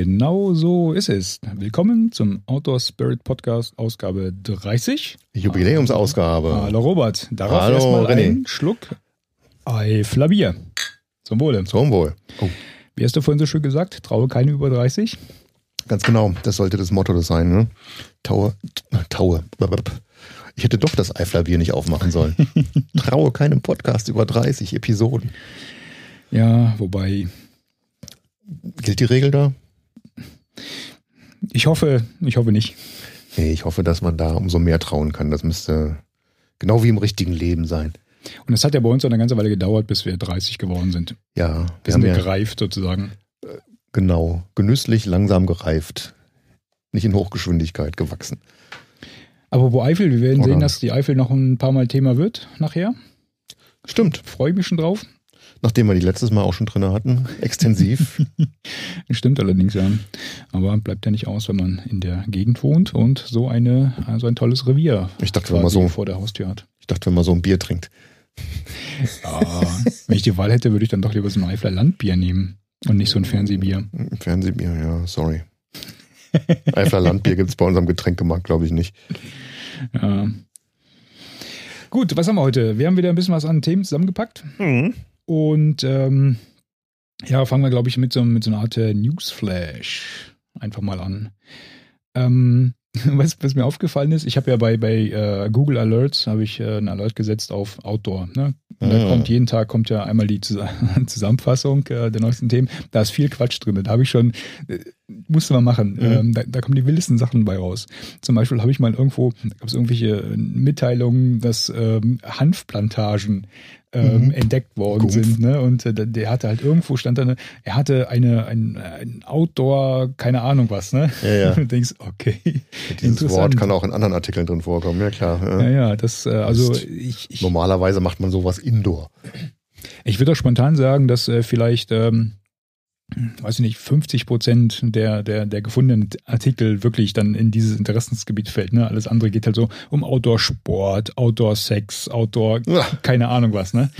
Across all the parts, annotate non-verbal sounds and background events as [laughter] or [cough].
Genau so ist es. Willkommen zum Outdoor Spirit Podcast, Ausgabe 30. Jubiläumsausgabe. Hallo Robert. Darauf Hallo, erstmal René. einen Schluck Eifler Bier. Zum Wohle. Zum Wohl. Oh, Wie hast du vorhin so schön gesagt? Traue keine über 30. ganz genau. Das sollte das Motto das sein, ne? Taue, Taue. Ich hätte doch das Eiflerbier nicht aufmachen sollen. [laughs] Traue keinem Podcast über 30 Episoden. Ja, wobei, Gilt die Regel da? Ich hoffe, ich hoffe nicht. Nee, ich hoffe, dass man da umso mehr trauen kann. Das müsste genau wie im richtigen Leben sein. Und es hat ja bei uns auch eine ganze Weile gedauert, bis wir 30 geworden sind. Ja, Wir wir sind ja gereift sozusagen. genau genüsslich langsam gereift. Nicht in Hochgeschwindigkeit gewachsen. Aber wo Eifel, wir werden Oder? sehen, dass die Eifel noch ein paar Mal Thema wird nachher. Stimmt. Freue ich mich schon drauf. Nachdem wir die letztes Mal auch schon drin hatten. Extensiv. [laughs] Stimmt allerdings, ja. Aber bleibt ja nicht aus, wenn man in der Gegend wohnt und so eine, so ein tolles Revier Ich dachte, wenn man so, vor der Haustür hat. ich dachte, wenn man so ein Bier trinkt. Ja, wenn ich die Wahl hätte, würde ich dann doch lieber so ein Eifler Landbier nehmen und nicht so ein Fernsehbier. Ein Fernsehbier, ja, sorry. Eifler Landbier gibt es bei unserem Getränkemarkt, glaube ich, nicht. Ja. Gut, was haben wir heute? Wir haben wieder ein bisschen was an Themen zusammengepackt und ähm, ja, fangen wir, glaube ich, mit so, mit so einer Art äh, Newsflash einfach mal an. Ähm, [laughs] was, was mir aufgefallen ist, ich habe ja bei, bei äh, Google Alerts habe ich äh, einen Alert gesetzt auf Outdoor. Ne? Und da Ah. kommt jeden Tag kommt ja einmal die Zus- [laughs] Zusammenfassung äh, der neuesten Themen. Da ist viel Quatsch drin. Da habe ich schon, äh, musste man machen. Mhm. Ähm, da, da kommen die wildesten Sachen bei raus. Zum Beispiel habe ich mal irgendwo, da gab es irgendwelche Mitteilungen, dass ähm, Hanfplantagen ähm, Mhm. entdeckt worden Gumpf. sind. Ne? Und äh, der- hatte halt irgendwo stand da, eine, er hatte eine, ein, ein Outdoor, keine Ahnung was, ne? Ja, ja. Und [laughs] du denkst, okay. Dieses Interessant. Wort kann auch in anderen Artikeln drin vorkommen, ja klar. Ja. Ja, ja, das, äh, also ich, ich, Normalerweise macht man sowas indoor. Ich würde auch spontan sagen, dass äh, vielleicht, ähm, weiß ich nicht, 50 Prozent der, der, der gefundenen Artikel wirklich dann in dieses Interessensgebiet fällt. Ne? Alles andere geht halt so um Outdoor-Sport, Outdoor-Sex, Outdoor, Ja. keine Ahnung was. Ne?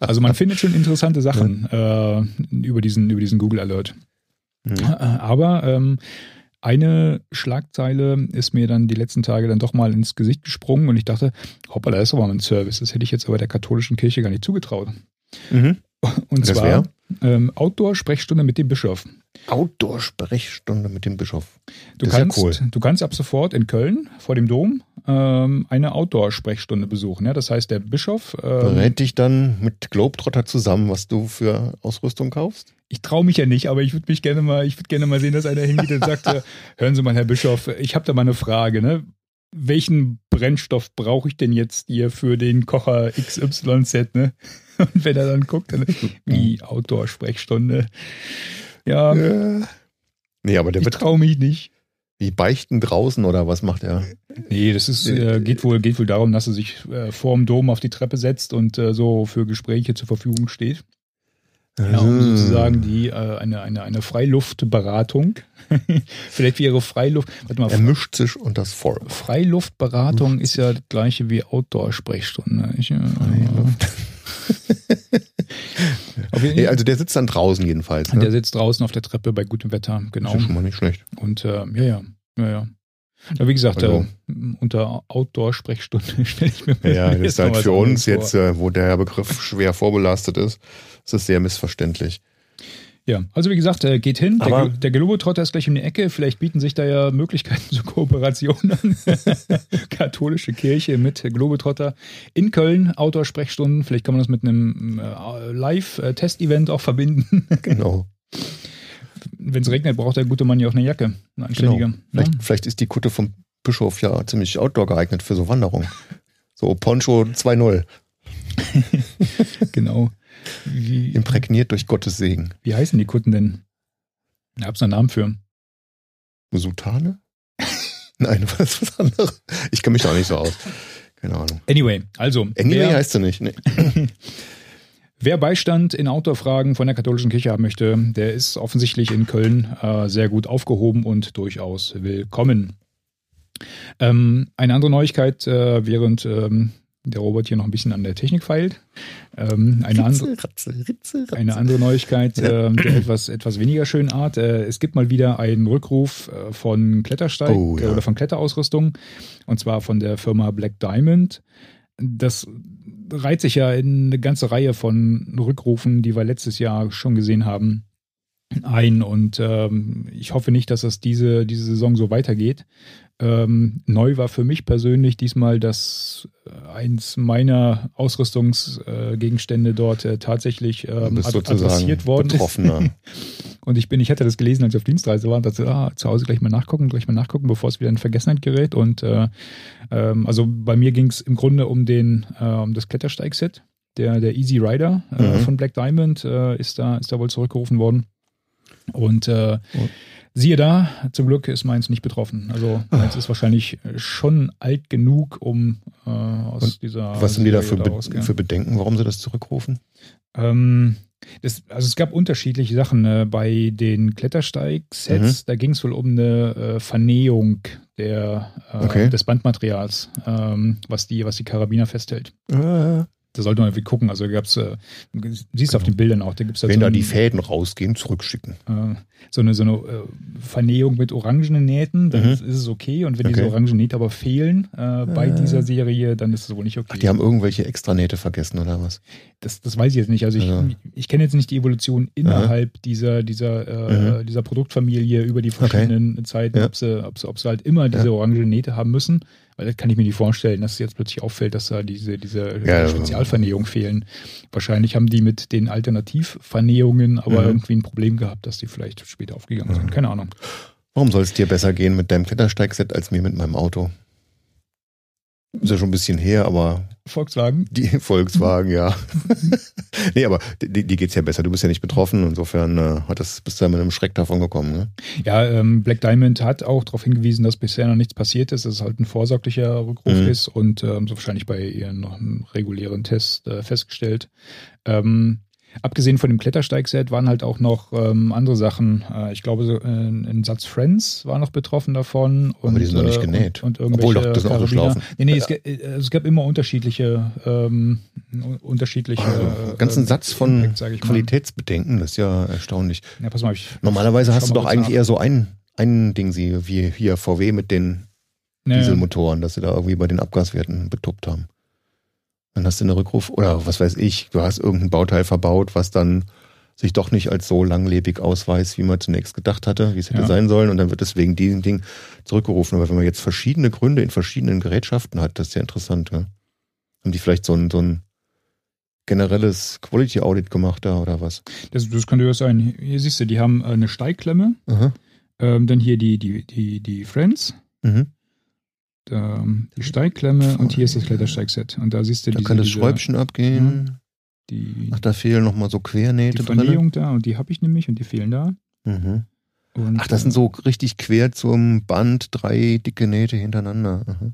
Also man findet schon interessante Sachen äh, über, diesen, über diesen Google Alert. Mhm. Aber ähm, eine Schlagzeile ist mir dann die letzten Tage dann doch mal ins Gesicht gesprungen und ich dachte, hoppala, das ist aber mal ein Service. Das hätte ich jetzt aber der katholischen Kirche gar nicht zugetraut. Mhm. Und Das zwar ähm, Outdoor-Sprechstunde mit dem Bischof. Outdoor-Sprechstunde mit dem Bischof. Du Das ist ja kannst, cool. du kannst ab sofort in Köln vor dem Dom ähm, eine Outdoor-Sprechstunde besuchen. Ja? Das heißt, der Bischof, ähm, Berät dich dann mit Globetrotter zusammen, was du für Ausrüstung kaufst? ich traue mich ja nicht, aber ich würde mich gerne mal, ich würde gerne mal sehen, dass einer hingeht und sagt, [laughs] hören Sie mal, Herr Bischof, ich habe da mal eine Frage, ne? Welchen Brennstoff brauche ich denn jetzt hier für den Kocher XYZ, ne? [laughs] Und wenn er dann guckt, dann wie Outdoor-Sprechstunde. Ja, Ja. Nee, aber der ich wird traue mich nicht. wie beichten draußen oder was macht er? Nee, das ist, äh, geht, wohl, geht wohl darum, dass er sich äh, vorm Dom auf die Treppe setzt und äh, so für Gespräche zur Verfügung steht. Ja, um Mhm. sozusagen die, äh, eine, eine, eine Freiluftberatung. [laughs] Vielleicht wäre Freiluft, warte mal, Er mischt sich und das Volk. Freiluftberatung ist ja das gleiche wie Outdoor-Sprechstunde. Ich, äh, [laughs] jeden Nee, also der sitzt dann draußen jedenfalls. Ne? der sitzt draußen auf der Treppe bei gutem Wetter, genau. Das ist schon mal nicht schlecht. Und äh, ja, ja, ja, ja. Ja, wie gesagt, Also- äh, unter Outdoor-Sprechstunde [laughs] stelle ich mir Ja, das ist halt für uns anderes jetzt, äh, wo der Begriff schwer vorbelastet ist, ist es sehr missverständlich. Ja, also wie gesagt, äh, geht hin. Der, Aber- der Globetrotter ist gleich um die Ecke. Vielleicht bieten sich da ja Möglichkeiten [laughs] zur Kooperation an. [laughs] Katholische Kirche mit Globetrotter in Köln, Outdoor-Sprechstunden. Vielleicht kann man das mit einem äh, Live-Test-Event auch verbinden. [laughs] Genau. Wenn es regnet, braucht der gute Mann ja auch eine Jacke. Eine anständige. genau. Vielleicht, vielleicht ist die Kutte vom Bischof ja ziemlich outdoor geeignet für so Wanderungen. So Poncho 2.0, Ja, genau. Wie, imprägniert durch Gottes Segen. wie heißen die Kutten denn? Da hab's einen Namen für. Sutane? [laughs] Nein, was was anderes. Ich kenne mich da nicht so aus. Keine Ahnung. Anyway, also. Anyway wer- heißt sie nicht. Nee. [clears throat] Wer Beistand in Outdoor-Fragen von der katholischen Kirche haben möchte, der ist offensichtlich in Köln äh, sehr gut aufgehoben und durchaus willkommen. Ähm, eine andere Neuigkeit, äh, während ähm, der Robert hier noch ein bisschen an der Technik feilt. Ähm, eine, andere, Ratze, Ritze, Ratze. eine andere Neuigkeit ähm, der etwas, etwas weniger schönen Art. Äh, es gibt mal wieder einen Rückruf äh, von Klettersteig Oh, ja. äh, oder von Kletterausrüstung und zwar von der Firma Black Diamond. Das reiht sich ja in eine ganze Reihe von Rückrufen, die wir letztes Jahr schon gesehen haben, ein und ähm, ich hoffe nicht, dass das diese, diese Saison so weitergeht. Ähm, neu war für mich persönlich diesmal, dass äh, eins meiner Ausrüstungsgegenstände dort äh, tatsächlich ähm, ad sozusagen adressiert worden ist. Betroffener. [laughs] Und ich bin, ich hatte das gelesen, als ich auf Dienstreise war und dachte, ah, zu Hause gleich mal nachgucken, gleich mal nachgucken, bevor es wieder in Vergessenheit gerät. Und äh, ähm, also bei mir ging es im Grunde um den, äh, um das Klettersteigset. Der, der Easy Rider äh, Mhm. von Black Diamond äh, ist da, ist da wohl zurückgerufen worden. Und äh, Oh. Siehe da, zum Glück ist meins nicht betroffen. Also meins ist wahrscheinlich schon alt genug, um äh, aus Und dieser. Was sind die da für, Be für Bedenken, warum sie das zurückrufen? Ähm, das, also es gab unterschiedliche Sachen. Äh, bei den Klettersteig-Sets, Mhm. da ging es wohl um eine äh, Vernähung der, äh, Okay. des Bandmaterials, ähm, was, die, was die Karabiner festhält. Äh, Da sollte man irgendwie gucken. Also gab's, äh, siehst du auf den Bildern auch, da gibt es halt wenn so, da die Fäden rausgehen, zurückschicken. äh, so eine, so eine äh, Vernähung mit orangenen Nähten, dann Mhm. ist, ist es okay. Und wenn Okay. diese orangen Nähte aber fehlen äh, bei dieser Serie, dann ist es wohl nicht okay. Ach, die haben irgendwelche Extranähte vergessen oder was? Das, das weiß ich jetzt nicht. Also ich, Ja. ich kenne jetzt nicht die Evolution innerhalb dieser, dieser, äh, dieser Produktfamilie über die verschiedenen Zeiten, Ja. ob, sie, ob, sie, ob sie halt immer diese Ja. orange Nähte haben müssen. Weil das kann ich mir nicht vorstellen, dass es jetzt plötzlich auffällt, dass da diese, diese Ja, ja. Spezialvernähungen fehlen. Wahrscheinlich haben die mit den Alternativvernähungen aber Mhm. irgendwie ein Problem gehabt, dass die vielleicht später aufgegangen sind. Keine Ahnung. Warum soll es dir besser gehen mit deinem Klettersteigset als mir mit meinem Auto? Ist ja schon ein bisschen her, aber Volkswagen? die [laughs] Volkswagen, ja. [laughs] nee, aber die, die geht's ja besser. Du bist ja nicht betroffen. Insofern äh, hat das, bist du ja mit einem Schreck davon gekommen. Ne? Ja, ähm, Black Diamond hat auch darauf hingewiesen, dass bisher noch nichts passiert ist, dass es halt ein vorsorglicher Rückruf Mhm. ist und ähm, so wahrscheinlich bei ihren noch einem regulären Test äh, festgestellt. Ähm, abgesehen von dem Klettersteigset waren halt auch noch ähm, andere Sachen. Äh, ich glaube, so, äh, ein Satz Friends war noch betroffen davon. Und, Aber die sind noch nicht äh, genäht. Und, und Obwohl doch, das sind auch so. Schlaufen. Nee, nee, es, äh, es gab immer unterschiedliche, ähm, unterschiedliche. Also, äh, ganzen äh, Satz von Impact. Qualitätsbedenken, das ist ja erstaunlich. Ja, pass mal, ich, Normalerweise hast du doch eigentlich nach. eher so ein, ein Ding, sie, wie hier VW mit den Dieselmotoren, dass sie da irgendwie bei den Abgaswerten betuppt haben. Dann hast du einen Rückruf, oder was weiß ich, du hast irgendein Bauteil verbaut, was dann sich doch nicht als so langlebig ausweist, wie man zunächst gedacht hatte, wie es hätte Ja. sein sollen, und dann wird es wegen diesem Ding zurückgerufen. Aber wenn man jetzt verschiedene Gründe in verschiedenen Gerätschaften hat, das ist ja interessant. Ja? Haben die vielleicht so ein, so ein generelles Quality Audit gemacht da oder was? Das, das könnte ja sein. Hier siehst du, die haben äh, eine Steigklemme, ähm, dann hier die, die, die, die Friends, Mhm. Ähm, die Steigklemme und hier ist das Klettersteigset. Und da siehst du Da diese, kann das diese, Schräubchen abgehen. die, Ach, da fehlen nochmal so die Quernähte drin. Vernähung da und die habe ich nämlich und die fehlen da. Mhm. Und, Ach, das sind so richtig quer zum Band drei dicke Nähte hintereinander. Aha.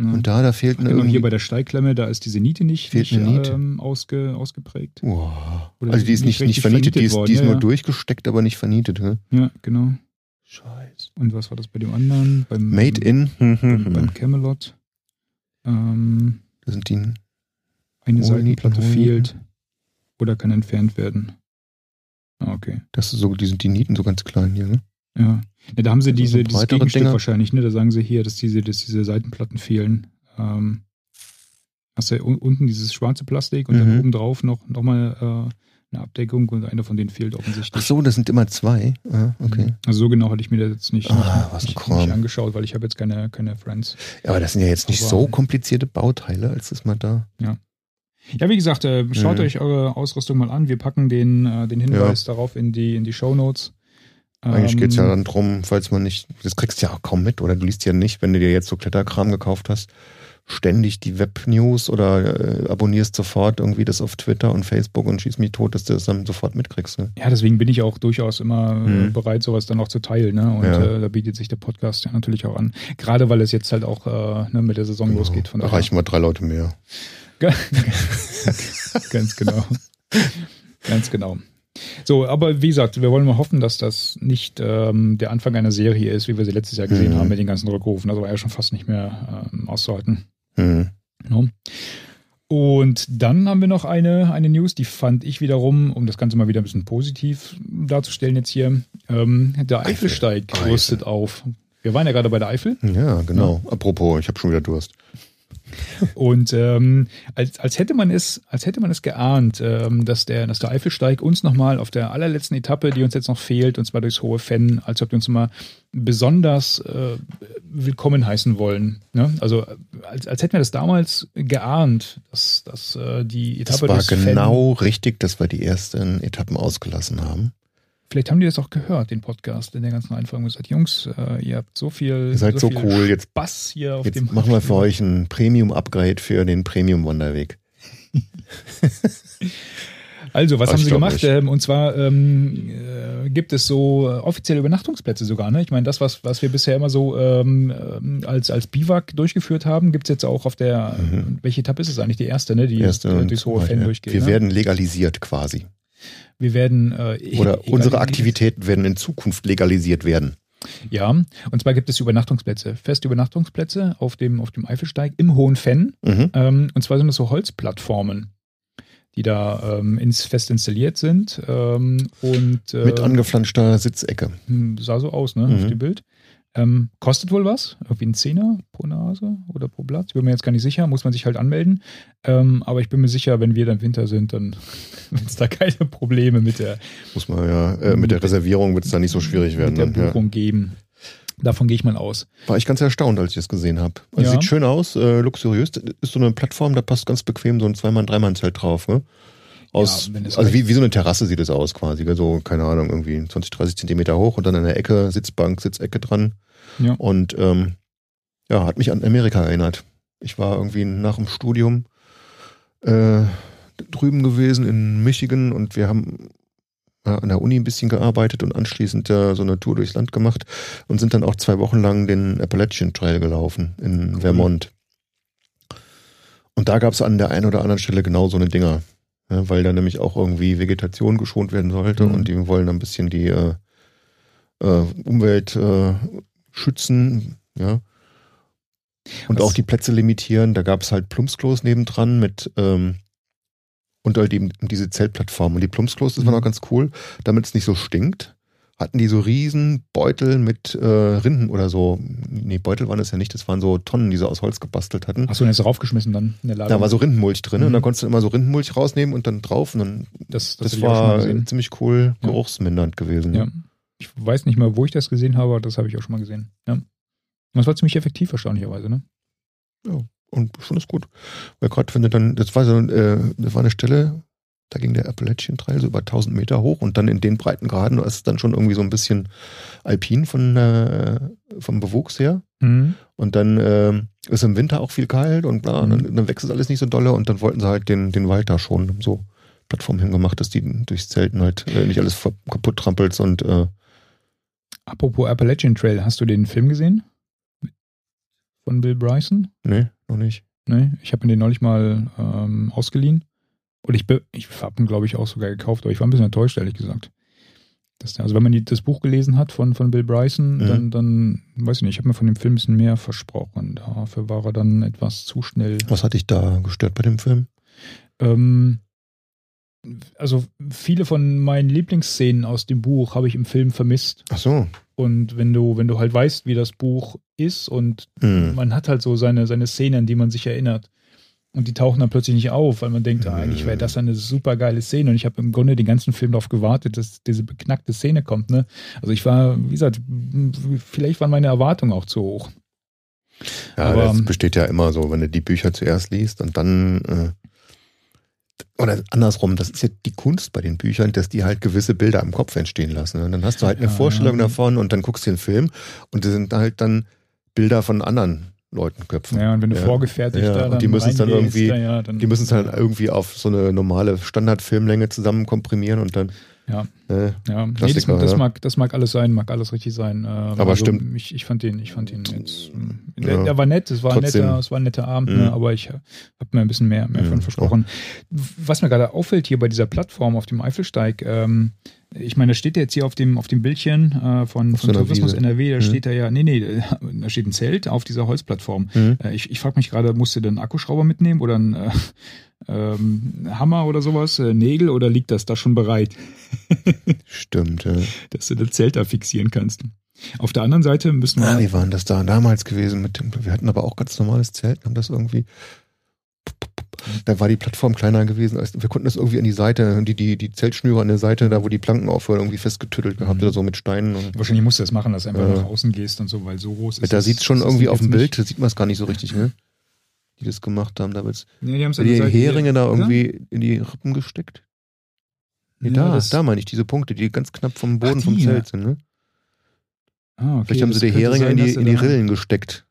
ja. Und da, da fehlt eine genau, hier bei der Steigklemme, da ist diese Niete nicht, Fehlt nicht eine Niete. Ähm, ausge, ausgeprägt. Wow. Also die ist nicht, nicht vernietet, die ist, vernietet die ist worden, nur ja, ja. durchgesteckt, aber nicht vernietet. Ne? Ja, genau. Und was war das bei dem anderen? Beim, Made in. beim, Mhm. beim Camelot. Ähm, Das sind die. Eine Seitenplatte fehlt oder kann entfernt werden. Ah, okay. Das so, die sind die Nieten so ganz klein hier. Ne? Ja. ja da haben sie diese, so dieses Gegenstück Dinger. wahrscheinlich, ne? Da sagen sie hier, dass diese, dass diese Seitenplatten fehlen. Ähm, hast du ja un- unten dieses schwarze Plastik und dann Mhm. oben drauf noch, noch mal äh, eine Abdeckung und einer von denen fehlt Ach offensichtlich. so, das sind immer zwei. Ah, okay. Also so genau hatte ich mir das jetzt nicht, Ah, nicht, Kram. nicht angeschaut, weil ich habe jetzt keine, keine Friends. Ja, aber das sind ja jetzt nicht Aber- so komplizierte Bauteile, als ist mal da. Ja, wie gesagt, äh, schaut Mhm. euch eure Ausrüstung mal an. Wir packen den, äh, den Hinweis darauf in die, in die Show Notes. Eigentlich geht's ja Ähm, dann drum, falls man nicht, das kriegst du ja auch kaum mit, oder du liest ja nicht, wenn du dir jetzt so Kletterkram gekauft hast, ständig die Webnews oder äh, abonnierst sofort irgendwie das auf Twitter und Facebook und schieß mich tot, dass du das dann sofort mitkriegst. Ne? Ja, deswegen bin ich auch durchaus immer äh, Mhm. bereit, sowas dann auch zu teilen. Ne? Und Ja. äh, da bietet sich der Podcast ja natürlich auch an. Gerade weil es jetzt halt auch äh, ne, mit der Saison losgeht. Von da daher. reichen wir drei Leute mehr. [laughs] Ganz genau. Ganz genau. So, aber wie gesagt, wir wollen mal hoffen, dass das nicht ähm, der Anfang einer Serie ist, wie wir sie letztes Jahr gesehen Mhm. haben mit den ganzen Rückrufen. Das war ja schon fast nicht mehr ähm, auszuhalten. Hm. No. Und dann haben wir noch eine, eine News, die fand ich wiederum, um das Ganze mal wieder ein bisschen positiv darzustellen jetzt hier, ähm, der Eifelsteig Eifel. rüstet auf. Wir waren ja gerade bei der Eifel. Ja, genau. Apropos, ich habe schon wieder Durst. Und ähm, als, als hätte man es, als hätte man es geahnt, ähm, dass der, dass der Eifelsteig uns nochmal auf der allerletzten Etappe, die uns jetzt noch fehlt, und zwar durchs hohe Fenn, als ob die uns mal besonders äh, willkommen heißen wollen. Ne? Also als, als hätten wir das damals geahnt, dass, dass äh, die Etappe Das war durchs Fenn- genau richtig, dass wir die ersten Etappen ausgelassen haben. Vielleicht haben die das auch gehört, den Podcast in der ganzen Einführung gesagt, Jungs, äh, ihr habt so viel, Ihr seid so viel cool, jetzt- Spaß hier auf Jetzt dem machen wir für euch ein Premium-Upgrade für den Premium-Wanderweg. [laughs] Also, was Aber haben sie gemacht? Ähm, und zwar ähm, äh, gibt es so äh, offizielle Übernachtungsplätze sogar. Ne? Ich meine, das, was, was wir bisher immer so ähm, ähm, als, als Biwak durchgeführt haben, gibt es jetzt auch auf der, Mhm. welche Etappe ist es eigentlich? Die erste, ne? die Erste durchs hohe so weiter. durchgeht. Wir ne? werden legalisiert quasi. Wir werden äh, e- Oder unsere Aktivitäten werden in Zukunft legalisiert werden. Ja, und zwar gibt es Übernachtungsplätze, feste Übernachtungsplätze auf dem, auf dem Eifelsteig im Hohen Fenn. Mhm. Ähm, und zwar sind das so Holzplattformen, die da ähm, ins, fest installiert sind. Ähm, und, äh, Mit angeflanschter Sitzecke. Hm, Sah so aus, ne, Mhm. auf dem Bild. Ähm, kostet wohl was? Irgendwie ein Zehner pro Nase oder pro Platz? Ich bin mir jetzt gar nicht sicher, muss man sich halt anmelden. Ähm, aber ich bin mir sicher, wenn wir dann Winter sind, dann [laughs] wird es da keine Probleme mit der, Muss man ja, äh, mit der Reservierung wird es dann nicht so schwierig werden. mit der Dann, ja. Buchung geben. Davon gehe ich mal aus. War ich ganz erstaunt, als ich das gesehen habe. Also Ja. Sieht schön aus, äh, luxuriös. Ist so eine Plattform, da passt ganz bequem so ein Zweimann-, Dreimann-Zelt drauf. Ne? Aus, Ja, also wie, wie so eine Terrasse sieht es aus quasi. So, keine Ahnung, irgendwie 20, 30 Zentimeter hoch und dann an der Ecke Sitzbank, Sitzecke dran. Ja. Und ähm, ja, hat mich an Amerika erinnert. Ich war irgendwie nach dem Studium äh, drüben gewesen in Michigan und wir haben ja, an der Uni ein bisschen gearbeitet und anschließend äh, so eine Tour durchs Land gemacht und sind dann auch zwei Wochen lang den Appalachian Trail gelaufen in Vermont. Und da gab es an der einen oder anderen Stelle genau so eine Dinger, ja, weil da nämlich auch irgendwie Vegetation geschont werden sollte Mhm. und die wollen ein bisschen die äh, äh, Umwelt äh, schützen, ja. Und Was- auch die Plätze limitieren. Da gab es halt Plumpsklos nebendran mit ähm, und halt eben diese Zeltplattform. Und die Plumpsklos, das war Mhm. noch ganz cool, damit es nicht so stinkt, hatten die so riesen Beutel mit äh, Rinden oder so. Nee, Beutel waren es ja nicht, das waren so Tonnen, die sie aus Holz gebastelt hatten. Achso, und jetzt raufgeschmissen dann in der Ladung. Da war so Rindenmulch drin Mhm. und dann konntest du immer so Rindenmulch rausnehmen und dann drauf und dann, das, das, schon mal war ziemlich cool Ja. geruchsmindernd gewesen. Ja. Ich weiß nicht mal, wo ich das gesehen habe, aber das habe ich auch schon mal gesehen. Ja. Und das war ziemlich effektiv, erstaunlicherweise, ne? Und ich fand das gut. Weil gerade wenn du dann, das war so, äh, das war eine Stelle, da ging der Appalachian Trail so über 1000 Meter hoch und dann in den Breitengraden ist es dann schon irgendwie so ein bisschen alpin von, äh, vom Bewuchs her. Mhm. Und dann äh, ist im Winter auch viel kalt und bla, Mhm. dann, dann wächst es alles nicht so dolle und dann wollten sie halt den, den Wald da schon so Plattformen hingemacht, dass die durchs Zelten halt äh, nicht alles kaputt trampelst und äh, Apropos Appalachian Trail, hast du den Film gesehen? Von Bill Bryson? nee, noch nicht. Ne, ich habe mir den neulich mal ähm, ausgeliehen. Und ich, ich habe ihn, glaube ich, auch sogar gekauft, aber ich war ein bisschen enttäuscht, ehrlich gesagt. Der, also wenn man die, das Buch gelesen hat von, von Bill Bryson, Mhm. dann, dann, weiß ich nicht, ich habe mir von dem Film ein bisschen mehr versprochen. Dafür war er dann etwas zu schnell. Was hat dich da gestört bei dem Film? Ähm, also viele von meinen Lieblingsszenen aus dem Buch habe ich im Film vermisst. Ach so. Und wenn du, wenn du halt weißt, wie das Buch ist und Hm. man hat halt so seine, seine Szenen, an die man sich erinnert. Und die tauchen dann plötzlich nicht auf, weil man denkt, ah, eigentlich wäre das eine super geile Szene. Und ich habe im Grunde den ganzen Film darauf gewartet, dass diese beknackte Szene kommt. Ne? Also ich war, wie gesagt, vielleicht waren meine Erwartungen auch zu hoch. Ja, Aber, das ähm, besteht ja immer so, wenn du die Bücher zuerst liest und dann äh, oder andersrum, das ist ja die Kunst bei den Büchern, dass die halt gewisse Bilder im Kopf entstehen lassen. Und dann hast du halt eine Ja, Vorstellung ja. davon und dann guckst du den Film und das sind halt dann Bilder von anderen Leuten Köpfen. Ja, und wenn du Ja. vorgefertigt Ja, da und dann die müssen es dann irgendwie- ja, ja, dann, Die müssen es halt irgendwie auf so eine normale Standardfilmlänge zusammen komprimieren und dann Ja. äh, Ja, nee, das, das, mag, das mag alles sein, mag alles richtig sein. Äh, Aber stimmt. Ich, ich fand den, ich fand den jetzt. ähm, Ja. Der, der war nett, es war, Trotzdem. netter, es war ein netter Abend, Mhm. ne, aber ich habe mir ein bisschen mehr, mehr Mhm. von versprochen. Was mir gerade auffällt hier bei dieser Plattform auf dem Eifelsteig, ähm, ich meine, da steht ja jetzt hier auf dem, auf dem Bildchen äh, von, von so einer Tourismus Wiese. NRW, da Mhm. steht da ja, nee, nee, [laughs] da steht ein Zelt auf dieser Holzplattform. Mhm. Äh, ich ich frage mich gerade, musst du denn einen Akkuschrauber mitnehmen oder einen äh, [laughs] ähm, Hammer oder sowas, äh, Nägel oder liegt das da schon bereit, [laughs] Stimmt, ja. dass du das Zelt da fixieren kannst? Auf der anderen Seite müssen wir. Ah, wie waren das da damals gewesen mit dem, wir hatten aber auch ganz normales Zelt, haben das irgendwie, da war die Plattform kleiner gewesen, als, wir konnten das irgendwie an die Seite, die, die, die Zeltschnüre an der Seite, da wo die Planken aufhören, irgendwie festgetüttelt gehabt Mhm. oder so mit Steinen und Wahrscheinlich musst du das machen, dass du einfach Ja. nach außen gehst und so, weil so groß ist da sieht es schon irgendwie auf dem Bild, sieht man es gar nicht so richtig, ne? Die das gemacht haben, da wird's, Nee, die die Seite Heringe da irgendwie in die Rippen gesteckt. Nee, Ja, da, das- da meine ich, diese Punkte, die ganz knapp vom Boden Ach, vom die, Zelt sind, ne? Ah, okay, Vielleicht haben sie die Heringe sein, in die, in die Rillen gesteckt.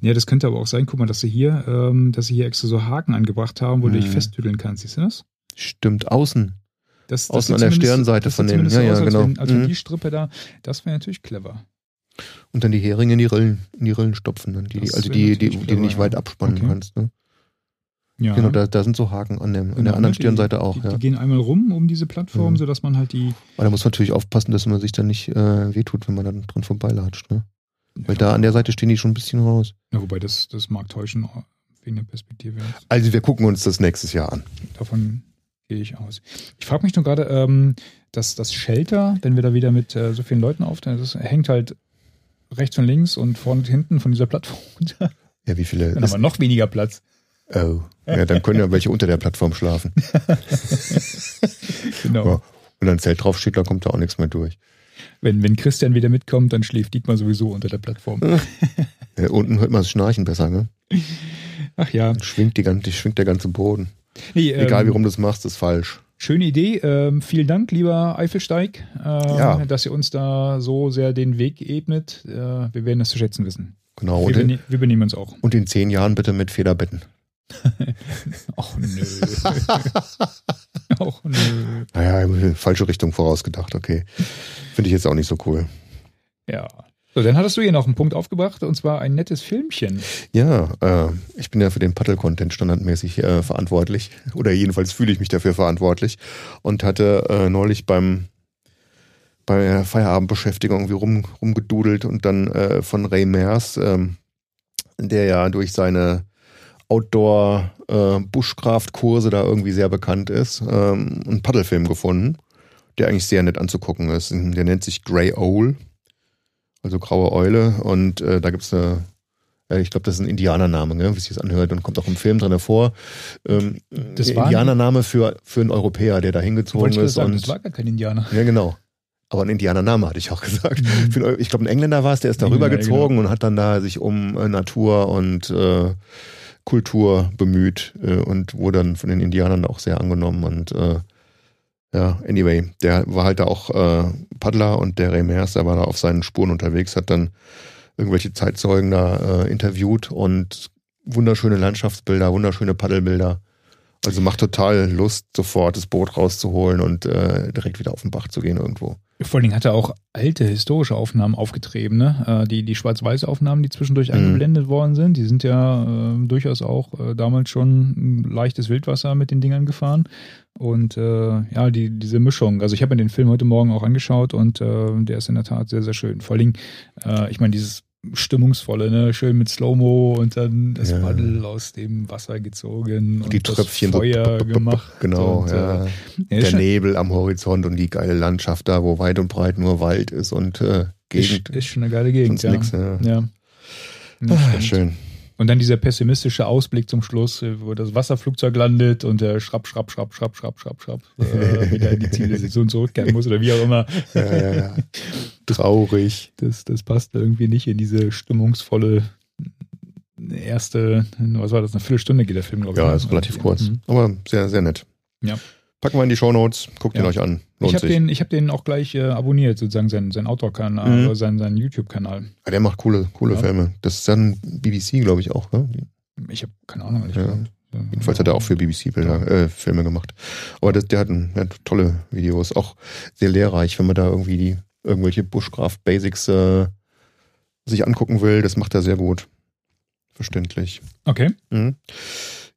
Ja, das könnte aber auch sein, guck mal, dass sie hier, ähm, dass sie hier extra so Haken angebracht haben, wo du dich Mhm. festtüdeln kannst. Siehst du das? Stimmt, außen. das, das Außen an der Stirnseite von denen. Ja, ja, aus, genau. Wenn, als wenn Mhm. die Strippe da, das wäre natürlich clever. Und dann die Heringe in die Rillen, in die Rillen stopfen, dann die, Das also die, die, natürlich die du clever, nicht ja. weit abspannen Okay. kannst. Ne? Ja. Genau, da, da sind so Haken an, dem, an Genau, der anderen ne, die- Stirnseite auch. Die, ja. die gehen einmal rum um diese Plattform, Mhm. sodass man halt die. Aber da muss man natürlich aufpassen, dass man sich dann nicht äh, wehtut, wenn man dann dran vorbeilatscht. Ne? Weil da an der Seite stehen die schon ein bisschen raus. Ja, wobei das, das mag täuschen wegen der Perspektive. Also wir gucken uns das nächstes Jahr an. Davon gehe ich aus. Ich frage mich nur gerade, ähm, dass das Shelter, wenn wir da wieder mit äh, so vielen Leuten auftreten, das hängt halt rechts und links und vorne und hinten von dieser Plattform [laughs] runter. Ja, wie viele? Dann haben wir noch weniger Platz. oh. Ja, dann können ja welche unter der Plattform schlafen. [laughs] Genau. Ja. Wenn da ein Zelt draufsteht, dann kommt da auch nichts mehr durch. Wenn, wenn Christian wieder mitkommt, dann schläft Dietmar sowieso unter der Plattform. Ja, unten hört man das Schnarchen besser, ne? Ach ja. Dann schwingt, die, ganze- schwingt der ganze Boden. Nee, ähm, Egal wie rum du das machst, ist falsch. Schöne Idee. Ähm, vielen Dank, lieber Eifelsteig, ähm, Ja. dass ihr uns da so sehr den Weg ebnet. Äh, wir werden das zu schätzen wissen. Genau. Wir, Und in, bene wir benehmen uns auch. und in zehn Jahren bitte mit Federbetten. [laughs] Ach nö. [laughs] Ach nö. Naja, falsche Richtung vorausgedacht, okay. Finde ich jetzt auch nicht so cool. Ja. So, dann hattest du hier noch einen Punkt aufgebracht und zwar ein nettes Filmchen. Ja, äh, ich bin ja für den Paddle-Content standardmäßig äh, verantwortlich. [laughs] Oder jedenfalls fühle ich mich dafür verantwortlich. Und hatte äh, neulich beim bei der Feierabendbeschäftigung irgendwie rum, rumgedudelt und dann äh, von Ray Mears, ähm, der ja durch seine Outdoor-Bushcraft-Kurse da irgendwie sehr bekannt ist, ähm, einen Paddelfilm gefunden, der eigentlich sehr nett anzugucken ist. Der nennt sich Grey Owl, also graue Eule. Und äh, da gibt's eine äh, ich glaube, das ist ein Indianername, ne? wie sich das anhört und kommt auch im Film drin hervor. Ähm, Das war ein- Indianername für, für einen Europäer, der da hingezogen ist. sagen, Und, das war gar kein Indianer. ja, genau. Aber ein Indianername hatte ich auch gesagt. Mhm. Ich glaube, ein Engländer war es, der ist darüber Ja, gezogen und hat dann da sich um äh, Natur und äh, Kultur bemüht äh, und wurde dann von den Indianern auch sehr angenommen. Und äh, ja, anyway, der war halt da auch äh, Paddler und der Remers, der war da auf seinen Spuren unterwegs, hat dann irgendwelche Zeitzeugen da äh, interviewt und wunderschöne Landschaftsbilder, wunderschöne Paddelbilder. Also macht total Lust, sofort das Boot rauszuholen und äh, direkt wieder auf den Bach zu gehen irgendwo. Vor allen Dingen hat er auch alte historische Aufnahmen aufgetrieben, ne? Äh, die, die schwarz-weiß Aufnahmen, die zwischendurch Mhm. eingeblendet worden sind, die sind ja äh, durchaus auch äh, damals schon leichtes Wildwasser mit den Dingern gefahren. Und äh, ja, die, diese Mischung. Also ich habe mir den Film heute Morgen auch angeschaut und äh, der ist in der Tat sehr, sehr schön. Vor allen Dingen, äh, ich meine, dieses Stimmungsvolle, ne? Schön mit Slow-Mo und dann das Ja. Paddel aus dem Wasser gezogen und die das Tröpfchen Feuer so, gemacht. Genau, und, ja. Äh, Der Nebel am Horizont und die geile Landschaft da, wo weit und breit nur Wald ist und äh, Gegend. Ist, ist schon eine geile Gegend, ja. nix, ja. ja. Das Ah, schön. Und dann dieser pessimistische Ausblick zum Schluss, äh, wo das Wasserflugzeug landet und der schrapp, schrapp, schrapp, schrapp, schrapp, schrapp, schrapp äh, [laughs] wieder in die Zielsituation zurückkehren muss oder wie auch immer. Ja, ja, ja. [laughs] Traurig. Das, das passt irgendwie nicht in diese stimmungsvolle erste, was war das, eine Viertelstunde geht der Film, glaube ich. Ja, ne? ist relativ kurz. Mhm. Aber sehr, sehr nett. Ja. Packen wir in die Shownotes, guckt ihn Ja. euch an. Ich Lohnt habe sich. den, ich hab den auch gleich äh, abonniert, sozusagen sein, sein Outdoor-Kanal, Mhm. oder sein, sein YouTube-Kanal. Ah, der macht coole, coole Ja. Filme. Das ist dann BBC, glaube ich, auch. Ne? Ich habe keine Ahnung, ehrlich Ja. gesagt. Ja. Jedenfalls hat er auch für BBC Bilder, äh, Filme gemacht. Aber das, der hat, ein, der hat tolle Videos, auch sehr lehrreich, wenn man da irgendwie die irgendwelche Bushcraft Basics äh, sich angucken will. Das macht er sehr gut. Verständlich. Okay. Mhm.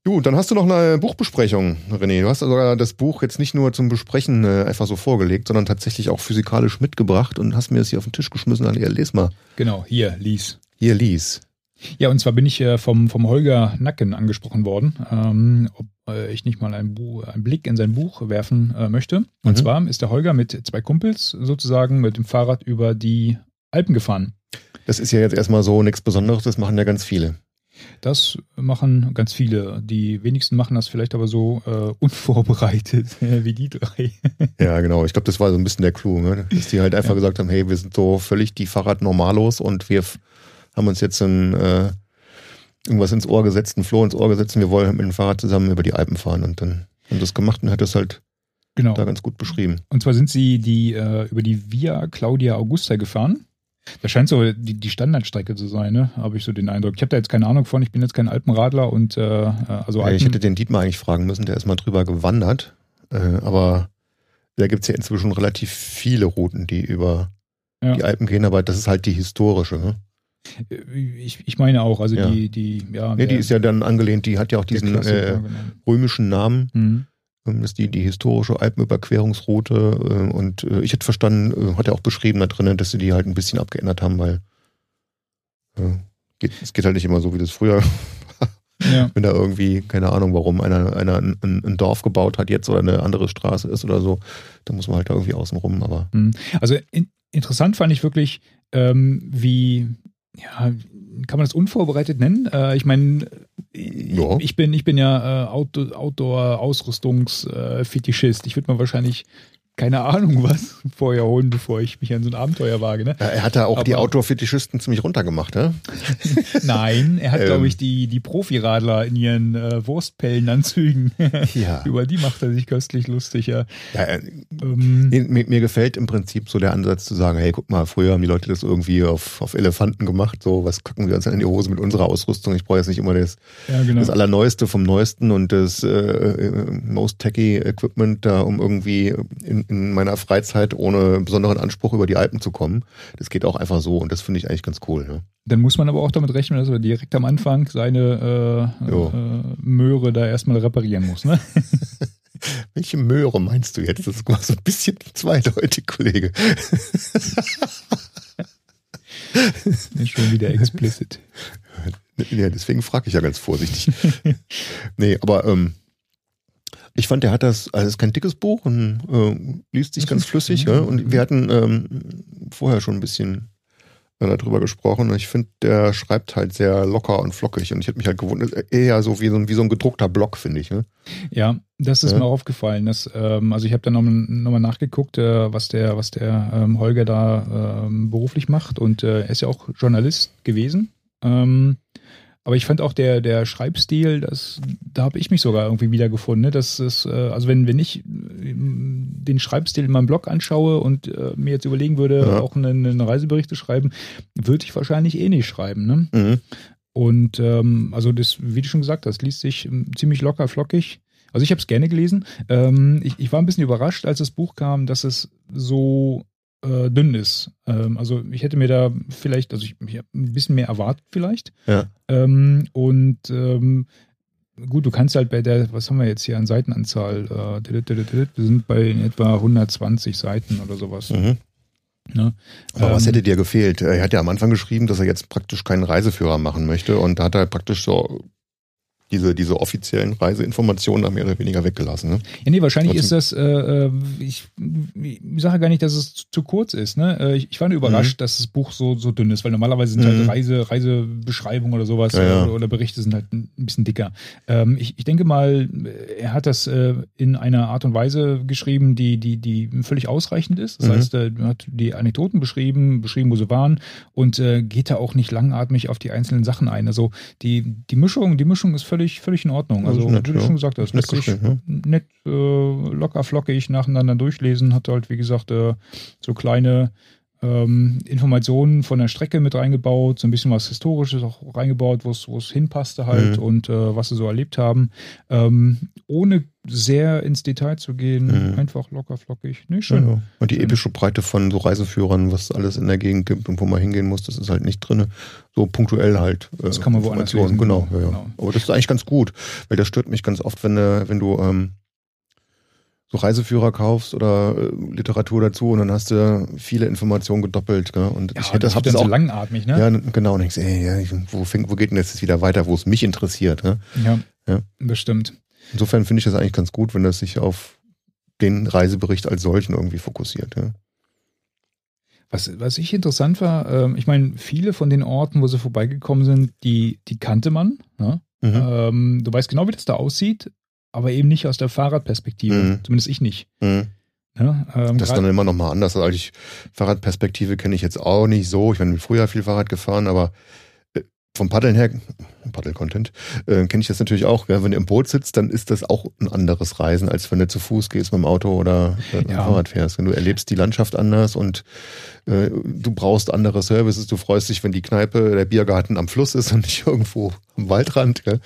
Du, dann hast du noch eine Buchbesprechung, René. Du hast sogar das Buch jetzt nicht nur zum Besprechen äh, einfach so vorgelegt, sondern tatsächlich auch physikalisch mitgebracht und hast mir das hier auf den Tisch geschmissen. Dann, ja, les mal. Genau, hier, lies. Hier, lies. Ja, und zwar bin ich äh, vom, vom Holger Nacken angesprochen worden, ähm, ob äh, ich nicht mal einen, einen Blick in sein Buch werfen äh, möchte. Und mhm. zwar ist der Holger mit zwei Kumpels sozusagen mit dem Fahrrad über die Alpen gefahren. Das ist ja jetzt erstmal so nichts Besonderes, das machen ja ganz viele. Das machen ganz viele. Die wenigsten machen das vielleicht aber so äh, unvorbereitet [laughs] wie die drei. ja, genau. Ich glaube, das war so ein bisschen der Clou, ne? dass die halt einfach ja. gesagt haben, hey, wir sind so völlig die Fahrradnormalos und wir haben uns jetzt ein, äh, irgendwas ins Ohr gesetzt, ein Floh ins Ohr gesetzt und wir wollen halt mit dem Fahrrad zusammen über die Alpen fahren und dann haben das gemacht und hat das halt genau. da ganz gut beschrieben. Und zwar sind sie die äh, über die Via Claudia Augusta gefahren. Das scheint so die, die Standardstrecke zu sein, ne? habe ich so den Eindruck. Ich habe da jetzt keine Ahnung von, ich bin jetzt kein Alpenradler und äh, also ja, Ich hätte den Dietmar eigentlich fragen müssen, der ist mal drüber gewandert, äh, aber da gibt es ja inzwischen relativ viele Routen, die über ja. die Alpen gehen, aber das ist halt die historische. Ne? Ich, ich meine auch, also ja. die, die, ja. Nee, die ist ja dann angelehnt, die hat ja auch diesen äh, genau. römischen Namen. Mhm. Ähm, das ist die, die historische Alpenüberquerungsroute. Äh, und äh, ich hätte verstanden, äh, hat er auch beschrieben da drinnen, dass sie die halt ein bisschen abgeändert haben, weil geht, es geht halt nicht immer so, wie das früher ja. Wenn da irgendwie, keine Ahnung, warum einer, einer ein, ein, Dorf gebaut hat jetzt oder eine andere Straße ist oder so, da muss man halt da irgendwie außen rum, aber. Mhm. Also in, interessant fand ich wirklich, ähm, wie, ja, kann man das unvorbereitet nennen? Äh, ich meine, ja. ich bin, ich bin ja äh, Outdoor-Ausrüstungs-Fetischist. ich würde mal wahrscheinlich keine Ahnung was [laughs] vorher holen, bevor ich mich an so ein Abenteuer wage. Ne? Er hat da auch Aber, die Outdoor-Fetischisten ziemlich runtergemacht, ne? [laughs] Nein, er hat, ähm, glaube ich, die, die Profiradler in ihren äh, Wurstpellenanzügen. [laughs] ja. Über die macht er sich köstlich lustig, ja. ja äh, ähm, mir, mir, gefällt im Prinzip so der Ansatz zu sagen, hey, guck mal, früher haben die Leute das irgendwie auf, auf Elefanten gemacht, so, was kacken wir uns in die Hose mit unserer Ausrüstung? Ich brauche jetzt nicht immer das, ja, genau. das Allerneueste vom Neuesten und das äh, äh most techy Equipment da, um irgendwie in, in meiner Freizeit ohne besonderen Anspruch über die Alpen zu kommen. Das geht auch einfach so und das finde ich eigentlich ganz cool. Ne? Dann muss man aber auch damit rechnen, dass er direkt am Anfang seine äh, äh, Möhre da erstmal reparieren muss. Ne? [laughs] Welche Möhre meinst du jetzt? Das war so ein bisschen zweideutig, Kollege. [laughs] Schon wieder explicit. Ja, deswegen frage ich ja ganz vorsichtig. nee, aber ähm, ich fand, der hat das, also es ist kein dickes Buch und äh, liest sich ganz flüssig. Ja? Und wir hatten ähm, vorher schon ein bisschen äh, darüber gesprochen. Und ich finde, der schreibt halt sehr locker und flockig. Und ich hätte mich halt gewundert, eher so wie so ein, wie so ein gedruckter Block, finde ich. Ne? Ja, das ist ja. mir auch aufgefallen. Dass, ähm, also ich habe dann nochmal noch nachgeguckt, äh, was der, was der ähm, Holger da ähm, beruflich macht. Und äh, er ist ja auch Journalist gewesen. Ähm, aber ich fand auch der, der Schreibstil, das, da habe ich mich sogar irgendwie wiedergefunden. Ne? Das ist, äh, also wenn, wenn ich äh, den Schreibstil in meinem Blog anschaue und äh, mir jetzt überlegen würde, ja. auch eine, eine Reisebericht zu schreiben, würde ich wahrscheinlich eh nicht schreiben. Ne? Mhm. Und ähm, also das, wie du schon gesagt hast, liest sich ähm, ziemlich locker, flockig. Also ich habe es gerne gelesen. Ähm, ich, ich war ein bisschen überrascht, als das Buch kam, dass es so äh, dünn ist. Ähm, also ich hätte mir da vielleicht, also ich, ich habe ein bisschen mehr erwartet vielleicht. Ja. Ähm, und ähm, gut, du kannst halt bei der, was haben wir jetzt hier an Seitenanzahl? Äh, wir sind bei etwa 120 Seiten oder sowas. Mhm. Ne? Aber was ähm, hätte dir gefehlt? Er hat ja am Anfang geschrieben, dass er jetzt praktisch keinen Reiseführer machen möchte und da hat er praktisch so diese, diese offiziellen Reiseinformationen da mehr oder weniger weggelassen. Ne? Ja, nee, wahrscheinlich Trotzdem. ist das, äh, äh ich, ich sage gar nicht, dass es zu, zu kurz ist. Ne? Äh, ich, ich war nur überrascht, mhm. dass das Buch so, so dünn ist, weil normalerweise sind halt mhm. halt Reise, Reisebeschreibungen oder sowas ja, ja. Oder, oder, Berichte sind halt ein bisschen dicker. Ähm, ich, ich denke mal, er hat das äh, in einer Art und Weise geschrieben, die, die, die völlig ausreichend ist. Das mhm. heißt, er hat die Anekdoten beschrieben, beschrieben, wo sie waren und äh, geht da auch nicht langatmig auf die einzelnen Sachen ein. Also die, die Mischung, die Mischung ist völlig völlig, völlig in Ordnung. Also, nett, wie du ja. schon gesagt hast, lässt sich ja. nett, äh, locker, flockig nacheinander durchlesen. Hat halt, wie gesagt, äh, so kleine ähm, Informationen von der Strecke mit reingebaut, so ein bisschen was Historisches auch reingebaut, wo es hinpasste halt Mhm. und äh, was sie so erlebt haben. Ähm, ohne sehr ins Detail zu gehen, Mhm. einfach locker flockig. Nee, schön. Ja. Und die Schön. epische Breite von so Reiseführern, was alles in der Gegend gibt und wo man hingehen muss, das ist halt nicht drin. So punktuell halt. äh, Das kann man woanders lesen. Genau, ja, ja. Genau. Aber das ist eigentlich ganz gut, weil das stört mich ganz oft, wenn, äh, wenn du ähm, so Reiseführer kaufst oder äh, Literatur dazu und dann hast du viele Informationen gedoppelt. Gell? Und Ja, ich hätte das hab das so auch. langatmig, ne? Ja, genau. Und denkst, ey, ja, ich, wo, fängt, wo geht denn jetzt wieder weiter, wo es mich interessiert? Ne? Ja, Ja. das stimmt. Insofern finde ich das eigentlich ganz gut, wenn das sich auf den Reisebericht als solchen irgendwie fokussiert. Ja. Was, was ich interessant war, ähm, ich meine, viele von den Orten, wo sie vorbeigekommen sind, die, die kannte man. Ne? Mhm. Ähm, du weißt genau, wie das da aussieht, aber eben nicht aus der Fahrradperspektive. Mhm. Zumindest ich nicht. Mhm. Ne? Ähm, Das ist dann immer noch mal anders. Also ich, Fahrradperspektive kenne ich jetzt auch nicht so. Ich bin früher viel Fahrrad gefahren, aber äh, vom Paddeln her, Paddel-Content, äh, kenne ich das natürlich auch. Ja, wenn du im Boot sitzt, dann ist das auch ein anderes Reisen, als wenn du zu Fuß gehst mit dem Auto oder äh, mit dem Ja. Fahrrad fährst. Wenn du erlebst die Landschaft anders und äh, du brauchst andere Services. Du freust dich, wenn die Kneipe, der Biergarten am Fluss ist und nicht [laughs] irgendwo am Waldrand. Gell?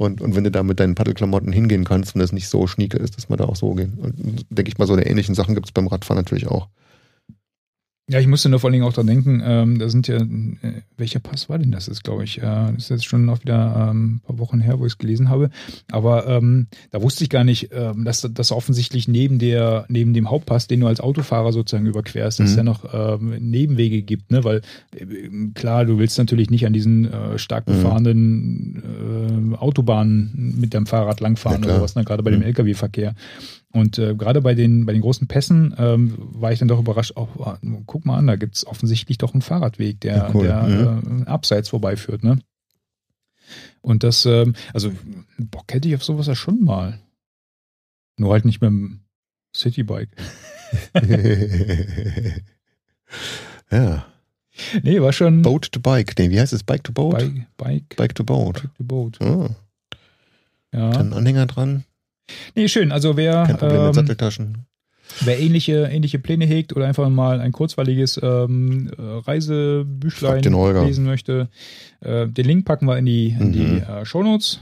Und, und wenn du da mit deinen Paddelklamotten hingehen kannst, wenn das nicht so schnieke ist, dass man da auch so gehen. Und denke ich mal, so eine ähnlichen Sachen gibt es beim Radfahren natürlich auch. Ja, ich musste nur vor allen Dingen auch dran denken, ähm, da sind ja, äh, welcher Pass war denn das? Ist, glaube ich, äh, das ist jetzt schon noch wieder ähm, ein paar Wochen her, wo ich es gelesen habe. Aber ähm, da wusste ich gar nicht, ähm, dass das offensichtlich neben der, neben dem Hauptpass, den du als Autofahrer sozusagen überquerst, dass es Mhm. ja noch ähm, Nebenwege gibt, ne? Weil äh, klar, du willst natürlich nicht an diesen äh, stark Mhm. befahrenen äh, Autobahnen mit deinem Fahrrad langfahren Ja, oder was, ne? gerade bei dem Mhm. Lkw-Verkehr. Und äh, gerade bei den, bei den großen Pässen ähm, war ich dann doch überrascht, auch, ah, guck mal an, da gibt es offensichtlich doch einen Fahrradweg, der, Ja, cool. der äh, abseits vorbeiführt. Ne? Und das, ähm, also Bock hätte ich auf sowas ja schon mal. Nur halt nicht mit dem Citybike. [laughs] ja. Nee, war schon Boat to Bike. Nee, wie heißt es? Bike to Boat? Bike, Bike, Bike to Boat. Bike to Boat. Oh, Ja. dann Anhänger dran. Nee, schön. Also wer, Kein Problem mit ähm, Satteltaschen. wer ähnliche, ähnliche Pläne hegt oder einfach mal ein kurzweiliges ähm, äh, Reisebüchlein lesen möchte, äh, den Link packen wir in die, in Mhm. die äh, Shownotes.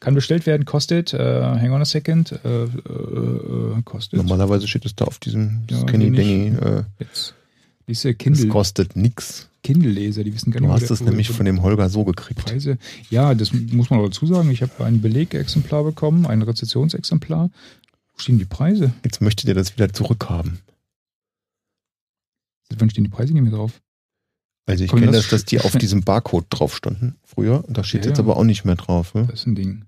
Kann bestellt werden, kostet, äh, hang on a second, äh, äh, kostet. Normalerweise steht es da auf diesem Ja, Skinny Dingy. Jetzt. Diese es Kindle, kostet nix. Kindle-Leser, die wissen gar nicht, Du hast es wo- nämlich von dem Holger so gekriegt. Preise. Ja, das muss man auch dazu sagen. Ich habe ein Belegexemplar bekommen, ein Rezessionsexemplar. Wo stehen die Preise? Jetzt möchtet ihr das wieder zurückhaben. Wann stehen die Preise nicht mehr drauf? Also ich kenne das das, dass die auf diesem Barcode drauf standen früher. Da steht Ja, jetzt ja. aber auch nicht mehr drauf. Ne? Das ist ein Ding.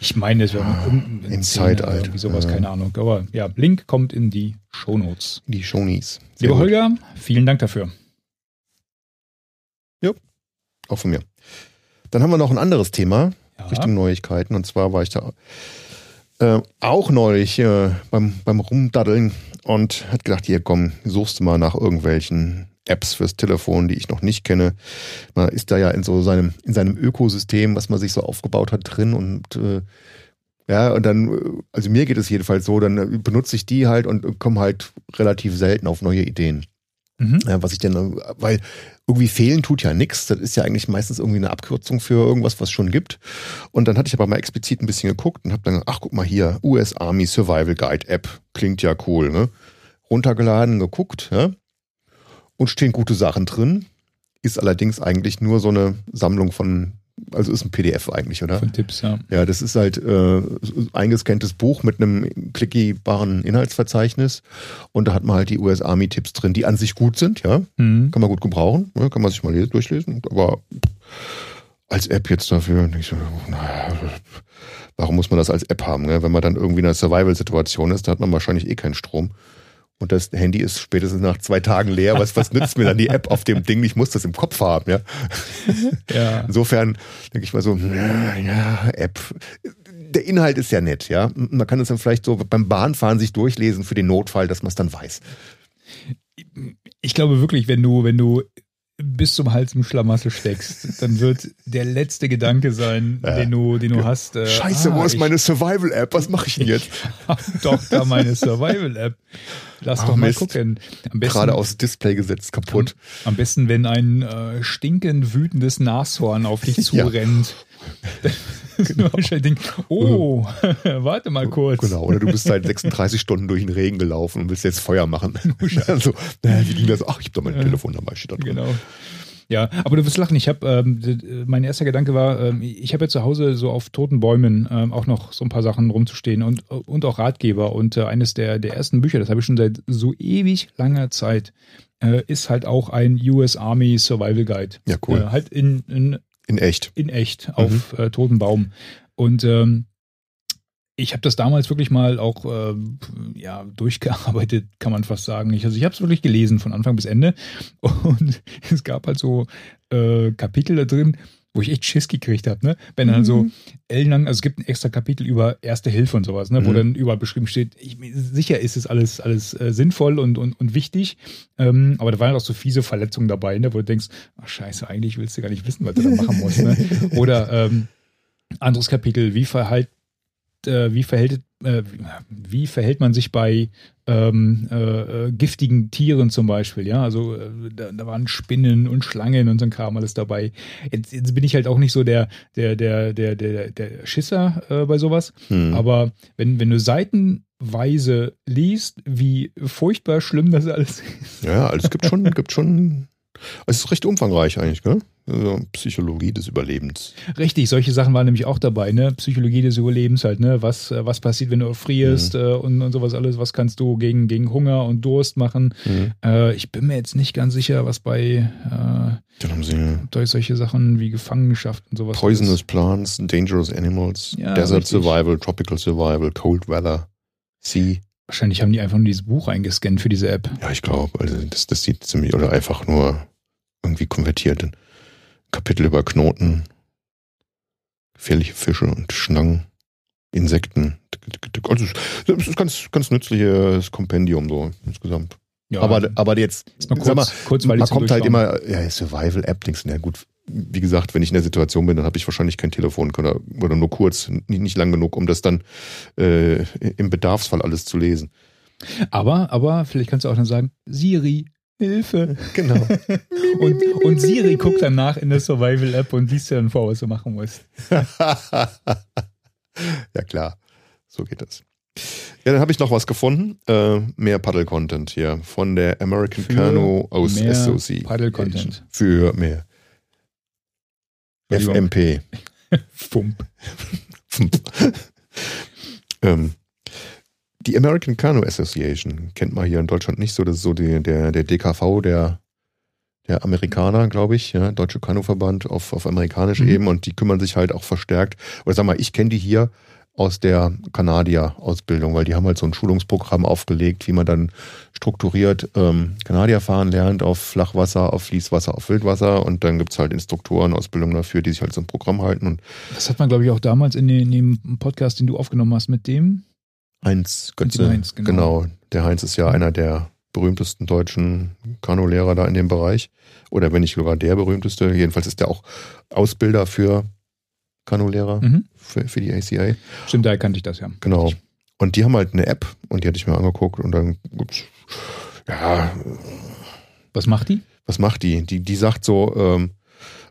Ich meine, es wäre Ah, im Zehner Zeitalter. Irgendwie sowas, Ja. keine Ahnung. Aber ja, Link kommt in die Shownotes. Die Shonies. Sehr Lieber gut. Holger, vielen Dank dafür. Auch von mir. Dann haben wir noch ein anderes Thema. Ja. Richtung Neuigkeiten. Und zwar war ich da äh, auch neulich äh, beim, beim Rumdaddeln und hat gedacht, hier komm, suchst du mal nach irgendwelchen Apps fürs Telefon, die ich noch nicht kenne. Man ist da ja in so seinem, in seinem Ökosystem, was man sich so aufgebaut hat, drin und äh, ja, und dann, äh, also mir geht es jedenfalls so, dann äh, benutze ich die halt und komme halt relativ selten auf neue Ideen. Mhm. Ja, was ich denn, weil irgendwie fehlen tut ja nichts. Das ist ja eigentlich meistens irgendwie eine Abkürzung für irgendwas, was schon gibt. Und dann hatte ich aber mal explizit ein bisschen geguckt und habe dann, ach guck mal hier, US Army Survival Guide App, klingt ja cool, ne? Runtergeladen, geguckt, ja? Und stehen gute Sachen drin. Ist allerdings eigentlich nur so eine Sammlung von, also ist ein PDF eigentlich, oder? Von Tipps, ja. Ja, das ist halt äh, eingescanntes Buch mit einem klickibaren Inhaltsverzeichnis und da hat man halt die US Army Tipps drin, die an sich gut sind, ja, Mhm. kann man gut gebrauchen, ja, kann man sich mal les- durchlesen, aber als App jetzt dafür, nicht so, naja, warum muss man das als App haben, ne? wenn man dann irgendwie in einer Survival-Situation ist, da hat man wahrscheinlich eh keinen Strom. Und das Handy ist spätestens nach zwei Tagen leer. Was, was nützt mir dann die App auf dem Ding? Ich muss das im Kopf haben, ja. [laughs] Ja. Insofern denke ich mal so, na, ja, App. Der Inhalt ist ja nett, ja. Man kann es dann vielleicht so beim Bahnfahren sich durchlesen für den Notfall, dass man es dann weiß. Ich glaube wirklich, wenn du, wenn du bis zum Hals im Schlamassel steckst, dann wird der letzte Gedanke sein, Ja. den du, den du hast. Äh, Scheiße, ah, wo ist ich meine Survival-App? Was mache ich denn jetzt? [laughs] hab doch da meine Survival-App. Lass Ah, doch mal Mist. gucken. Am besten, Gerade aufs Display gesetzt, kaputt. am besten, wenn ein äh, stinkend wütendes Nashorn auf dich [laughs] zurennt. [laughs] genau. [laughs] Denk, oh, [laughs] warte mal kurz. Genau, oder du bist seit 36 Stunden durch den Regen gelaufen und willst jetzt Feuer machen. [laughs] also, äh, wie ging das? Ach, ich hab doch mein Telefonnummer steht da drin. Genau. Ja, aber du wirst lachen. Ich habe, ähm, mein erster Gedanke war, ähm, ich habe ja zu Hause so auf toten Bäumen ähm, auch noch so ein paar Sachen rumzustehen und, und auch Ratgeber. Und äh, eines der, der ersten Bücher, das habe ich schon seit so ewig langer Zeit, äh, ist halt auch ein US Army Survival Guide. Ja, cool. Äh, halt in, in, In echt. in echt auf äh, toten Baum. Und ähm, ich habe das damals wirklich mal auch ähm, ja, durchgearbeitet, kann man fast sagen. Ich, also ich habe es wirklich gelesen von Anfang bis Ende. [laughs] Und es gab halt so äh, Kapitel da drin, wo ich echt Schiss gekriegt habe, ne? Wenn dann so ellenlang, also es gibt ein extra Kapitel über Erste Hilfe und sowas, ne? Wo Mhm. dann überall beschrieben steht, ich, sicher ist es alles, alles äh, sinnvoll und, und, und wichtig, ähm, aber da waren auch so fiese Verletzungen dabei, ne? Wo du denkst, ach scheiße, eigentlich willst du gar nicht wissen, was du da machen musst, ne? [laughs] Oder ähm, anderes Kapitel, wie verhalt, äh, wie verhält, äh, wie verhält man sich bei ähm, äh, äh, giftigen Tieren zum Beispiel, ja, also äh, da, da waren Spinnen und Schlangen und so ein Kram alles dabei. Jetzt, jetzt bin ich halt auch nicht so der, der, der, der, der, der Schisser äh, bei sowas, Hm. aber wenn, wenn du seitenweise liest, wie furchtbar schlimm das alles ist. Ja, also es gibt schon, [laughs] gibt schon, es ist recht umfangreich eigentlich, gell? Also Psychologie des Überlebens. Richtig, solche Sachen waren nämlich auch dabei, ne? Psychologie des Überlebens halt, ne? Was, äh, was passiert, wenn du erfrierst äh, und, und sowas alles, was kannst du gegen, gegen Hunger und Durst machen? Mhm. Äh, ich bin mir jetzt nicht ganz sicher, was bei äh, Dann haben sie durch solche Sachen wie Gefangenschaft und sowas. Poisonous alles- Plants, Dangerous Animals, Ja, Desert richtig. Survival, Tropical Survival, Cold Weather, Sea. Wahrscheinlich haben die einfach nur dieses Buch eingescannt für diese App. Ja, ich glaube, also das, das sieht ziemlich, oder einfach nur irgendwie konvertiert. Ein Kapitel über Knoten, gefährliche Fische und Schlangen, Insekten. Also es ist ganz, ganz nützliches Kompendium so insgesamt. Ja, aber, aber jetzt, mal sag mal, kurz, kurzweilig man kommt halt immer, ja, Survival-App, denkst du, na gut, wie gesagt, wenn ich in der Situation bin, dann habe ich wahrscheinlich kein Telefon oder, oder nur kurz, nicht, nicht lang genug, um das dann äh, im Bedarfsfall alles zu lesen. Aber, aber vielleicht kannst du auch dann sagen, Siri, Hilfe. Genau. [laughs] Und, und Siri guckt dann nach in der Survival-App und liest dir dann vor, was du machen musst. [laughs] ja, klar. So geht das. Ja, dann habe ich noch was gefunden. Äh, mehr Paddle-Content hier von der American Für Canoe aus mehr Association. Paddle-Content. Für mehr. FMP. [laughs] Fump. ähm, die American Canoe Association kennt man hier in Deutschland nicht so. Das ist so die, der, der DKV der, der Amerikaner, glaube ich, ja, Deutsche Kanuverband auf, auf amerikanischer Mhm. Ebene und die kümmern sich halt auch verstärkt. Oder sag mal, ich kenne die hier aus der Kanadier-Ausbildung, weil die haben halt so ein Schulungsprogramm aufgelegt, wie man dann strukturiert ähm, Kanadier fahren lernt auf Flachwasser, auf Fließwasser, auf Wildwasser und dann gibt's halt Instruktoren, Ausbildungen dafür, die sich halt so ein Programm halten und Das hat man, glaube ich, auch damals in, den, in dem Podcast, den du aufgenommen hast, mit dem. Heinz Götze, Heinz, genau. genau. Der Heinz ist ja einer der berühmtesten deutschen Kanulehrer da in dem Bereich. Oder wenn nicht sogar der berühmteste. Jedenfalls ist der auch Ausbilder für Kanulehrer, Mhm. für, für die ACA. Stimmt, da kannte ich das ja. Genau. Und die haben halt eine App und die hatte ich mir angeguckt und dann gibt's, ja, Was macht die? was macht die? Die, die sagt so, ähm,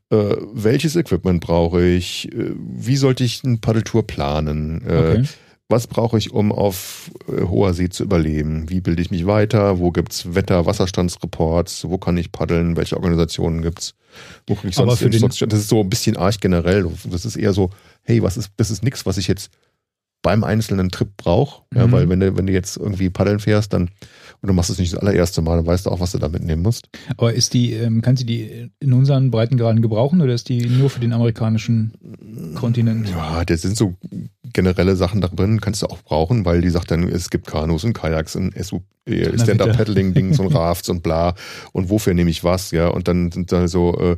äh, welches Equipment brauche ich? Äh, wie sollte ich eine Paddeltour planen? Äh, Okay. Was brauche ich, um auf äh, hoher See zu überleben? Wie bilde ich mich weiter? Wo gibt's Wetter-, Wasserstandsreports? Wo kann ich paddeln? Welche Organisationen gibt's? Wo kriege ich sonst Instruktionen? Das ist so ein bisschen arg generell. Das ist eher so, hey, was ist, das ist nichts, was ich jetzt beim einzelnen Trip brauche. Ja, Mhm. weil wenn du, wenn du jetzt irgendwie paddeln fährst, dann und du machst es nicht das allererste Mal, dann weißt du auch, was du da mitnehmen musst. Aber ist die, ähm, kann sie die in unseren Breitengraden gebrauchen oder ist die nur für den amerikanischen Kontinent? Ja, das sind so generelle Sachen da drin, kannst du auch brauchen, weil die sagt dann, es gibt Kanus und Kajaks und SUP, äh, Stand-Up-Paddling-Dings [laughs] und Rafts und bla. Und wofür nehme ich was, ja? Und dann sind da so äh,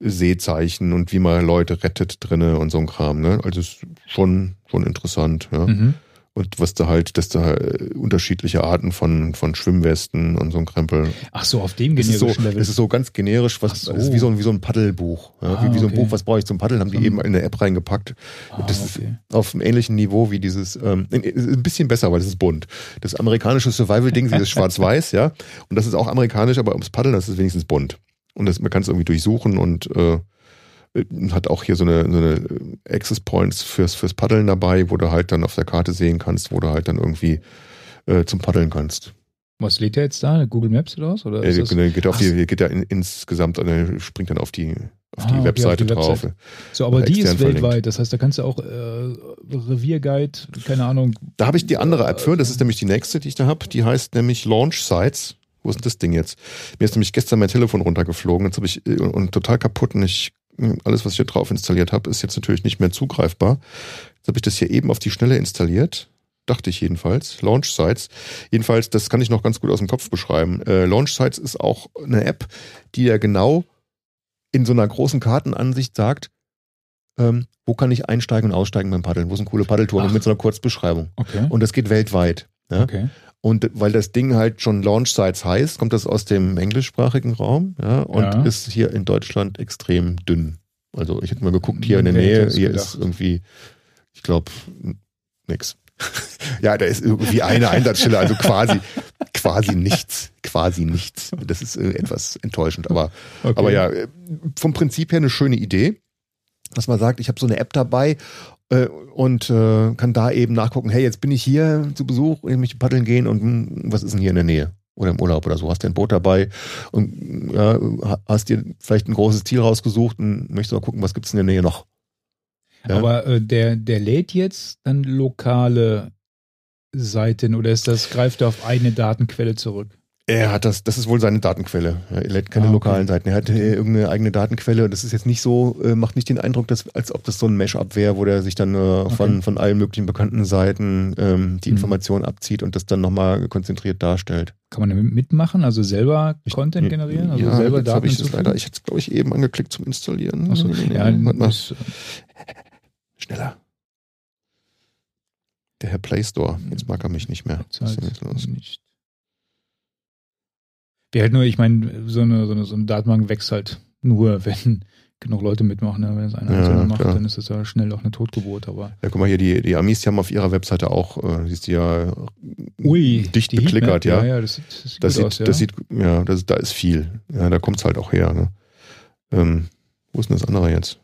Seezeichen und wie man Leute rettet drinne und so ein Kram, ne? Also ist schon, schon interessant, ja. Mhm. Und was da halt, dass da äh, unterschiedliche Arten von, von Schwimmwesten und so ein Krempel. Ach so, auf dem Es generischen so, Level. es ist so ganz generisch, was so. es ist wie so ein, wie so ein Paddelbuch. Ja, Ah, wie, wie so ein. Buch, was brauche ich zum Paddeln, haben die eben in eine App reingepackt. Ah, das ist okay. auf einem ähnlichen Niveau wie dieses, ähm, ein bisschen besser, weil es ist bunt. Das amerikanische Survival-Ding, dieses [laughs] Schwarz-Weiß, ja. Und das ist auch amerikanisch, aber ums Paddeln, das ist wenigstens bunt. Und das, man kann es irgendwie durchsuchen und äh, hat auch hier so eine, so eine Access Points fürs, fürs Paddeln dabei, wo du halt dann auf der Karte sehen kannst, wo du halt dann irgendwie äh, zum Paddeln kannst. Was lädt der jetzt da? Google Maps oder was? Oder Er ist das, geht, auf die, geht ja in, insgesamt, äh, springt dann auf die, auf Ah, die Webseite auf die drauf. Webseite. so, aber die ist extern verlinkt. weltweit. Das heißt, da kannst du auch äh, Revierguide, keine Ahnung. Da habe ich die andere App für, das ist nämlich die nächste, die ich da habe. Die heißt nämlich Launch Sites. Wo ist denn das Ding jetzt? Mir ist nämlich gestern mein Telefon runtergeflogen. Jetzt habe ich äh, und total kaputt und ich alles, was ich hier drauf installiert habe, ist jetzt natürlich nicht mehr zugreifbar. Jetzt habe ich das hier eben auf die Schnelle installiert. Dachte ich jedenfalls. Launch Sites. Jedenfalls, das kann ich noch ganz gut aus dem Kopf beschreiben. Äh, Launch Sites ist auch eine App, die ja genau in so einer großen Kartenansicht sagt, ähm, wo kann ich einsteigen und aussteigen beim Paddeln? Wo sind coole Paddeltouren? Ach. Mit so einer Kurzbeschreibung. Okay. Und das geht weltweit. Ja? okay. Und weil das Ding halt schon Launch Sites heißt, kommt das aus dem englischsprachigen Raum ja, und Ja. ist hier in Deutschland extrem dünn. Also ich hätte mal geguckt, hier in der Nähe, hier gedacht? ist irgendwie, ich glaube, nix. [laughs] ja, da ist irgendwie eine Einsatzstelle, also quasi, quasi nichts, quasi nichts. Das ist äh, etwas enttäuschend, aber okay. aber ja, äh, vom Prinzip her eine schöne Idee, dass man sagt, ich habe so eine App dabei äh, und äh, kann da eben nachgucken, hey, jetzt bin ich hier zu Besuch, ich möchte paddeln gehen und hm, was ist denn hier in der Nähe? Oder im Urlaub oder so, hast du ein Boot dabei und ja, hast dir vielleicht ein großes Ziel rausgesucht und möchtest mal gucken, was gibt's in der Nähe noch. Ja. Aber äh, der, der lädt jetzt dann lokale Seiten oder ist das, greift er auf eine Datenquelle zurück? Er hat das, das ist wohl seine Datenquelle. Er lädt keine Ah, okay. lokalen Seiten. Er hat äh, irgendeine eigene Datenquelle. Das ist jetzt nicht so, äh, macht nicht den Eindruck, dass, als ob das so ein Mesh-up wäre, wo der sich dann äh, von, von allen möglichen bekannten Seiten ähm, die Mhm. Informationen abzieht und das dann nochmal konzentriert darstellt. Kann man damit mitmachen? Also selber Content generieren? Also ja, selber jetzt habe Daten ich das leider. Ich hätte es, glaube ich, eben angeklickt zum Installieren. Achso, ja, Warte mal. ist, Schneller. Der Herr Play Store. Jetzt mag er mich nicht mehr. Was ist denn jetzt los? nicht. Wäre halt nur, ich meine, so eine, so, eine, so eine Datenbank wächst halt nur, [laughs] wenn genug Leute mitmachen. Ne? Wenn es einer Ja, macht, klar. dann ist das ja schnell auch eine Totgeburt. Aber Ja, guck mal hier, die, die Amis, die haben auf ihrer Webseite auch, äh, siehst du ja, ui, dicht die beklickert, ja. Ja, ja, das sieht, das sieht Das sieht, aus, ja. das sieht, ja, das, da ist viel. Ja, da kommt es halt auch her. Ne? Ähm, wo ist denn das andere jetzt?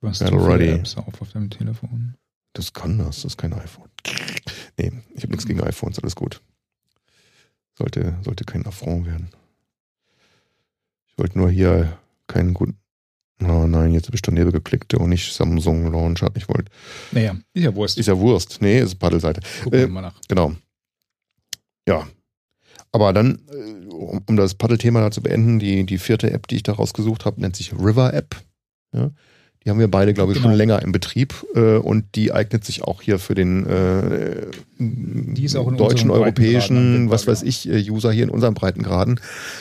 du hast Battle Ready. Apps auf auf deinem Telefon. Das kann das, das ist kein iPhone. Nee, ich habe nichts gegen iPhones, alles gut. Sollte, sollte kein Affront werden. Ich wollte nur hier keinen guten. Oh nein, jetzt habe ich daneben geklickt und nicht Samsung Launcher. Ich wollte. Naja, ist ja Wurst. Ist ja Wurst. Nee, ist Paddelseite. Gucken wir äh, mal nach. Genau. Ja. Aber dann, äh, um, um das Paddelthema da zu beenden, die, die vierte App, die ich da rausgesucht habe, nennt sich River App. Ja. Die haben wir beide, glaube ich, Genau. schon länger im Betrieb äh, und die eignet sich auch hier für den äh, deutschen, europäischen, was weiß ich, äh, User hier in unseren Breitengraden.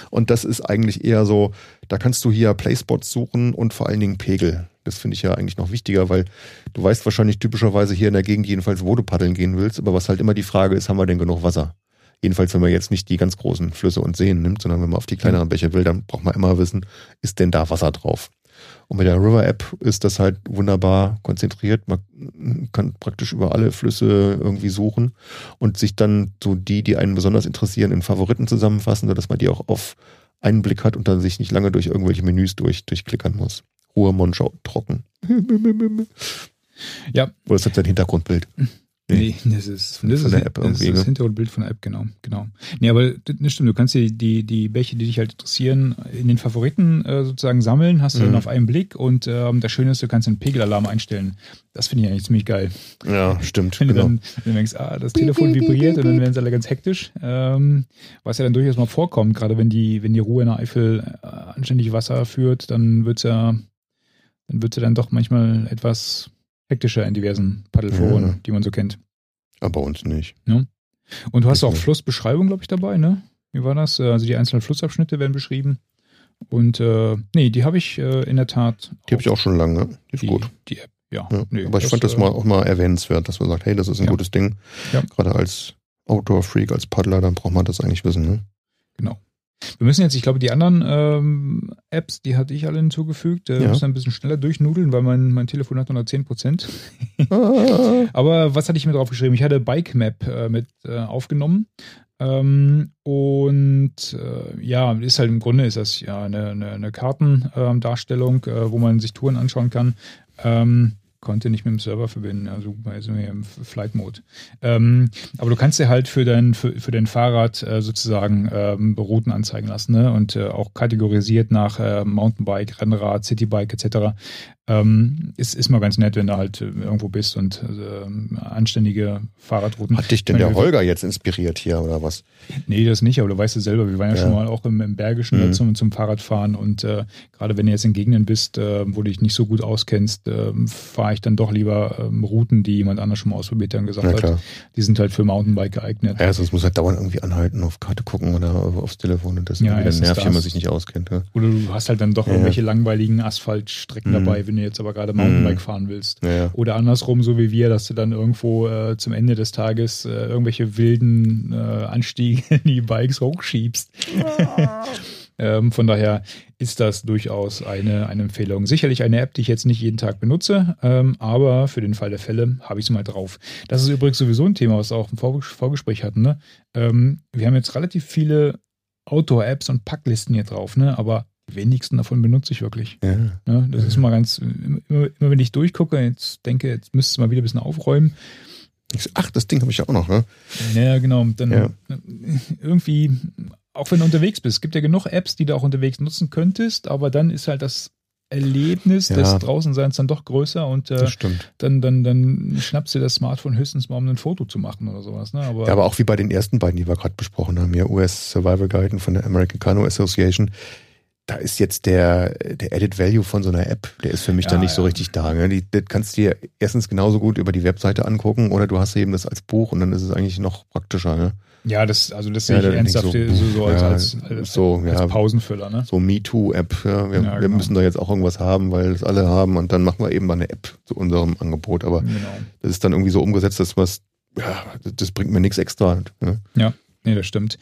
Und das ist eigentlich eher so, da kannst du hier Playspots suchen und vor allen Dingen Pegel. Das finde ich ja eigentlich noch wichtiger, weil du weißt wahrscheinlich typischerweise hier in der Gegend jedenfalls, wo du paddeln gehen willst, aber was halt immer die Frage ist, haben wir denn genug Wasser? Jedenfalls, wenn man jetzt nicht die ganz großen Flüsse und Seen nimmt, sondern wenn man auf die kleineren Bäche will, dann braucht man immer wissen, ist denn da Wasser drauf? Und mit der River App ist das halt wunderbar konzentriert. Man kann praktisch über alle Flüsse irgendwie suchen und sich dann so die, die einen besonders interessieren, in Favoriten zusammenfassen, sodass man die auch auf einen Blick hat und dann sich nicht lange durch irgendwelche Menüs durch, durchklickern muss. Ruhe, Mondschau, trocken. [laughs] Ja. Oder ist das dein Hintergrundbild? Nee, das ist, Von- das von ist, der App das irgendwie, ist das? Hintergrundbild von der App, genau. genau. Nee, aber das das stimmt, du kannst die, die, die Bäche, die dich halt interessieren, in den Favoriten äh, sozusagen sammeln, hast du Mhm. dann auf einen Blick und ähm, das Schöne ist, du kannst den Pegelalarm einstellen. Das finde ich eigentlich ziemlich geil. Ja, stimmt. Wenn du Genau. dann wenn du denkst, ah, das Telefon vibriert und dann werden sie alle ganz hektisch. Ähm, was ja dann durchaus mal vorkommt, gerade wenn die, wenn die Ruhe in der Eifel äh, anständig Wasser führt, dann wird's ja, dann wird's ja dann doch manchmal etwas hektischer in diversen Paddelforen, Ja. die man so kennt. Aber bei uns nicht. Und du hast auch Okay. Flussbeschreibung, glaube ich, dabei, ne? Wie war das? Äh, Also die einzelnen Flussabschnitte werden beschrieben. Und äh, nee, die habe ich äh, in der Tat. Die habe ich auch schon lange. Die ist die, gut. Die App. ja. ja. Nee, aber ich das, fand das äh, mal auch mal erwähnenswert, dass man sagt, hey, das ist ein ja. gutes Ding. Ja. Gerade als Outdoor-Freak, als Paddler, dann braucht man das eigentlich wissen. Ne? Genau. Wir müssen jetzt, ich glaube, die anderen ähm, Apps, die hatte ich alle hinzugefügt. Äh, ja. müssen ein bisschen schneller durchnudeln, weil mein, mein Telefon hat nur noch 10 Prozent. ah. [laughs] Aber was hatte ich mir drauf geschrieben? Ich hatte Bike Map äh, mit äh, aufgenommen. Ähm, und äh, ja, ist halt im Grunde ist das ja eine, eine, eine Kartendarstellung, äh, wo man sich Touren anschauen kann. Ähm, konnte nicht mit dem Server verbinden, also also im Flight Mode. Ähm, aber du kannst dir halt für dein, für, für dein Fahrrad äh, sozusagen ähm, Routen anzeigen lassen ne? und äh, auch kategorisiert nach äh, Mountainbike, Rennrad, Citybike etc. Ähm, ist, ist mal ganz nett, wenn du halt äh, irgendwo bist und äh, anständige Fahrradrouten. Hat dich denn der Holger jetzt inspiriert hier oder was? Nee, das nicht, aber du weißt es selber, wir waren ja, ja, schon mal auch im, im Bergischen mhm. zum, zum Fahrradfahren und äh, gerade wenn du jetzt in Gegenden bist, äh, wo du dich nicht so gut auskennst, äh, fahre ich dann doch lieber ähm, Routen, die jemand anders schon mal ausprobiert hat und gesagt hat, die sind halt für Mountainbike geeignet. Ja, sonst muss halt dauernd irgendwie anhalten, auf Karte gucken oder aufs Telefon und das ist ja, nervig, wenn man sich nicht auskennt. Ja. Oder du hast halt dann doch irgendwelche langweiligen Asphaltstrecken mhm. dabei, wenn du jetzt aber gerade Mountainbike mhm. fahren willst. Ja. Oder andersrum, so wie wir, dass du dann irgendwo äh, zum Ende des Tages äh, irgendwelche wilden äh, Anstiege in die Bikes hochschiebst. [laughs] ähm, von daher ist das durchaus eine, eine Empfehlung. Sicherlich eine App, die ich jetzt nicht jeden Tag benutze, ähm, aber für den Fall der Fälle habe ich sie mal drauf. Das ist übrigens sowieso ein Thema, was wir auch im Vorgespräch hatten. Ne? Ähm, wir haben jetzt relativ viele Outdoor-Apps und Packlisten hier drauf, ne? aber die wenigsten davon benutze ich wirklich. Ja. ja das ja. ist mal ganz, immer, immer, wenn ich durchgucke, jetzt denke, jetzt müsste es mal wieder ein bisschen aufräumen. Ach, das Ding habe ich ja auch noch, ne? Ja, genau. Dann ja. irgendwie, auch wenn du unterwegs bist, es gibt ja genug Apps, die du auch unterwegs nutzen könntest, aber dann ist halt das Erlebnis ja. des Draußenseins dann doch größer und äh, dann, dann, dann schnappst du das Smartphone höchstens mal, um ein Foto zu machen oder sowas. Ne? Aber, ja, aber auch wie bei den ersten beiden, die wir gerade besprochen haben, hier US Survival Guide von der American Canoe Association, da ist jetzt der, der Added Value von so einer App, der ist für mich ja, dann nicht ja. so richtig da. Ne? Die, das kannst du dir erstens genauso gut über die Webseite angucken oder du hast eben das als Buch und dann ist es eigentlich noch praktischer. Ne? Ja, das, also das sehe ja, ich ernsthaft so, so, so als, als, als, so, als Pausenfüller. Ne? So MeToo-App. Ja. Wir, genau. wir, müssen da jetzt auch irgendwas haben, weil es alle haben und dann machen wir eben mal eine App zu unserem Angebot. Aber genau. das ist dann irgendwie so umgesetzt, dass was, ja, das bringt mir nichts extra. Ne? Ja, nee, das stimmt.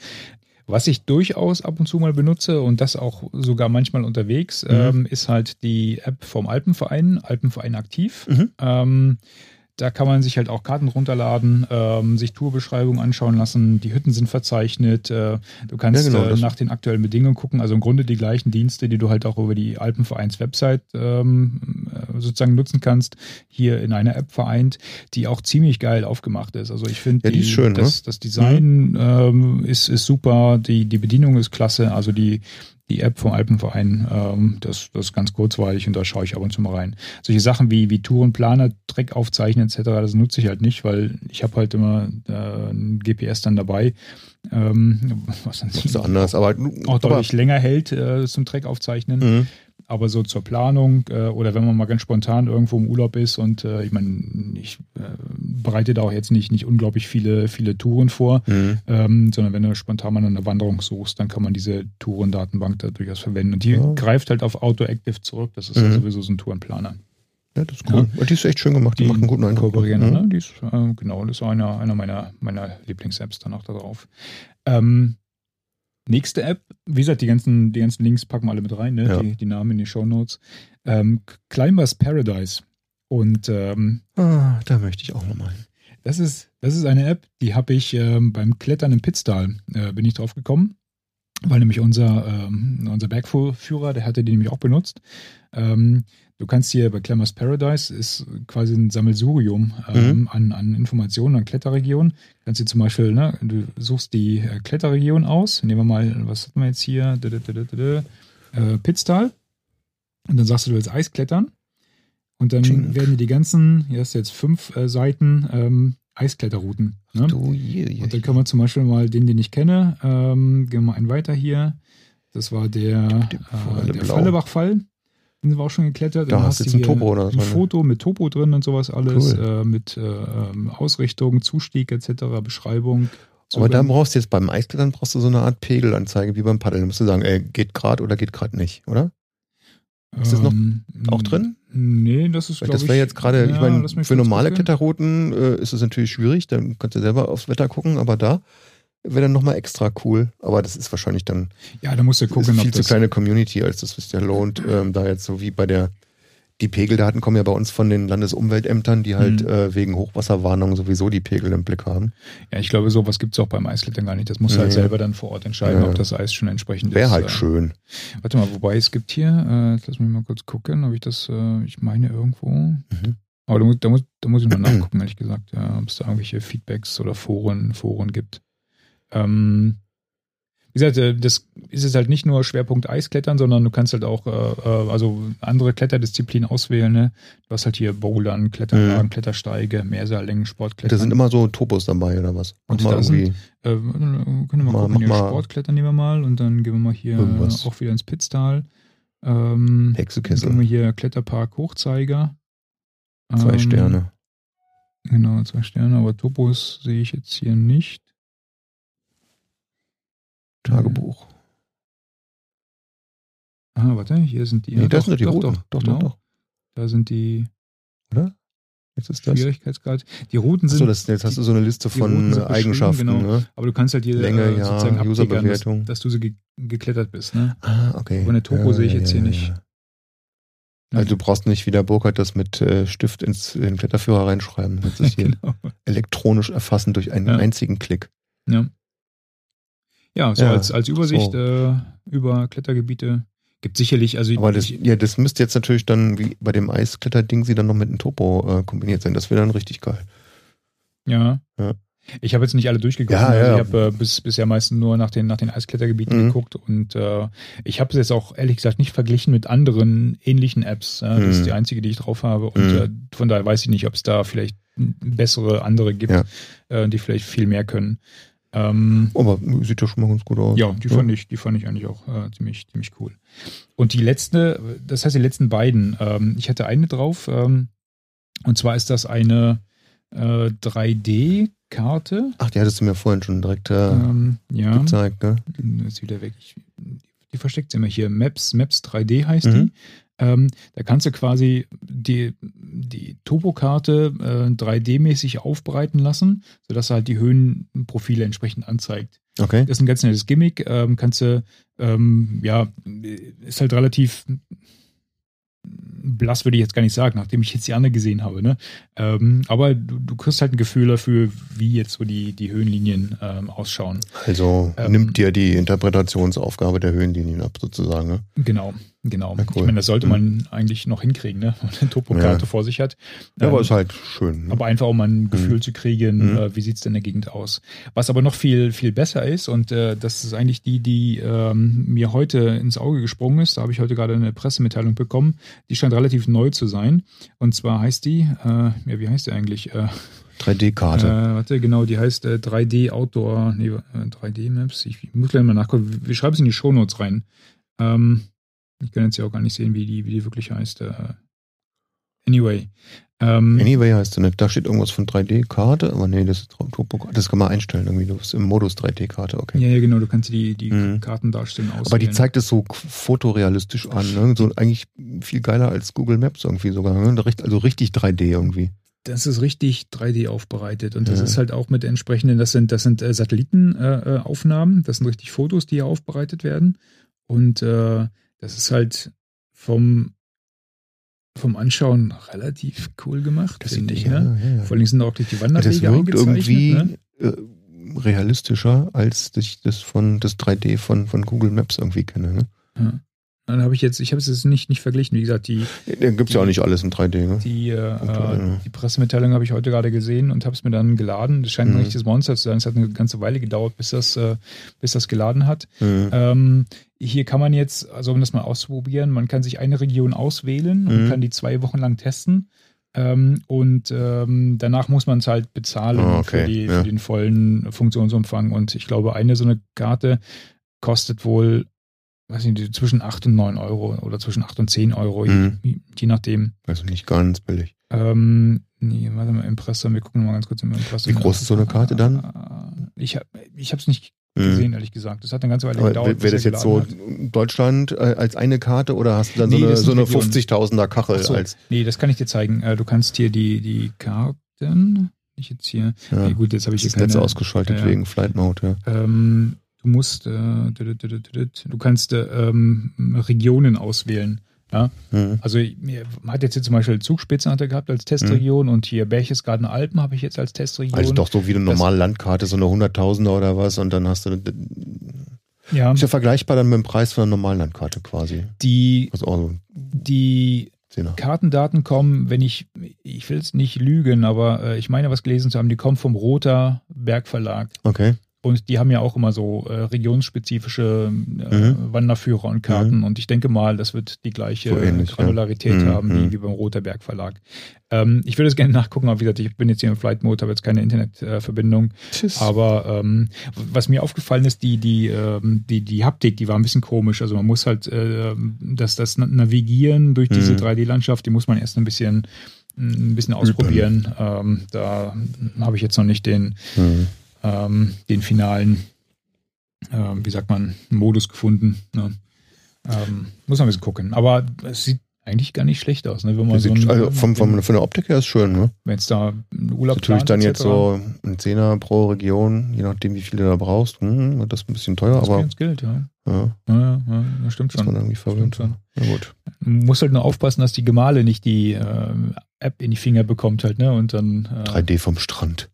Was ich durchaus ab und zu mal benutze und das auch sogar manchmal unterwegs, mhm. ähm, ist halt die App vom Alpenverein, Alpenverein aktiv. Mhm. Ähm, da kann man sich halt auch Karten runterladen, ähm, sich Tourbeschreibungen anschauen lassen. Die Hütten sind verzeichnet. Äh, du kannst ja, genau, äh, nach den aktuellen Bedingungen gucken. Also im Grunde die gleichen Dienste, die du halt auch über die Alpenvereins-Website ähm, äh, sozusagen nutzen kannst, hier in einer App vereint, die auch ziemlich geil aufgemacht ist. Also ich finde, ja, schön, das, ne? das Design mhm. ähm, ist, ist super, die, die Bedienung ist klasse. Also die, die App vom Alpenverein, ähm, das, das ist ganz kurzweilig und da schaue ich ab und zu mal rein. Solche Sachen wie, wie Tourenplaner, Dreck aufzeichnen etc., das nutze ich halt nicht, weil ich habe halt immer äh, ein GPS dann dabei, ähm, was dann ist anders, aber auch deutlich länger hält äh, zum Dreck aufzeichnen. Mhm aber so zur Planung äh, oder wenn man mal ganz spontan irgendwo im Urlaub ist und äh, ich meine, ich äh, bereite da auch jetzt nicht, nicht unglaublich viele, viele Touren vor, mhm. ähm, sondern wenn du spontan mal eine Wanderung suchst, dann kann man diese Tourendatenbank da durchaus verwenden. Und die ja. greift halt auf AutoActive zurück. Das ist mhm. ja sowieso so ein Tourenplaner. Ja, das ist cool. Ja. Die ist echt schön gemacht. Die, die macht einen guten Eindruck. Mhm. Ne? Die ist, äh, genau, das ist einer, einer meiner, meiner Lieblings-Apps dann auch da drauf. Ähm, Nächste App, wie gesagt, die ganzen, die ganzen Links packen wir alle mit rein, ne? Ja. die, die Namen in die Show Notes. Ähm, Climbers Paradise. Und ähm, ah, da möchte ich auch nochmal hin. Das ist, das ist eine App, die habe ich ähm, beim Klettern im Pitztal, äh, bin ich drauf gekommen, weil nämlich unser, ähm, unser Bergführer, der hatte die nämlich auch benutzt. Du kannst hier bei Climbers Paradise ist quasi ein Sammelsurium ähm, mhm. an, an Informationen an Kletterregionen. Du kannst hier zum Beispiel, ne, du suchst die äh, Kletterregion aus. Nehmen wir mal, was hatten wir jetzt hier? Äh, Pitztal. Und dann sagst du, du willst Eisklettern. Und dann Chink. werden dir die ganzen, hier hast du jetzt fünf äh, Seiten ähm, Eiskletterrouten. Ne? Du, je, je. Und dann kann man zum Beispiel mal den, den ich kenne, ähm, gehen wir mal einen weiter hier. Das war der, äh, der Fallebach-Fall sind wir auch schon geklettert. Da hast du jetzt ein Topo oder was? Ein Foto mit Topo drin und sowas alles, cool. äh, mit äh, ähm, Ausrichtung, Zustieg etc., Beschreibung. Aber dann brauchst du jetzt beim Eisklettern brauchst du so eine Art Pegelanzeige wie beim Paddeln. Da musst du sagen, ey, geht gerade oder geht gerade nicht, oder? Ist das noch auch drin? Nee, das ist, Das wäre jetzt gerade, ja, ich meine, für normale gucken. Kletterrouten äh, ist es natürlich schwierig, dann kannst du selber aufs Wetter gucken, aber da wäre dann nochmal extra cool. Aber das ist wahrscheinlich dann. Ja, da musst du gucken, ist viel zu kleine Community, als das es ja lohnt, ähm, da jetzt so wie bei der die Pegeldaten kommen ja bei uns von den Landesumweltämtern, die halt mhm. äh, wegen Hochwasserwarnung sowieso die Pegel im Blick haben. Ja, ich glaube, sowas gibt es auch beim Eisklettern gar nicht. Das muss nee. halt selber dann vor Ort entscheiden, ja. ob das Eis schon entsprechend Wäre ist. Wäre halt äh, schön. Warte mal, wobei es gibt hier, äh, lass mich mal kurz gucken, ob ich das, äh, ich meine irgendwo. Mhm. Aber da muss, da, muss, da muss ich mal [clears throat] nachgucken, ehrlich gesagt, ja, ob es da irgendwelche Feedbacks oder Foren, Foren gibt. Ähm, wie gesagt, äh, das ist es halt nicht nur Schwerpunkt Eisklettern, sondern du kannst halt auch äh, äh, also andere Kletterdisziplinen auswählen. Ne? Du hast halt hier Bouldern, Kletterwagen, mhm. Klettersteige, Mehrseillängen, Sportklettern. Da sind immer so Topos dabei oder was? Mach und da sind, äh, können wir mal, mal gucken, hier Sportklettern nehmen wir mal und dann gehen wir mal hier irgendwas. auch wieder ins Pitztal. Ähm, Hexekessel. Dann gehen wir hier Kletterpark Hochzeiger. Zwei ähm, Sterne. Genau, zwei Sterne, aber Topos sehe ich jetzt hier nicht. Tagebuch. Ah, warte, hier sind die. Nee, ja, das sind die doch, Routen. Doch, doch, genau. doch, Da sind die. Oder? Jetzt ist das. Schwierigkeitsgrad. Die Routen sind. Achso, das, jetzt hast du so eine Liste von Eigenschaften. Genau. Ne? Aber du kannst halt hier Länge, äh, sozusagen ja, Userbewertung. Dass, dass, du so ge geklettert bist. Ne? Ah, okay. Aber eine Topo ja, sehe ich jetzt hier nicht. Also du brauchst nicht wie der Burkhardt das mit äh, Stift ins in den Kletterführer reinschreiben. Das ist [laughs] hier genau. elektronisch erfassen durch einen einzigen Klick. Ja. Ja, so ja, als, als Übersicht so. äh, über Klettergebiete. Gibt sicherlich, also. Aber das, ja, das müsste jetzt natürlich dann, wie bei dem Eiskletterding, sie dann noch mit einem Topo äh, kombiniert sein. Das wäre dann richtig geil. Ja. ja. Ich habe jetzt nicht alle durchgeguckt. Ja, also ja. Ich habe äh, bis, bisher meistens nur nach den, nach den Eisklettergebieten mhm. geguckt und äh, ich habe es jetzt auch ehrlich gesagt nicht verglichen mit anderen ähnlichen Apps. Ja, das mhm. ist die einzige, die ich drauf habe und mhm. äh, von daher weiß ich nicht, ob es da vielleicht bessere andere gibt, äh, die vielleicht viel mehr können. Ähm, Aber sieht ja schon mal ganz gut aus. Ja, die ja. fand ich, die fand ich eigentlich auch äh, ziemlich, ziemlich cool. Und die letzte, das heißt die letzten beiden, ähm, ich hatte eine drauf, ähm, und zwar ist das eine äh, 3D-Karte. Ach, die hattest du mir vorhin schon direkt äh, ähm, ja. gezeigt, ne? Ist wieder weg. Ich, die versteckt sie immer hier. Maps, Maps 3D heißt mhm. die. Ähm, da kannst du quasi die, die Topokarte äh, 3D-mäßig aufbereiten lassen, sodass er halt die Höhenprofile entsprechend anzeigt. Okay. Das ist ein ganz nettes Gimmick. Ähm, kannst du, ähm, ja, ist halt relativ blass würde ich jetzt gar nicht sagen, nachdem ich jetzt die andere gesehen habe. Ne? Ähm, aber du, du kriegst halt ein Gefühl dafür, wie jetzt so die, die Höhenlinien ähm, ausschauen. Also ähm, nimmt dir die Interpretationsaufgabe der Höhenlinien ab, sozusagen. Ne? Genau, genau. Ja, cool. Ich meine, das sollte man mhm. eigentlich noch hinkriegen, ne? [laughs] wenn man eine Topokarte ja. vor sich hat. Ja, aber ähm, ist halt schön. Ne? Aber einfach, um ein Gefühl mhm. zu kriegen, mhm. äh, wie sieht es denn in der Gegend aus. Was aber noch viel, viel besser ist, und äh, das ist eigentlich die, die ähm, mir heute ins Auge gesprungen ist, da habe ich heute gerade eine Pressemitteilung bekommen, die scheint relativ neu zu sein. Und zwar heißt die, äh, ja, wie heißt die eigentlich? Äh, 3D-Karte. Äh, warte, genau, die heißt äh, 3D Outdoor, nee, 3D äh, Maps. Ich, ich muss gleich mal nachgucken. Wir schreiben es in die Shownotes rein. Ähm, ich kann jetzt ja auch gar nicht sehen, wie die, wie die wirklich heißt. Äh, anyway. Ähm, anyway heißt sie nicht. Da steht irgendwas von 3D-Karte, aber nee, das ist Das kann man einstellen irgendwie. Du bist im Modus 3D-Karte, okay. Ja, ja, genau. Du kannst die, die mhm. Karten darstellen auswählen. Aber die zeigt es so fotorealistisch an. Ne? So eigentlich viel geiler als Google Maps irgendwie sogar. Ne? Also richtig 3D irgendwie das ist richtig 3D aufbereitet und das ja. ist halt auch mit entsprechenden, das sind, das sind äh, Satellitenaufnahmen, äh, das sind richtig Fotos, die hier aufbereitet werden und äh, das ist halt vom vom Anschauen relativ cool gemacht, finde ich. Ja, ne? ja. Vor allem sind auch durch die Wanderwege das wirkt irgendwie ne? äh, realistischer, als ich das von das 3D von, von Google Maps irgendwie kenne. Ne? Ja. Dann habe ich jetzt, ich habe es jetzt nicht, nicht verglichen. Wie gesagt, die. Da gibt es ja auch nicht alles in 3D, ne? Die, äh, die Pressemitteilung habe ich heute gerade gesehen und habe es mir dann geladen. Das scheint mhm. ein richtiges Monster zu sein. Es hat eine ganze Weile gedauert, bis das, äh, bis das geladen hat. Mhm. Ähm, hier kann man jetzt, also um das mal auszuprobieren, man kann sich eine Region auswählen und mhm. kann die zwei Wochen lang testen. Ähm, und ähm, danach muss man es halt bezahlen oh, okay. für, die, ja. für den vollen Funktionsumfang. Und ich glaube, eine so eine Karte kostet wohl weiß nicht, zwischen 8 und 9 Euro oder zwischen 8 und 10 Euro, mhm. je, je, nachdem. Also nicht ganz billig. Ähm, nee, warte mal, Impressum, wir gucken mal ganz kurz im Impressum. Wie groß ist so eine Karte dann? Ich habe ich es nicht gesehen, ehrlich gesagt. Das hat eine ganze Weile gedauert. Wäre das jetzt so hat. Deutschland äh, als eine Karte oder hast du dann nee, so eine, so eine 50.000er Kachel? So. als nee, das kann ich dir zeigen. Äh, du kannst hier die, die Karten, ich jetzt hier, ja. nee, gut, jetzt habe ich das hier keine, ausgeschaltet ja. wegen Flight Mode, ja. Ähm, du musst, äh, du kannst äh, ähm, Regionen auswählen. Ja? Mhm. Also man hat jetzt hier zum Beispiel er gehabt als Testregion mhm. und hier Berchtesgaden Alpen habe ich jetzt als Testregion. Also doch so wie eine normale Landkarte, so eine Hunderttausender oder was und dann hast du ja. Ist ja vergleichbar dann mit dem Preis von einer normalen Landkarte quasi. Die, also die Kartendaten kommen, wenn ich, ich will es nicht lügen, aber äh, ich meine was gelesen zu haben, die kommen vom Roter Bergverlag. Okay. Und die haben ja auch immer so äh, regionsspezifische äh, mhm. Wanderführer und Karten. Mhm. Und ich denke mal, das wird die gleiche so ähnlich, Granularität ja. haben mhm. wie, wie beim Roterberg Verlag. Ähm, ich würde es gerne [laughs] nachgucken, aber wie gesagt, ich bin jetzt hier im Flight Mode, habe jetzt keine Internetverbindung. Äh, aber ähm, was mir aufgefallen ist, die, die, ähm, die, die Haptik, die war ein bisschen komisch. Also man muss halt äh, das, das Navigieren durch diese 3D-Landschaft, mhm. die muss man erst ein bisschen ein bisschen ausprobieren. Ähm, da habe ich jetzt noch nicht den, mhm ähm, den finalen, äh, wie sagt man, Modus gefunden. Ne? Ähm, muss man ein bisschen gucken. Aber es sieht eigentlich gar nicht schlecht aus, ne? Wenn man so ein, also vom, vom, von der Optik her ist schön, ne? Wenn es da einen Urlaub Natürlich dann jetzt so ein Zehner pro Region, je nachdem wie viel du da brauchst, hm, wird das ein bisschen teuer, das aber. Das Geld, ja. Ja. Ja, ja, das stimmt schon. Ist man irgendwie verwöhnt. Schon. Ja, gut. Man muss halt nur aufpassen, dass die Gemahle nicht die äh, App in die Finger bekommt halt, ne? Und dann. Äh, 3D vom Strand.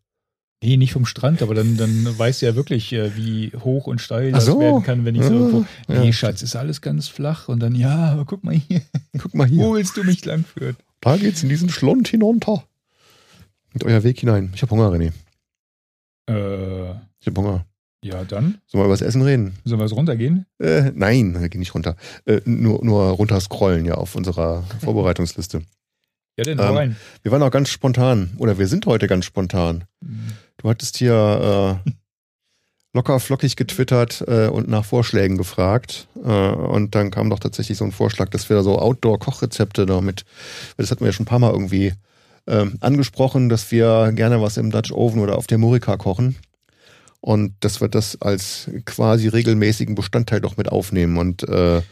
Nee, nicht vom Strand, aber dann, dann weißt du ja wirklich, äh, wie hoch und steil das so. werden kann, wenn ich so irgendwo. Nee, ja. Schatz, ist alles ganz flach und dann, ja, aber guck mal hier. Guck mal hier. Wo willst du mich langführen? Da geht's in diesen Schlund hinunter. Mit euer Weg hinein. Ich hab Hunger, René. Äh. Ich hab Hunger. Ja, dann. Sollen wir über das Essen reden? Sollen wir es runtergehen? Äh, nein, wir gehen nicht runter. Äh, nur, nur runter scrollen, ja, auf unserer [laughs] Vorbereitungsliste. Ja, denn ähm, rein. Wir waren auch ganz spontan. Oder wir sind heute ganz spontan. Mhm. Du hattest hier äh, [laughs] locker flockig getwittert äh, und nach Vorschlägen gefragt. Äh, und dann kam doch tatsächlich so ein Vorschlag, dass wir so Outdoor-Kochrezepte noch mit, das hatten wir ja schon ein paar Mal irgendwie ähm, angesprochen, dass wir gerne was im Dutch Oven oder auf der Murika kochen. Und dass wir das als quasi regelmäßigen Bestandteil doch mit aufnehmen. Und äh,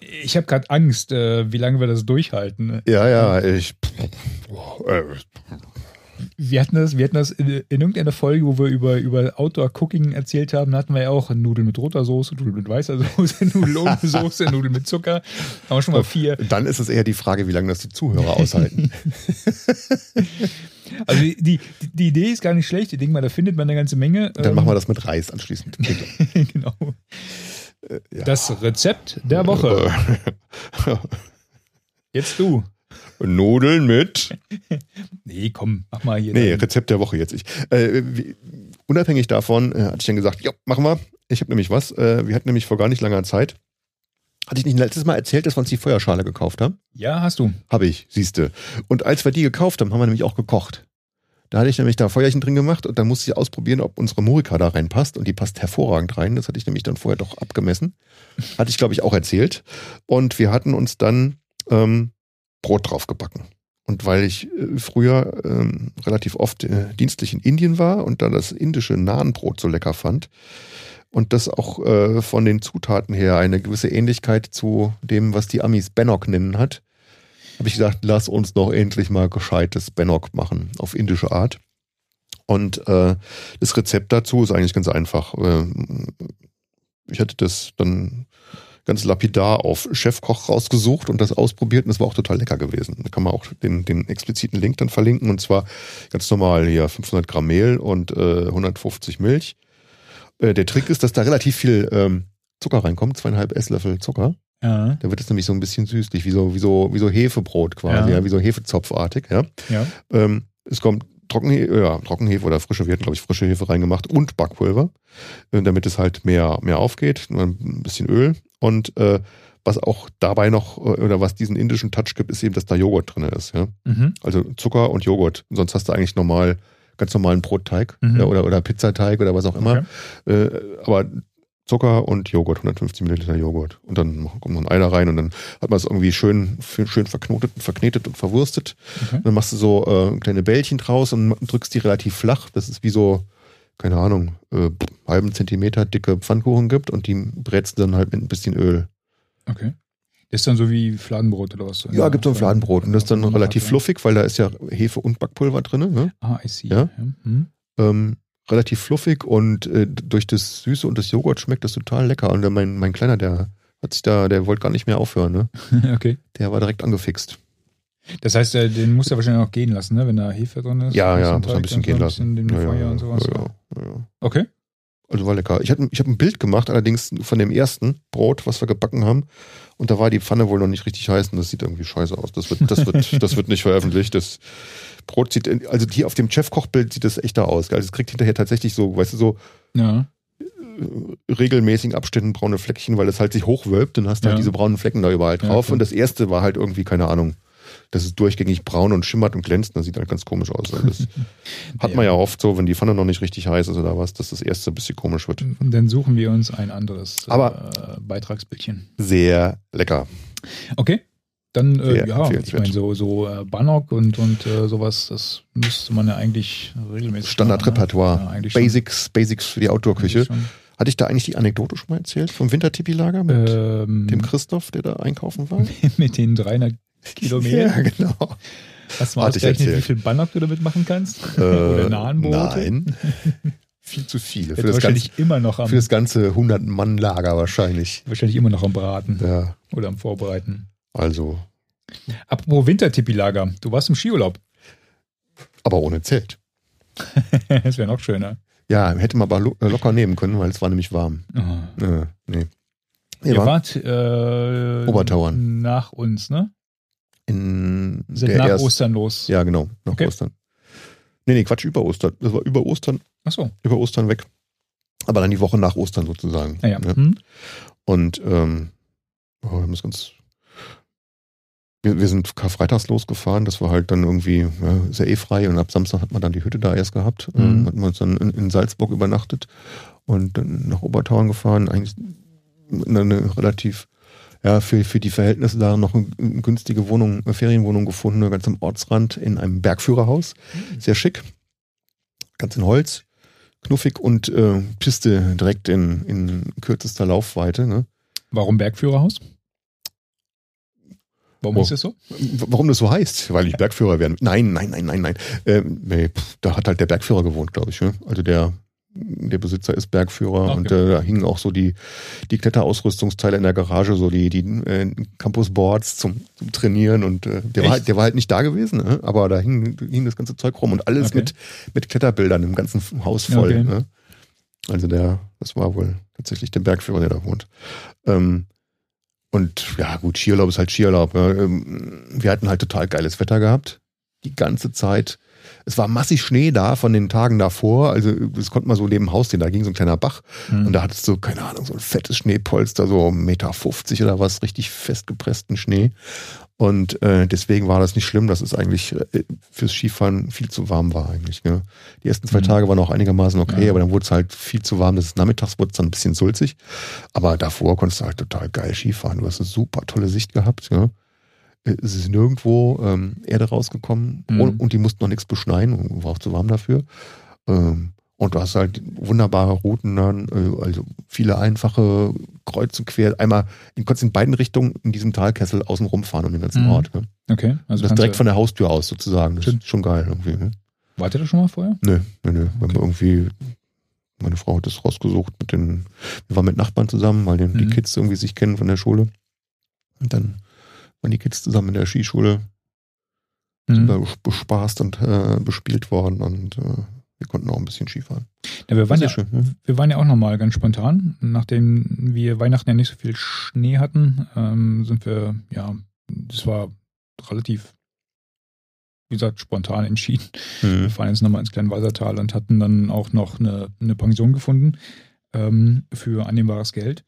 ich habe gerade Angst, äh, wie lange wir das durchhalten. Ja, ja, ich. Äh, wir hatten das, wir hatten das in, in, irgendeiner Folge, wo wir über, über Outdoor-Cooking erzählt haben, hatten wir ja auch Nudeln mit roter Soße, Nudeln mit weißer Soße, [laughs] Nudeln ohne [laughs] Soße, Nudeln mit Zucker. Haben wir schon mal vier. Dann ist es eher die Frage, wie lange das die Zuhörer aushalten. [laughs] also die, die, die, Idee ist gar nicht schlecht. Ich denke mal, da findet man eine ganze Menge. Dann ähm, machen wir das mit Reis anschließend. genau. Äh, ja. Das Rezept der Woche. Jetzt du. Nudeln mit. [laughs] nee, komm, mach mal hier. Nee, dann. Rezept der Woche jetzt. Ich, äh, wie, unabhängig davon äh, hatte ich dann gesagt, ja, machen wir. Ich habe nämlich was. Äh, wir hatten nämlich vor gar nicht langer Zeit. Hatte ich nicht letztes Mal erzählt, dass wir uns die Feuerschale gekauft haben? Ja, hast du. Habe ich, siehste. Und als wir die gekauft haben, haben wir nämlich auch gekocht. Da hatte ich nämlich da Feuerchen drin gemacht und dann musste ich ausprobieren, ob unsere Murika da reinpasst. Und die passt hervorragend rein. Das hatte ich nämlich dann vorher doch abgemessen. Hatte ich, glaube ich, auch erzählt. Und wir hatten uns dann ähm, Brot drauf gebacken. Und weil ich äh, früher ähm, relativ oft äh, dienstlich in Indien war und da das indische Nahenbrot so lecker fand und das auch äh, von den Zutaten her eine gewisse Ähnlichkeit zu dem, was die Amis Benok nennen hat, habe ich gesagt, lass uns doch endlich mal gescheites Benok machen auf indische Art. Und äh, das Rezept dazu ist eigentlich ganz einfach. Äh, ich hatte das dann ganz lapidar auf Chefkoch rausgesucht und das ausprobiert und das war auch total lecker gewesen. Da kann man auch den, den expliziten Link dann verlinken und zwar ganz normal hier 500 Gramm Mehl und äh, 150 Milch. Äh, der Trick ist, dass da relativ viel ähm, Zucker reinkommt, zweieinhalb Esslöffel Zucker. Ja. Da wird es nämlich so ein bisschen süßlich, wie so, wie so, wie so Hefebrot quasi, ja. ja wie so Hefezopfartig, ja. ja. Ähm, es kommt Trockenhefe, ja, Trockenhefe oder frische, wir hatten, glaube ich, frische Hefe reingemacht und Backpulver, äh, damit es halt mehr, mehr aufgeht, ein bisschen Öl. Und äh, was auch dabei noch, äh, oder was diesen indischen Touch gibt, ist eben, dass da Joghurt drin ist. Ja? Mhm. Also Zucker und Joghurt. Sonst hast du eigentlich normal, ganz normalen Brotteig mhm. ja, oder, oder Pizzateig oder was auch immer. Okay. Äh, aber Zucker und Joghurt, 150 Milliliter Joghurt. Und dann kommt noch ein Ei da rein und dann hat man es irgendwie schön, schön verknotet, verknetet und verwurstet. Okay. Dann machst du so äh, kleine Bällchen draus und drückst die relativ flach. Das ist wie so keine Ahnung, äh, halben Zentimeter dicke Pfannkuchen gibt und die brätst du dann halt mit ein bisschen Öl. Okay. Ist dann so wie Fladenbrot oder was? Ja, gibt so ein Fladenbrot. Und das ist dann relativ fluffig, weil da ist ja Hefe und Backpulver drin. Ne? Ah, I see. Ja. Hm. Ähm, relativ fluffig und äh, durch das Süße und das Joghurt schmeckt das total lecker. Und mein, mein Kleiner, der hat sich da, der wollte gar nicht mehr aufhören. Ne? [laughs] okay. Der war direkt angefixt. Das heißt, den muss er wahrscheinlich auch gehen lassen, ne? wenn da Hefe drin ist. Ja, ja, muss ein bisschen gehen lassen. Ein bisschen ja, Feuer und sowas. Ja, ja, okay. Also war lecker. Ich habe ich hab ein Bild gemacht, allerdings von dem ersten Brot, was wir gebacken haben. Und da war die Pfanne wohl noch nicht richtig heiß und das sieht irgendwie scheiße aus. Das wird, das wird, [laughs] das wird nicht veröffentlicht. Das Brot sieht, also hier auf dem Chefkochbild sieht das echter aus. Also es kriegt hinterher tatsächlich so, weißt du, so ja. Äh, regelmäßigen Abständen braune Fleckchen, weil es halt sich hochwölbt und hast halt diese braunen Flecken da überall drauf. Ja, und das erste war halt irgendwie, keine Ahnung, das ist durchgängig braun und schimmert und glänzt. Das sieht halt ganz komisch aus. Also das [laughs] hat man ja oft so, wenn die Pfanne noch nicht richtig heiß ist oder was, dass das erste ein bisschen komisch wird. Und dann suchen wir uns ein anderes Aber äh, Beitragsbildchen. Sehr lecker. Okay. Dann, äh, ja, ich meine, so, so äh, Bannock und, und äh, sowas, das müsste man ja eigentlich regelmäßig. Standardrepertoire. Ja, Basics, Basics für die Outdoor-Küche. Hatte ich da eigentlich die Anekdote schon mal erzählt vom Wintertipi-Lager mit ähm, dem Christoph, der da einkaufen war? [laughs] mit den 300 Kilometer. Ja, genau. Hast du mal ausgerechnet, wie viel Bannock du damit machen kannst? Äh, [laughs] Oder Nahenbrote? Nein. [laughs] viel zu viele. Für das, wahrscheinlich ganze, immer noch am, für das ganze 100-Mann-Lager wahrscheinlich. Wahrscheinlich immer noch am Braten. Ja. Oder am Vorbereiten. Also. Apropos Wintertippi-Lager. Du warst im Skiurlaub. Aber ohne Zelt. [laughs] das wäre noch schöner. Ja, hätte man aber lo locker nehmen können, weil es war nämlich warm. Oh. Äh, nee. Ihr, Ihr wart äh, Obertauern. Nach uns, ne? In Sind nach erst, Ostern los. Ja, genau, nach okay. Ostern. Nee, nee, Quatsch, über Ostern. Das war über Ostern. Ach so. Über Ostern weg. Aber dann die Woche nach Ostern sozusagen. Ja, ja. Ne? Hm. Und ähm, oh, wir haben das ganz. Wir, wir sind Karfreitags losgefahren, das war halt dann irgendwie, ja, ist ja eh frei und ab Samstag hat man dann die Hütte da erst gehabt. Mhm. Ähm, hat man uns dann in, in, Salzburg übernachtet und dann nach Obertauern gefahren. Eigentlich eine, eine relativ ja, für, für die Verhältnisse da noch eine günstige Wohnung, eine Ferienwohnung gefunden, ganz am Ortsrand in einem Bergführerhaus. Mhm. Sehr schick. Ganz in Holz, knuffig und äh, Piste direkt in, in kürzester Laufweite. Ne? Warum Bergführerhaus? Warum oh. ist das so? Warum das so heißt? Weil ich Bergführer werden. Nein, nein, nein, nein, nein. Ähm, nee, da hat halt der Bergführer gewohnt, glaube ich. Ne? Also der der Besitzer ist Bergführer okay. und äh, da hingen auch so die, die Kletterausrüstungsteile in der Garage, so die, die äh, Campusboards zum, zum Trainieren und äh, der, war halt, der war halt nicht da gewesen, ne? aber da hing, hing das ganze Zeug rum und alles okay. mit, mit Kletterbildern im ganzen Haus voll. Okay. Ne? Also der, das war wohl tatsächlich der Bergführer, der da wohnt. Ähm, und ja, gut, Skiurlaub ist halt Skiurlaub. Ne? Ähm, wir hatten halt total geiles Wetter gehabt. Die ganze Zeit es war massig Schnee da von den Tagen davor. Also das konnte man so neben Haus sehen. Da ging so ein kleiner Bach mhm. und da hattest du, keine Ahnung, so ein fettes Schneepolster, so 1,50 Meter oder was, richtig festgepressten Schnee. Und äh, deswegen war das nicht schlimm, dass es eigentlich äh, fürs Skifahren viel zu warm war eigentlich. Ne? Die ersten zwei mhm. Tage waren auch einigermaßen okay, ja. aber dann wurde es halt viel zu warm. Das ist nachmittags wurde es dann ein bisschen sulzig. Aber davor konntest du halt total geil Skifahren. Du hast eine super tolle Sicht gehabt. Ja? Es ist nirgendwo ähm, Erde rausgekommen mhm. und, und, die mussten noch nichts beschneiden, war auch zu warm dafür. Ähm, und du hast halt wunderbare Routen dann, äh, also viele einfache kreuz und quer. Einmal in, konntest in beiden Richtungen in diesem Talkessel außen rumfahren um den ganzen mhm. Ort. Ne? Okay. Also das direkt von der Haustür aus sozusagen. Das ist schon geil irgendwie. Ne? Wart ihr da schon mal vorher? Nö, nö, nö. Okay. irgendwie, meine Frau hat das rausgesucht mit den, wir waren mit Nachbarn zusammen, weil die, mhm. die Kids irgendwie sich kennen von der Schule. Und dann waren die Kids zusammen in der Skischule. Mhm. Sind da bespaßt und äh, bespielt worden und äh, wir konnten auch ein bisschen Skifahren. Ja, wir, waren ja, schön, ne? wir waren ja auch nochmal ganz spontan. Nachdem wir Weihnachten ja nicht so viel Schnee hatten, ähm, sind wir, ja, das war relativ, wie gesagt, spontan entschieden. Mhm. Wir fahren jetzt nochmal ins Kleinwalsertal und hatten dann auch noch eine, eine Pension gefunden ähm, für annehmbares Geld.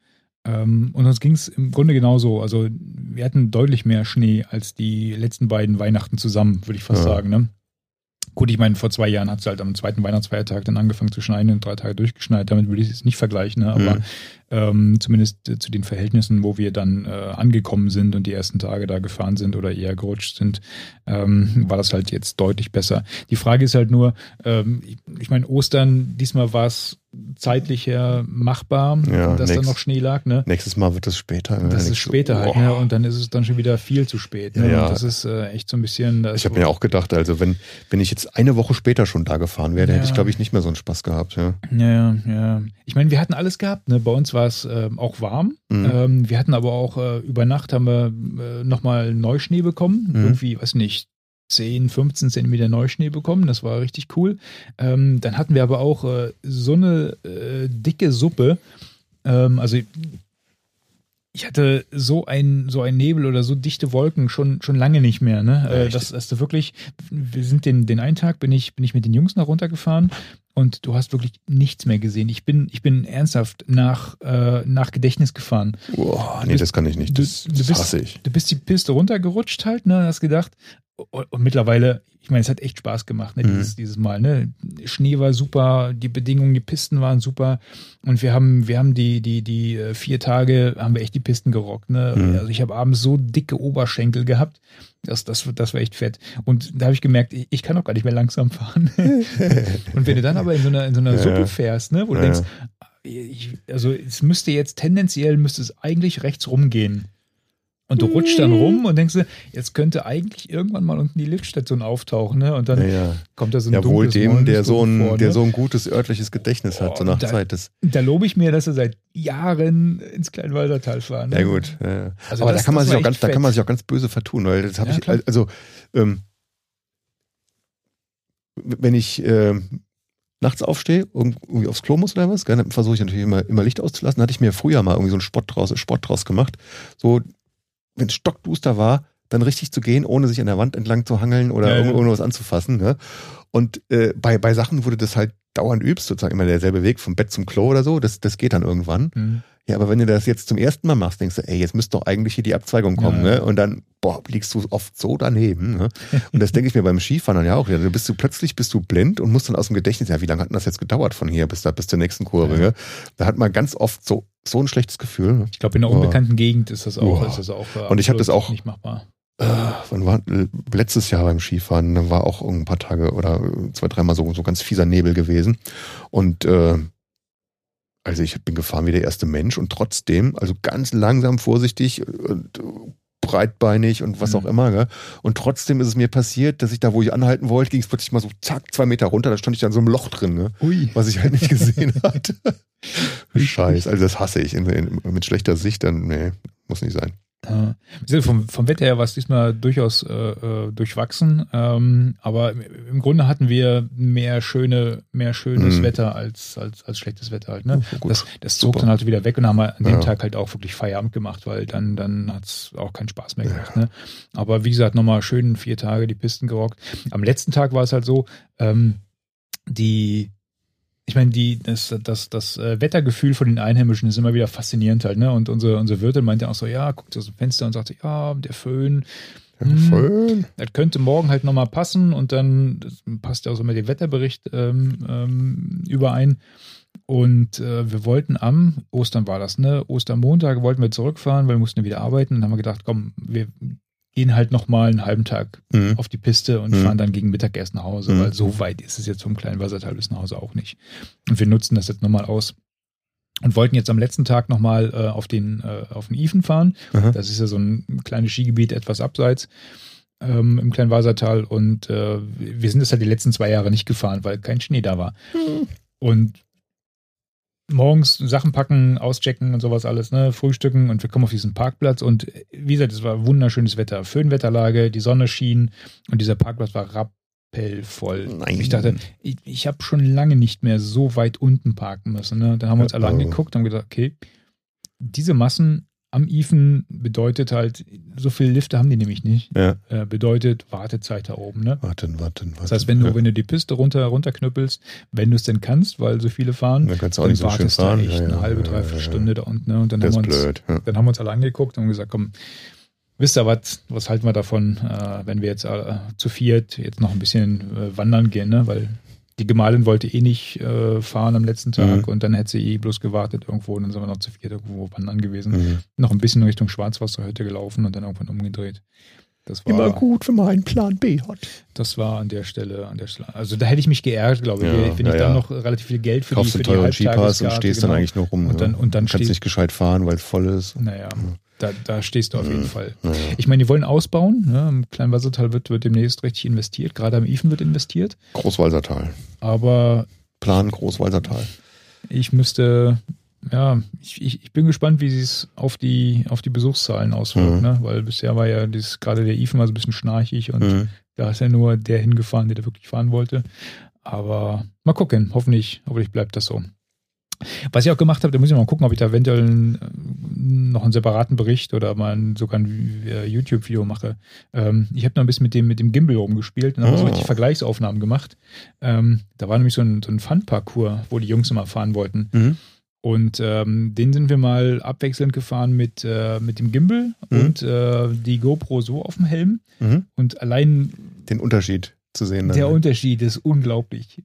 Ähm, und uns ging es im Grunde genauso. Also wir hatten deutlich mehr Schnee als die letzten beiden Weihnachten zusammen, würde ich fast ja. sagen. Ne? Gut, ich meine, vor zwei Jahren hat es halt am zweiten Weihnachtsfeiertag dann angefangen zu schneien und drei Tage durchgeschneit. Damit würde ich es nicht vergleichen, ne? aber mhm. Ähm, zumindest äh, zu den Verhältnissen, wo wir dann äh, angekommen sind und die ersten Tage da gefahren sind oder eher gerutscht sind, ähm, war das halt jetzt deutlich besser. Die Frage ist halt nur, ähm, ich, ich meine, Ostern, diesmal war es zeitlich her machbar, ja, dass da noch Schnee lag. Ne? Nächstes Mal wird es später. Ne? Das ist später halt, ne? und dann ist es dann schon wieder viel zu spät. Ne? Ja, das ist äh, echt so ein bisschen. ich habe mir auch gedacht, also wenn, wenn ich jetzt eine Woche später schon da gefahren wäre, ja. hätte ich, glaube ich, nicht mehr so einen Spaß gehabt. Ja, ja. ja. Ich meine, wir hatten alles gehabt. Ne? Bei uns war es äh, auch warm. Mhm. Ähm, wir hatten aber auch äh, über Nacht haben wir äh, nochmal Neuschnee bekommen. Mhm. Irgendwie, weiß nicht, 10, 15 Zentimeter Neuschnee bekommen. Das war richtig cool. Ähm, dann hatten wir aber auch äh, so eine äh, dicke Suppe. Ähm, also ich hatte so ein so ein Nebel oder so dichte Wolken schon schon lange nicht mehr. Ne? Äh, das, dass du wirklich, wir sind den den einen Tag bin ich bin ich mit den Jungs nach runtergefahren und du hast wirklich nichts mehr gesehen. Ich bin ich bin ernsthaft nach äh, nach Gedächtnis gefahren. Boah, nee, bist, das kann ich nicht. Das, du, du das bist, hasse ich. Du bist die Piste runtergerutscht halt, ne? Hast gedacht, und, und mittlerweile, ich meine, es hat echt Spaß gemacht, ne, mhm. dieses, dieses Mal. Ne? Schnee war super, die Bedingungen, die Pisten waren super. Und wir haben, wir haben die, die, die äh, vier Tage, haben wir echt die Pisten gerockt. Ne? Mhm. Also ich habe abends so dicke Oberschenkel gehabt. Das, das, das war echt fett. Und da habe ich gemerkt, ich, ich kann auch gar nicht mehr langsam fahren. [laughs] und wenn du dann aber in so einer, in so einer ja. Suppe fährst, ne, wo du ja. denkst, ich, also es müsste jetzt tendenziell müsste es eigentlich rechts rumgehen. Und du rutschst dann rum und denkst dir, jetzt könnte eigentlich irgendwann mal unten die Liftstation auftauchen, ne? Und dann ja, ja. kommt da so ein Ja, wohl dem, der so ein, vor, ne? der so ein gutes örtliches Gedächtnis hat, oh, so nach da, Zeit des. Da lobe ich mir, dass er seit Jahren ins Kleinwaldertal fahren. Ne? Ja, gut. Ja. Also Aber das, da kann man sich auch ganz, fett. da kann man sich auch ganz böse vertun, weil das habe ich, klar. also, ähm, wenn ich ähm, nachts aufstehe, irgendwie aufs Klo muss oder was, dann versuche ich natürlich immer, immer Licht auszulassen. Da hatte ich mir früher mal irgendwie so einen Sport draus, Sport draus gemacht. So wenn es stockduster war, dann richtig zu gehen, ohne sich an der Wand entlang zu hangeln oder ja, irgendwas anzufassen. Ne? Und äh, bei, bei Sachen, wo du das halt dauernd übst, sozusagen immer derselbe Weg vom Bett zum Klo oder so, das, das geht dann irgendwann. Mhm. Ja, aber wenn du das jetzt zum ersten Mal machst, denkst du, ey, jetzt müsste doch eigentlich hier die Abzweigung kommen, ja. ne? Und dann, boah, liegst du oft so daneben. Ne? Und das denke ich mir beim Skifahren dann ja auch wieder. Du bist du plötzlich bist du blind und musst dann aus dem Gedächtnis, ja, wie lange hat denn das jetzt gedauert von hier bis da bis zur nächsten Kurve? Ja. Ne? Da hat man ganz oft so so ein schlechtes Gefühl. Ne? Ich glaube, in einer unbekannten Gegend ist das auch, oh. ist das auch äh, und ich habe das auch nicht machbar. Äh, wann war letztes Jahr beim Skifahren, dann war auch ein paar Tage oder zwei, dreimal so, so ganz fieser Nebel gewesen. Und äh, also ich bin gefahren wie der erste Mensch und trotzdem, also ganz langsam, vorsichtig und breitbeinig und was mhm. auch immer. Gell? Und trotzdem ist es mir passiert, dass ich da, wo ich anhalten wollte, ging es plötzlich mal so zack, zwei Meter runter, da stand ich dann so im Loch drin, ne? Ui. was ich halt nicht gesehen [laughs] hatte. Scheiß, also das hasse ich. In, in, mit schlechter Sicht, dann, nee, muss nicht sein. Ja. Vom, vom Wetter her war es diesmal durchaus äh, äh, durchwachsen, ähm, aber im Grunde hatten wir mehr schöne, mehr schönes mhm. Wetter als, als, als schlechtes Wetter halt. Ne? Oh, das, das zog dann halt wieder weg und haben wir an dem ja. Tag halt auch wirklich Feierabend gemacht, weil dann, dann hat es auch keinen Spaß mehr gemacht. Ja. Ne? Aber wie gesagt, nochmal schön vier Tage die Pisten gerockt. Am letzten Tag war es halt so, ähm, die ich meine, die, das, das, das äh, Wettergefühl von den Einheimischen ist immer wieder faszinierend halt, ne? Und unsere, unsere Wirtin meinte auch so, ja, guckt aus dem Fenster und sagte, ja, der Föhn. Der hm, Föhn. Das könnte morgen halt nochmal passen und dann passt ja auch so mit dem Wetterbericht ähm, ähm, überein. Und äh, wir wollten am, Ostern war das, ne? Ostermontag wollten wir zurückfahren, weil wir mussten wieder arbeiten. Und dann haben wir gedacht, komm, wir gehen halt nochmal einen halben Tag mhm. auf die Piste und mhm. fahren dann gegen Mittagessen nach Hause, mhm. weil so weit ist es jetzt vom kleinen Wasserteil bis nach Hause auch nicht. Und wir nutzen das jetzt nochmal aus und wollten jetzt am letzten Tag nochmal äh, auf den äh, auf den Ifen fahren. Das ist ja so ein kleines Skigebiet etwas abseits ähm, im kleinen Wassertal und äh, wir sind das halt die letzten zwei Jahre nicht gefahren, weil kein Schnee da war. Mhm. Und morgens Sachen packen, auschecken und sowas alles, ne, frühstücken und wir kommen auf diesen Parkplatz und wie gesagt, es war wunderschönes Wetter, Föhnwetterlage, die Sonne schien und dieser Parkplatz war rappellvoll. Nein. Ich dachte, ich, ich habe schon lange nicht mehr so weit unten parken müssen. Ne? Dann haben wir uns alle angeguckt und haben gesagt, okay, diese Massen am IFEN bedeutet halt, so viele Lifte haben die nämlich nicht. Ja. Äh, bedeutet Wartezeit da oben. Ne? Warten, warten, warten. Das heißt, wenn du, ja. wenn du die Piste runter, runterknüppelst, wenn du es denn kannst, weil so viele fahren, dann, kannst du auch nicht so wartest du echt ja, eine halbe, dreiviertel Stunde da unten. Ne? Und dann das haben, wir uns, blöd, dann haben wir uns alle angeguckt und gesagt, komm, Wisst ihr was, was halten wir davon, äh, wenn wir jetzt äh, zu viert jetzt noch ein bisschen äh, wandern gehen, ne? Weil die Gemahlin wollte eh nicht äh, fahren am letzten Tag Mhm. und dann hätte sie eh bloß gewartet irgendwo und dann sind wir noch zu viert irgendwo wandern gewesen. Mhm. Noch ein bisschen Richtung Schwarzwasserhütte gelaufen und dann irgendwann umgedreht. Das war, gut, wenn man einen Plan B hat. das war an der Stelle, an der Stelle. Also da hätte ich mich geärgert, glaube ich, Ja, wenn ja, ich dann ja. noch relativ viel Geld für Kaufst die, für teuren Skipass und stehst genau. dann eigentlich nur rum. Und dann- ne? und dann kannst nicht gescheit fahren, weil es voll ist. Naja, da, da stehst du auf jeden Fall. Naja. Ich meine, die wollen ausbauen. Ne? Im kleinen Wassertal wird, wird demnächst richtig investiert. Gerade am Ifen wird investiert. Großwalsertal. Aber Plan Großwalsertal. ich müsste, ja, ich, ich, bin gespannt, wie sie es auf die, auf die Besuchszahlen auswirkt. Mhm. Ne? Weil bisher war ja dieses, gerade der war so ein bisschen schnarchig und Mhm. da ist ja nur der hingefahren, der da wirklich fahren wollte. Aber mal gucken. Hoffentlich, hoffentlich bleibt das so. Was ich auch gemacht habe, da muss ich mal gucken, ob ich da eventuell äh, noch einen separaten Bericht oder mal sogar ein äh, YouTube-Video mache. Ähm, ich habe noch ein bisschen mit dem, mit dem Gimbal rumgespielt und habe so Oh. richtig Vergleichsaufnahmen gemacht. Ähm, da war nämlich so ein, so ein Fun-Parcours, wo die Jungs immer fahren wollten. Mhm. Und ähm, den sind wir mal abwechselnd gefahren mit, äh, mit dem Gimbal Mhm. und äh, die GoPro so auf dem Helm. Mhm. Und allein Den Unterschied zu sehen. Dann, der ne? Unterschied ist unglaublich.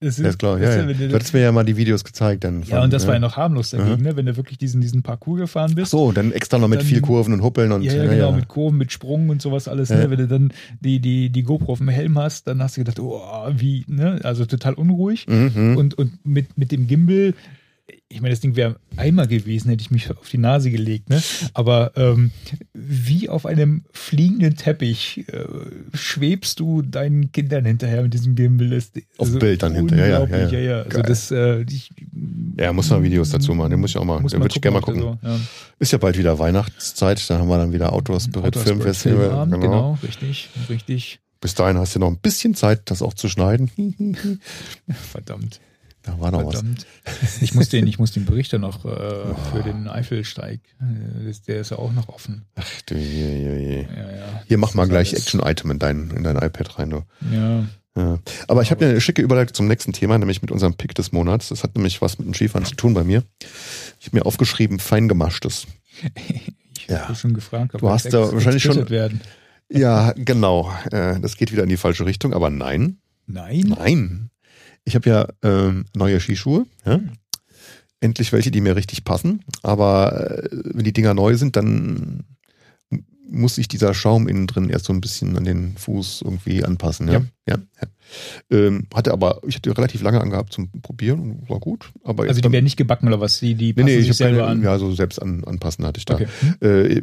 Das Ja, ist klar, ja, ja. Du hattest mir ja mal die Videos gezeigt. Dann ja, von, und das ne? war ja noch harmlos dagegen, Mhm. ne? wenn du wirklich diesen, diesen Parcours gefahren Ach bist. so, dann extra noch mit Dann- viel Kurven und Huppeln und ja, ja, genau, mit Kurven, mit Sprung und sowas alles. Ja. Ne? Wenn du dann die, die, die GoPro auf dem Helm hast, dann hast du gedacht, oh, wie, ne? Also total unruhig. Mhm. Und, und mit, mit dem Gimbal, ich meine, das Ding wäre Eimer gewesen, hätte ich mich auf die Nase gelegt, ne? Aber ähm, wie auf einem fliegenden Teppich äh, schwebst du deinen Kindern hinterher mit diesem Gimbal. Das, Auf Bild dann hinterher, ja, ja, ja. ja. Also das, äh, ich, Ja, muss mal Videos dazu machen. Den muss ich auch mal. Den man würde ich gerne mal gucken, so, ja. Ist ja bald wieder Weihnachtszeit. Da haben wir dann wieder Outdoor Spirit Outdoor Film Festival. Genau. genau, richtig, richtig. Bis dahin hast du noch ein bisschen Zeit, das auch zu schneiden. [laughs] Verdammt. Da war noch was. Verdammt. Ich muss den, ich muss den Bericht dann noch äh, für den Eifelsteig. äh, Der ist ja auch noch offen. Ach du je, je, je. Ja, ja. Hier mach mal gleich Action-Item in dein, in dein iPad rein, du. Ja. Ja. Aber ich habe eine schicke Überleitung zum nächsten Thema, nämlich mit unserem Pick des Monats. Das hat nämlich was mit dem Skifahren zu tun bei mir. Ich habe mir aufgeschrieben, feingemaschtes. [laughs] Ich Ja. habe schon gefragt, ob Du hast da wahrscheinlich schon- werden. Ja, genau. Äh, das geht wieder in die falsche Richtung, aber nein. Nein. Nein. Ich habe ja ähm, neue Skischuhe. Ja? Endlich welche, die mir richtig passen. Aber äh, wenn die Dinger neu sind, dann muss sich dieser Schaum innen drin erst so ein bisschen an den Fuß irgendwie anpassen. Ja. ja. ja. Ähm, hatte aber, ich hatte relativ lange angehabt zum Probieren und war gut. Aber Also die dann- werden nicht gebacken oder was? Die, die Nee, passen nee, ich sich selber keine, an. ja, so selbst an, anpassen hatte ich da. Okay. Äh,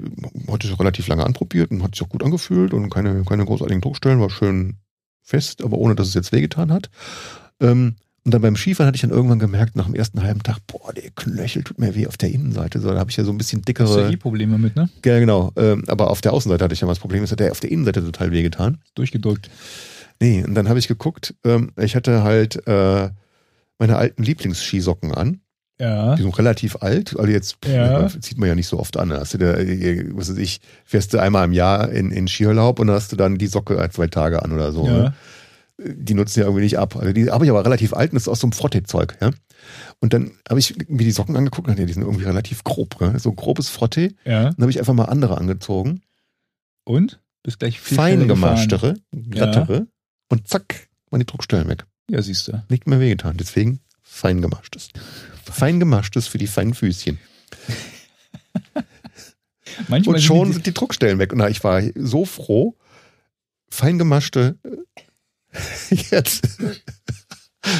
hatte ich relativ lange anprobiert und hat sich auch gut angefühlt und keine, keine großartigen Druckstellen, war schön fest, aber ohne dass es jetzt wehgetan hat. Ähm, und dann beim Skifahren hatte ich dann irgendwann gemerkt, nach dem ersten halben Tag, boah, der Knöchel tut mir weh auf der Innenseite. So, da habe ich ja so ein bisschen Hast du dickere. eh Probleme mit, ne? Ja, genau. Ähm, aber auf der Außenseite hatte ich ja mal das Problem, das hat der auf der Innenseite total wehgetan. Durchgedrückt. Nee, und dann habe ich geguckt, ähm, ich hatte halt äh, meine alten Lieblingsskisocken an. Ja. Die sind relativ alt, also jetzt Ja. zieht man ja nicht so oft an. Hast du da, äh, was weiß ich, fährst du einmal im Jahr in, in Skiurlaub und dann hast du dann die Socke zwei Tage an oder so. ja. Ne? Die nutzen ja irgendwie nicht ab. Also die habe ich aber relativ alt und das ist aus so einem Frottee-Zeug. Ja? Und dann habe ich mir die Socken angeguckt und dachte, die sind irgendwie relativ grob. Ne? So ein grobes Frottee. Ja. Dann habe ich einfach mal andere angezogen. Und? Bist gleich viel. Feingemachtere, glattere. Und zack, waren die Druckstellen weg. Ja, siehst du. Nicht mehr wehgetan. Deswegen feingemachtes. Feingemachtes für die feinen Füßchen. [laughs] Manchmal Und sind schon die- sind die Druckstellen weg. Und ich war so froh, feingemaschte, [laughs] jetzt,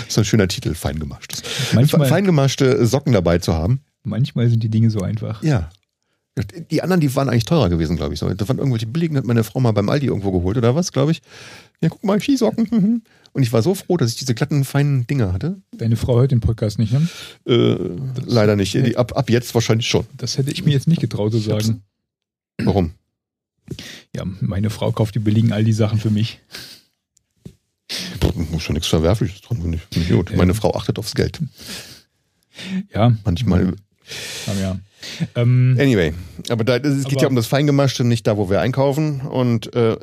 so ein schöner Titel, feingemachtes. manchmal, Feingemaschte Socken dabei zu haben. manchmal sind die Dinge so einfach. Ja. Die anderen, die waren eigentlich teurer gewesen, glaube ich. Das waren irgendwelche billigen, hat meine Frau mal beim Aldi irgendwo geholt oder was, glaube ich. Ja, guck mal, Skisocken. Und ich war so froh, dass ich diese glatten, feinen Dinger hatte. Deine Frau hört den Podcast nicht, ne? Äh, leider nicht. Die, ab, ab jetzt wahrscheinlich schon. Das hätte ich mir jetzt nicht getraut zu sagen. Warum? Ja, meine Frau kauft die billigen Aldi-Sachen für mich. Muss schon nichts Verwerfliches dran, finde ich. Finde ich gut. Meine Frau achtet aufs Geld. Ja, Manchmal. ja. Ähm, Anyway, aber da, es geht Aber- ja um das Feingemaschte, nicht da, wo wir einkaufen. Und äh,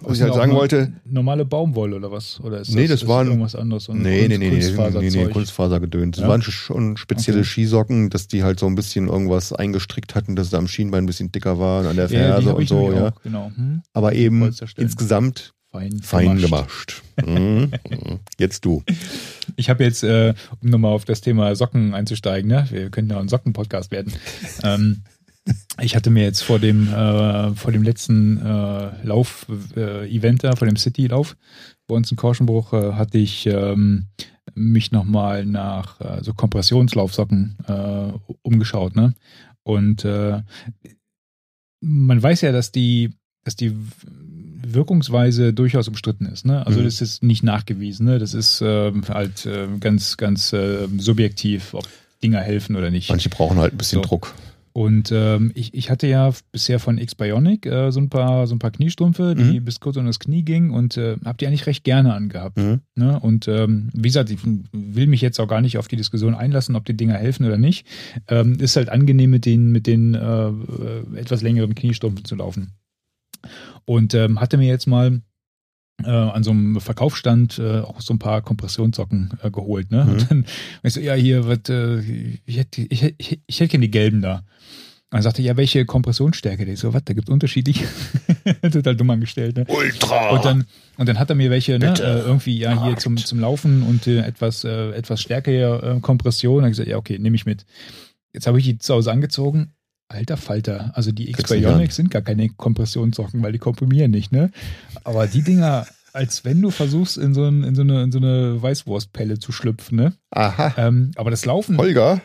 was ich halt sagen wollte. Normale Baumwolle oder was? Oder ist nee, das, das waren irgendwas anderes. So nee, nee, nee, Kunstfaser nee, nee, nee, Kunstfasergedöns. Das ja? waren schon spezielle okay. Skisocken, dass die halt so ein bisschen irgendwas eingestrickt hatten, dass es am Schienbein ein bisschen dicker war an der Ferse ja, und so, ja. Auch, genau. Hm? Aber eben insgesamt fein, fein gemascht. Mhm. jetzt du. Ich habe jetzt, äh, um nochmal auf das Thema Socken einzusteigen, ne? wir könnten ja ein Socken-Podcast werden. ähm, ich hatte mir jetzt vor dem, äh, vor dem letzten äh, Lauf-Event äh, vor dem City-Lauf bei uns in Korschenbruch, äh, hatte ich ähm, mich nochmal nach äh, so Kompressionslaufsocken umgeschaut. Ne? Und man weiß ja, dass die, dass die Wirkungsweise durchaus umstritten ist. Ne? Also mhm. das ist nicht nachgewiesen. Ne? Das ist äh, halt äh, ganz, ganz äh, subjektiv, ob Dinger helfen oder nicht. Manche brauchen halt ein bisschen so. Druck. Und ähm, ich, ich hatte ja bisher von X-Bionic äh, so, ein paar, so ein paar Kniestrümpfe, die mhm. bis kurz unter das Knie gingen und äh, habe die eigentlich recht gerne angehabt. Mhm. Ne? Und ähm, wie gesagt, ich will mich jetzt auch gar nicht auf die Diskussion einlassen, ob die Dinger helfen oder nicht. Ähm, ist halt angenehm, mit den, mit den äh, etwas längeren Kniestrümpfen zu laufen. Und ähm, hatte mir jetzt mal äh, an so einem Verkaufsstand äh, auch so ein paar Kompressionssocken äh, geholt. Ne? Mhm. Und dann [laughs] ich so, ja, hier, was, äh, ich hätte ich, ich, ich hätte gerne die gelben da. Dann sagte ja, welche Kompressionsstärke? Ich so, was, da gibt es unterschiedlich. [laughs] Total dumm angestellt. Ne? Ultra! Und dann, und dann hat er mir welche, ne, äh, irgendwie ja hier zum, zum Laufen und äh, etwas, äh, etwas stärkere äh, Kompression. Dann habe ich gesagt, ja, okay, nehme ich mit. Jetzt habe ich die zu Hause angezogen Alter Falter, also die X-Bionics sind gar keine Kompressionssocken, weil die komprimieren nicht, ne? Aber die Dinger, als wenn du versuchst, in so, ein, in so eine, in so eine Weißwurstpelle zu schlüpfen, ne? Aha. Ähm, aber das Laufen. Holger?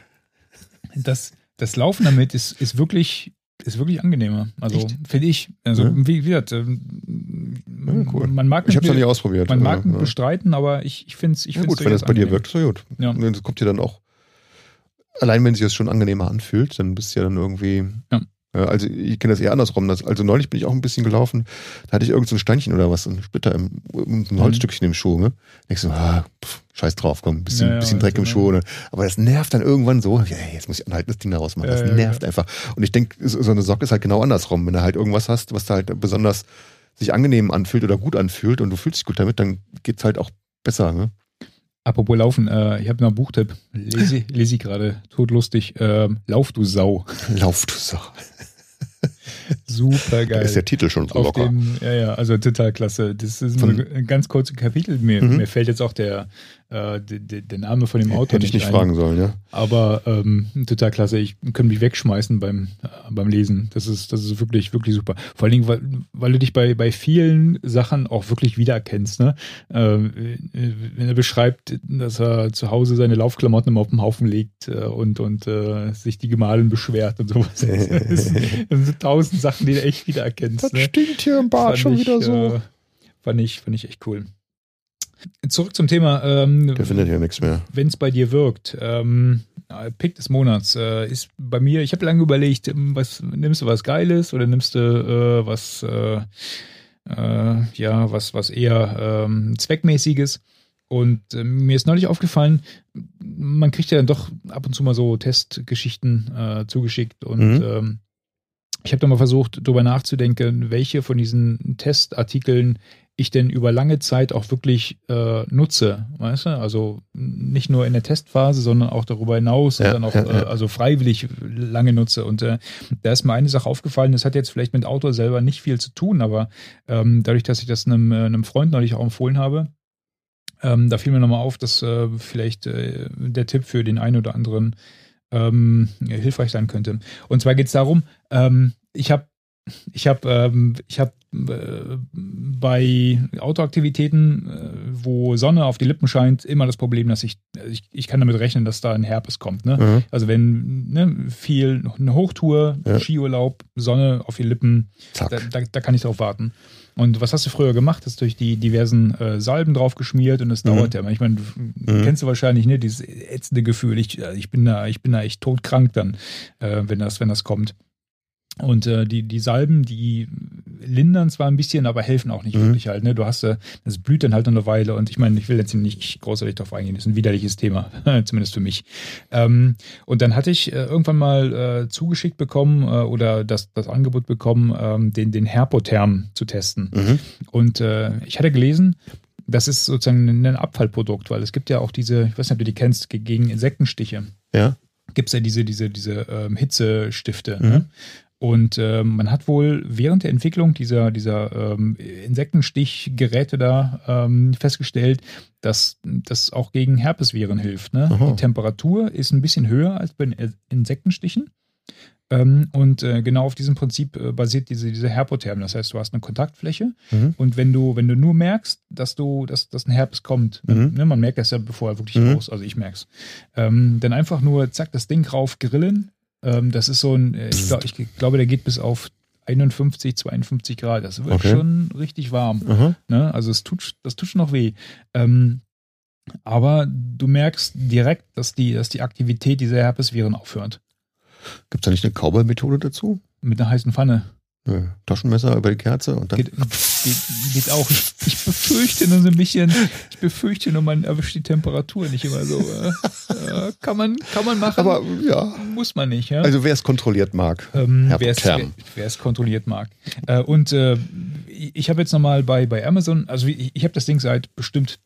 Das, das Laufen damit ist, ist wirklich, ist wirklich angenehmer. Also finde ich. Also ja. wie, gesagt, ähm, ja, cool. man mag Ich habe es noch nicht ausprobiert. Man mag ja. bestreiten, aber ich, ich finde es ich ja, gut, wenn das bei dir wirkt, so gut. Ja. Das kommt dir dann auch allein wenn sich das schon angenehmer anfühlt, dann bist du ja dann irgendwie. Ja. Also ich kenne das eher andersrum. Das, also neulich bin ich auch ein bisschen gelaufen, da hatte ich irgend so ein Steinchen oder was, ein Splitter, im, ein mhm. Holzstückchen im Schuh. Ne? Ich so, ah, pff, scheiß drauf, komm, bisschen, ja, ja, bisschen Dreck im Schuh. Ne? Aber das nervt dann irgendwann so, ja, jetzt muss ich anhalten, das Ding daraus machen. Das nervt einfach. Und ich denke, so eine Socke ist halt genau andersrum. Wenn du halt irgendwas hast, was da halt besonders sich angenehm anfühlt oder gut anfühlt und du fühlst dich gut damit, dann geht's halt auch besser. Ne? Apropos Laufen, äh, ich habe noch einen Buchtipp. Lese, lese ich gerade, totlustig. Äh, Lauf, du Sau. [laughs] Lauf, du Sau. [laughs] Super geil. Da ist der Titel schon so locker. Dem, ja, ja, also total klasse. Das ist ein ganz kurzes Kapitel. Mir, mhm. mir fällt jetzt auch der, äh, der, Name von dem Autor Hätte ich nicht, fragen sollen, ja. Aber ähm, total klasse. Ich könnte mich wegschmeißen beim, äh, beim Lesen. Das ist, das ist wirklich, wirklich super. Vor allen Dingen, weil, weil du dich bei, bei vielen Sachen auch wirklich wiedererkennst. Ne? Ähm, wenn er beschreibt, dass er zu Hause seine Laufklamotten immer auf dem Haufen legt äh, und, und äh, sich die Gemahlin beschwert und sowas. [laughs] das, sind tausend Sachen, die du echt wiedererkennst. Das ne? stinkt hier im Bad schon ich, wieder so. Äh, fand, ich, fand ich echt cool. Zurück zum Thema. Ähm, Der findet ja nichts mehr. Wenn es bei dir wirkt. Ähm, Pick des Monats äh, ist bei mir, ich habe lange überlegt, ähm, was nimmst du was Geiles oder nimmst du äh, was, äh, äh, ja, was, was eher ähm, Zweckmäßiges. Und äh, mir ist neulich aufgefallen, man kriegt ja dann doch ab und zu mal so Testgeschichten äh, zugeschickt und mhm. ähm, ich habe da mal versucht, darüber nachzudenken, welche von diesen Testartikeln ich denn über lange Zeit auch wirklich äh, nutze, weißt du? Also nicht nur in der Testphase, sondern auch darüber hinaus ja, und dann auch ja, ja. Äh, also freiwillig lange nutze. Und äh, da ist mir eine Sache aufgefallen, das hat jetzt vielleicht mit Autor selber nicht viel zu tun, aber ähm, dadurch, dass ich das einem, äh, einem Freund neulich auch empfohlen habe, ähm, da fiel mir nochmal auf, dass äh, vielleicht äh, der Tipp für den einen oder anderen ähm, hilfreich sein könnte. Und zwar geht es darum, ähm, ich habe ich habe ähm, ich hab, äh, bei Autoaktivitäten, äh, wo Sonne auf die Lippen scheint, immer das Problem, dass ich, ich, ich kann damit rechnen, dass da ein Herpes kommt. Ne? Mhm. Also wenn ne, viel, eine Hochtour, ja. Skiurlaub, Sonne auf die Lippen, da, da, da, kann ich drauf warten. Und was hast du früher gemacht? Hast du durch die diversen äh, Salben drauf geschmiert und es mhm. dauert ja. Ich meine, mhm. kennst du wahrscheinlich, ne, dieses ätzende Gefühl. Ich, ich bin da, ich bin da echt todkrank dann, äh, wenn das, wenn das kommt. Und äh, die, die Salben, die lindern zwar ein bisschen, aber helfen auch nicht Mhm. wirklich halt. Ne? Du hast, äh, das blüht dann halt noch eine Weile und ich meine, ich will jetzt nicht großartig darauf eingehen, das ist ein widerliches Thema, [laughs] zumindest für mich. Ähm, und dann hatte ich äh, irgendwann mal äh, zugeschickt bekommen äh, oder das, das Angebot bekommen, ähm, den, den Herpotherm zu testen. Mhm. Und äh, ich hatte gelesen, das ist sozusagen ein Abfallprodukt, weil es gibt ja auch diese, ich weiß nicht, ob du die kennst, ge- gegen Insektenstiche Ja. gibt es ja diese, diese, diese ähm, Hitzestifte. Mhm. Ne? Und ähm, man hat wohl während der Entwicklung dieser, dieser ähm, Insektenstichgeräte da ähm, festgestellt, dass das auch gegen Herpesviren hilft. Ne? Die Temperatur ist ein bisschen höher als bei den Insektenstichen. Ähm, und äh, genau auf diesem Prinzip äh, basiert diese, diese Herpotherm. Das heißt, du hast eine Kontaktfläche Mhm. und wenn du, wenn du nur merkst, dass du, dass, dass ein Herpes kommt, Mhm. ne, man merkt das ja bevor er wirklich Mhm. raus, also ich merk's, ähm, dann einfach nur zack, das Ding rauf grillen. Ähm, das ist so ein, äh, ich, glaub, ich glaube, der geht bis auf 51, 52 Grad. Das wird Okay. schon richtig warm. Ne? Also es tut, das tut schon noch weh. Ähm, aber du merkst direkt, dass die, dass die Aktivität dieser Herpesviren aufhört. Gibt es da nicht eine Cowboy-Methode dazu? Mit einer heißen Pfanne. Nö. Taschenmesser über die Kerze und dann. Geht, geht, geht auch. Ich, ich befürchte nur so ein bisschen, ich befürchte nur, man erwischt die Temperatur nicht immer so. Äh, kann, man, kann man machen, aber ja. muss man nicht. Ja? Also wer es kontrolliert mag. ähm, wer es kontrolliert mag. Äh, und äh, ich habe jetzt nochmal bei, bei Amazon, also ich, ich habe das Ding seit bestimmt,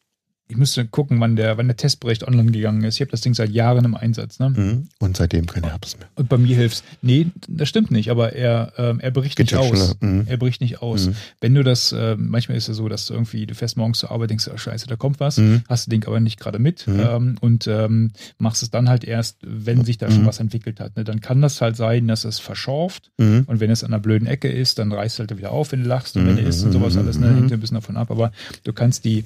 ich müsste gucken, wann der, wann der Testbericht online gegangen ist. Ich habe das Ding seit Jahren im Einsatz. Ne? Mhm. Und seitdem kein Herpes mehr. Und bei mir hilft's. Nee, das stimmt nicht, aber er, ähm, er bricht Geht nicht ja aus. Mhm. Er bricht nicht aus. Mhm. Wenn du das, äh, manchmal ist es so, dass du irgendwie, du fährst morgens zur Arbeit, denkst, oh, scheiße, da kommt was, Mhm. hast du Ding aber nicht gerade mit Mhm. ähm, und ähm, machst es dann halt erst, wenn sich da schon Mhm. was entwickelt hat. Ne? Dann kann das halt sein, dass es verschorft und wenn es an einer blöden Ecke ist, dann reißt halt wieder auf, wenn du lachst und wenn du isst und sowas alles, ne, hängt ein bisschen davon ab. Aber du kannst die,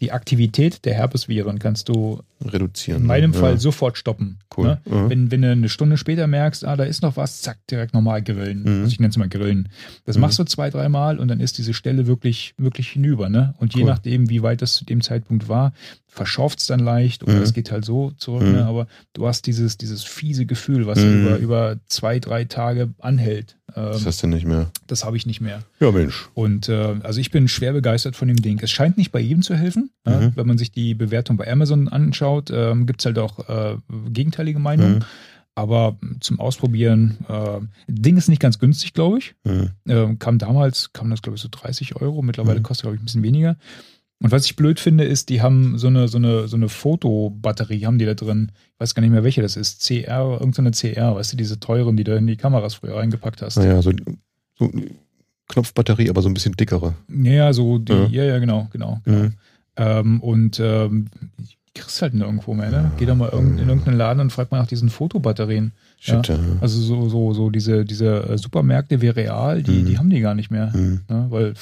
die Aktivität der Herpesviren kannst du Reduzieren. in meinem ja. Fall sofort stoppen. Cool. Ne? Mhm. Wenn, wenn du eine Stunde später merkst, ah, da ist noch was, zack, direkt nochmal grillen. Mhm. Also ich nenne es mal grillen. Das Mhm. machst du zwei, dreimal und dann ist diese Stelle wirklich, wirklich hinüber. Ne? Und je Cool. nachdem, wie weit das zu dem Zeitpunkt war, verschorft es dann leicht oder Mhm. es geht halt so zurück. Mhm. Ne? Aber du hast dieses, dieses fiese Gefühl, was Mhm. über, über zwei, drei Tage anhält. Ähm, Das hast du nicht mehr. das habe ich nicht mehr. Ja, Mensch. Und äh, also ich bin schwer begeistert von dem Ding. Es scheint nicht bei jedem zu helfen. Ja? Mhm. Wenn man sich die Bewertung bei Amazon anschaut, ähm, gibt es halt auch äh, gegenteilige Meinungen. Mhm. Aber zum Ausprobieren, äh, Ding ist nicht ganz günstig, glaube ich. Mhm. Ähm, kam damals, kam das, glaube ich, so 30 Euro. Mittlerweile kostet, glaube ich, ein bisschen weniger. Und was ich blöd finde, ist, die haben so eine, so eine, so eine Fotobatterie, haben die da drin. Ich weiß gar nicht mehr, welche das ist. CR, irgendeine CR, weißt du, diese teuren, die du in die Kameras früher reingepackt hast. Naja, so, so Knopfbatterie, aber so ein bisschen dickere. Ja, ja, so die, Ja. ja, ja, genau, genau. genau. Mhm. Ähm, und ähm, die kriegst halt nirgendwo mehr, ne? Geh doch mal in irgendeinen Laden und frag mal nach diesen Fotobatterien. Shit, ja. Also so, so, so diese, diese äh, Supermärkte wie Real, die, Mhm. die haben die gar nicht mehr. Mhm. Ne? Weil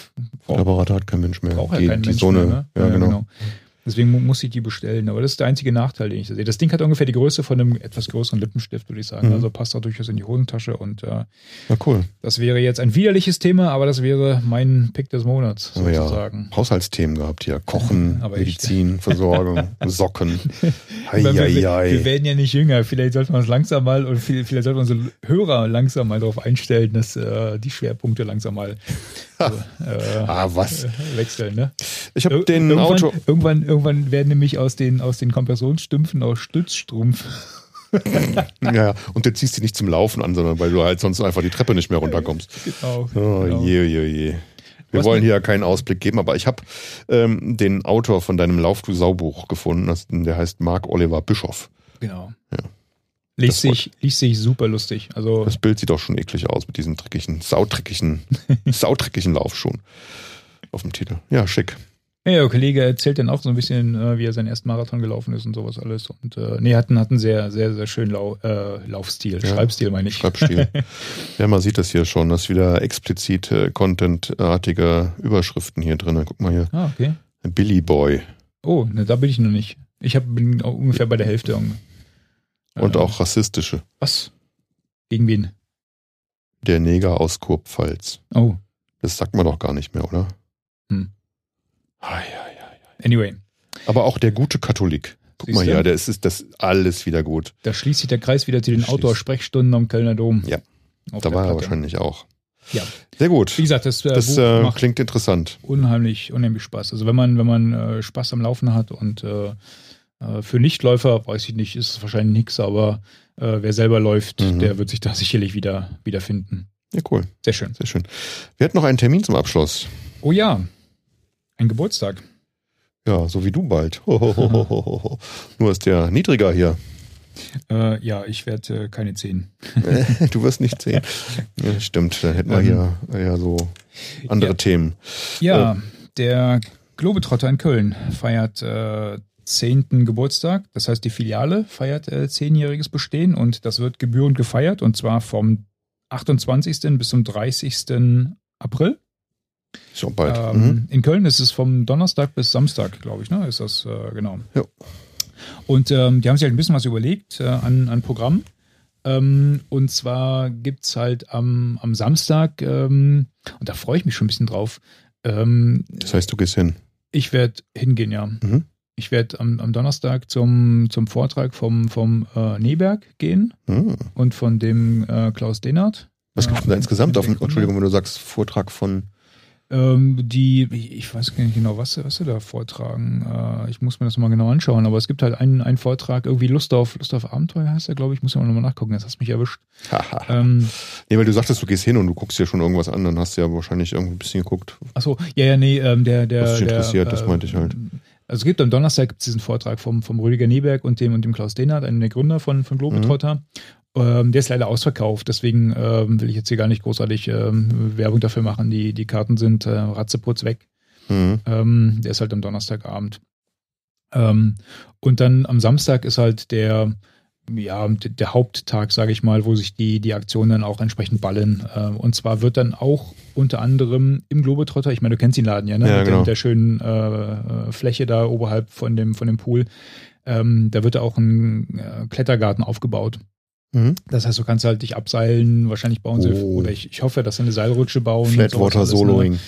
Fotoapparate hat kein Mensch mehr. braucht ja die, kein die Mensch so eine, mehr. Ne? ja, genau. Deswegen mu- muss ich die bestellen. Aber das ist der einzige Nachteil, den ich da sehe. Das Ding hat ungefähr die Größe von einem etwas größeren Lippenstift, würde ich sagen. Mhm. Also passt da durchaus in die Hosentasche. Und äh, Ja, cool. das wäre jetzt ein widerliches Thema, aber das wäre mein Pick des Monats, Oh ja. sozusagen. Haushaltsthemen gehabt hier. Kochen. [laughs] Medizin, Versorgung, [laughs] Socken. Hei, wir, wir, werden ja nicht jünger. Vielleicht sollte man es langsam mal und viel- vielleicht sollte man unsere Hörer langsam mal darauf einstellen, dass äh, die Schwerpunkte langsam mal [laughs] äh, äh, Ah, was? wechseln. Ne? Ich habe den irgendwann, Auto. Irgendwann, irgendwann werden nämlich aus den, aus den Kompressionsstümpfen aus Stützstrumpf. [laughs] Ja, und du ziehst die nicht zum Laufen an, sondern weil du halt sonst einfach die Treppe nicht mehr runterkommst. [laughs] Genau. Oh, genau. je, je, je. Wir Was wollen hier ja keinen Ausblick geben, aber ich habe ähm, den Autor von deinem Lauf du Saubuch gefunden. Das, der heißt Mark Oliver Bischoff. genau. Ja. Liest sich, liest sich super lustig. Also Das Bild sieht auch schon eklig aus mit diesem dreckigen, saudreckigen, [laughs] saudreckigen Laufschuhen auf dem Titel. Ja, schick. Ja, der Kollege erzählt dann auch so ein bisschen, äh, wie er seinen ersten Marathon gelaufen ist und sowas alles. Und äh, nee, hat, einen- hat einen sehr, sehr, sehr schönen Lau äh, Laufstil, Ja. Schreibstil meine ich. Schreibstil. [laughs] ja, man sieht das hier schon, dass wieder explizit äh, contentartige Überschriften hier drin. Guck mal hier. Ah, okay. Billy Boy. Oh, ne, da bin ich noch nicht. Ich hab, bin ungefähr bei der Hälfte. Und Äh, auch rassistische. Was? Gegen wen? Der Neger aus Kurpfalz. Oh, Das sagt man doch gar nicht mehr, oder? Hm. Anyway. Aber auch der gute Katholik. Guck Siehst mal hier, das ist das alles wieder gut. Da schließt sich der Kreis wieder zu den. Outdoor-Sprechstunden am Kölner Dom. Ja. Da war er wahrscheinlich auch. Ja. Sehr gut. Wie gesagt, das, äh, das äh, klingt interessant. unheimlich, unheimlich Spaß. Also wenn man, wenn man äh, Spaß am Laufen hat und äh, äh, für Nichtläufer, weiß ich nicht, ist es wahrscheinlich nichts, aber wer selber läuft, Mhm. der wird sich da sicherlich wieder wiederfinden. Ja, cool. Sehr schön. Sehr schön. Wir hatten noch einen Termin zum Abschluss. Oh ja, ein Geburtstag. Ja, so wie du bald. Nur ist der niedriger hier. Äh, ja, ich werde äh, keine zehn. [laughs] Du wirst nicht sehen. Ja, stimmt, da hätten wir Ähm, hier ja so andere ja. Themen. Ja, der Globetrotter in Köln feiert äh, 10. Geburtstag. Das heißt, die Filiale feiert äh, zehnjähriges Bestehen und das wird gebührend gefeiert und zwar vom 28. bis zum 30. April. Schon bald. Ähm, Mhm. In Köln ist es vom Donnerstag bis Samstag, glaube ich, ne? Ist das äh, genau. Ja. Und ähm, die haben sich halt ein bisschen was überlegt äh, an, an Programm. Ähm, und zwar gibt es halt am, am Samstag, ähm, und da freue ich mich schon ein bisschen drauf, ähm, Das heißt, du gehst hin. ich werde hingehen, ja. Mhm. Ich werde am, am Donnerstag zum, zum Vortrag vom, vom äh, Neberg gehen Hm. und von dem äh, Klaus Dehnert. Was gibt denn da insgesamt auf dem. Entschuldigung, wenn du sagst, Vortrag von, die, ich weiß gar nicht genau, was, sie- was sie da vortragen. Äh, ich muss mir das mal genau anschauen, aber es gibt halt einen, einen Vortrag, irgendwie Lust auf, Lust auf Abenteuer heißt er, glaube ich. Muss ja mal nochmal nachgucken, jetzt hast du mich erwischt. Ähm, Nee, weil du sagtest, du gehst hin und du guckst dir schon irgendwas an, dann hast du ja wahrscheinlich irgendwie ein bisschen geguckt. achso, ja, ja, nee, ähm, der, der. Was dich der, interessiert, das meinte ich halt. Also es gibt am Donnerstag gibt's diesen Vortrag vom, vom Rüdiger Neberg und dem und dem Klaus Dehnert, einem der Gründer von, von Globetrotter. Ähm, der ist leider ausverkauft, deswegen ähm, will ich jetzt hier gar nicht großartig ähm, Werbung dafür machen. Die, die Karten sind äh, ratzeputz weg. Mhm. Ähm, der ist halt am Donnerstagabend. Ähm, und dann am Samstag ist halt der, ja, der Haupttag, sage ich mal, wo sich die, die Aktionen dann auch entsprechend ballen. Ähm, und zwar wird dann auch unter anderem im Globetrotter, ich meine, du kennst den Laden ja, ne? Ja, mit, genau. der, mit der schönen äh, Fläche da oberhalb von dem, von dem Pool. Ähm, da wird auch ein äh, Klettergarten aufgebaut. Mhm. Das heißt, du kannst halt dich abseilen, wahrscheinlich bauen sie, Oh. oder ich, ich hoffe, dass sie eine Seilrutsche bauen. Flatwater ne? Soloing.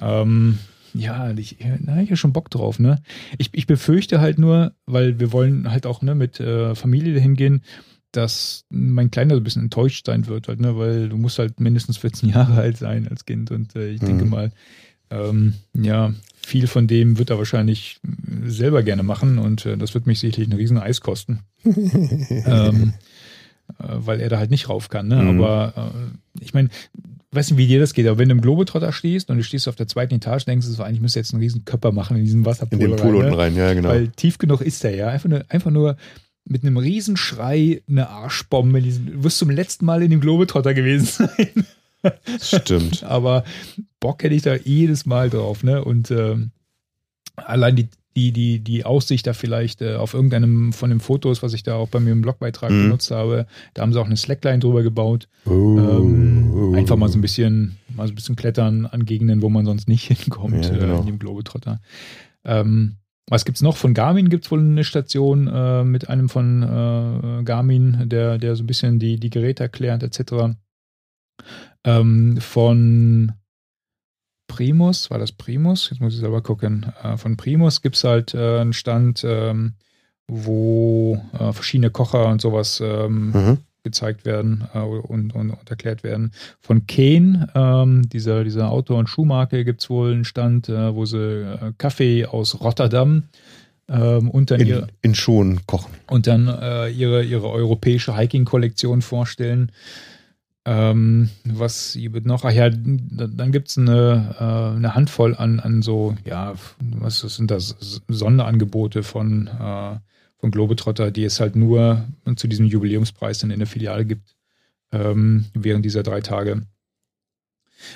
Ähm, ja, ich, da habe ich ja schon Bock drauf, ne? Ich, ich befürchte halt nur, weil wir wollen halt auch ne, mit äh, Familie dahin gehen, dass mein Kleiner so ein bisschen enttäuscht sein wird, halt, ne? Weil du musst halt mindestens 14 [laughs] Jahre alt sein als Kind und äh, ich denke Mhm. mal, ähm, ja, viel von dem wird er wahrscheinlich selber gerne machen und äh, das wird mich sicherlich einen riesen Eis kosten. [laughs] ähm, äh, weil er da halt nicht rauf kann. Ne? Mhm. Aber äh, ich meine, weiß nicht, wie dir das geht, aber wenn du im Globetrotter stehst und du stehst auf der zweiten Etage, denkst du so, eigentlich müsste jetzt einen riesen Körper machen in diesem Wasserpool In den Pool rein, unten ne? rein, ja, genau. Weil tief genug ist der ja. Einfach nur, einfach nur mit einem riesen Schrei eine Arschbombe. Du wirst zum letzten Mal in dem Globetrotter gewesen [laughs] sein. Stimmt. Aber Bock hätte ich da jedes Mal drauf, ne? Und ähm, allein die, die, die, die Aussicht da vielleicht äh, auf irgendeinem von den Fotos, was ich da auch bei mir im Blogbeitrag Mhm. benutzt habe, da haben sie auch eine Slackline drüber gebaut. Oh, Ähm, oh. einfach mal so ein bisschen, mal so ein bisschen klettern an Gegenden, wo man sonst nicht [laughs] hinkommt, Ja, genau. äh, in dem Globetrotter. Ähm, was gibt's noch? Von Garmin gibt's wohl eine Station äh, mit einem von äh, Garmin, der, der so ein bisschen die, die Geräte erklärt, etc. Ähm, von Primus, war das Primus? Jetzt muss ich selber gucken. Äh, von Primus gibt's halt äh, einen Stand, ähm, wo äh, verschiedene Kocher und sowas ähm, Mhm. gezeigt werden und, und, und erklärt werden. Von Kane, ähm, dieser, dieser Auto- und Schuhmarke, gibt es wohl einen Stand, wo sie Kaffee aus Rotterdam ähm, und dann, In, ihr, in Schuhen kochen. und dann äh, ihre, ihre europäische Hiking-Kollektion vorstellen. Ähm, was gibt noch? Ach ja, da- dann gibt es eine, äh, eine Handvoll an, an so, ja, was sind das? Sonderangebote von, äh, von Globetrotter, die es halt nur zu diesem Jubiläumspreis dann in der Filiale gibt, ähm, während dieser drei Tage.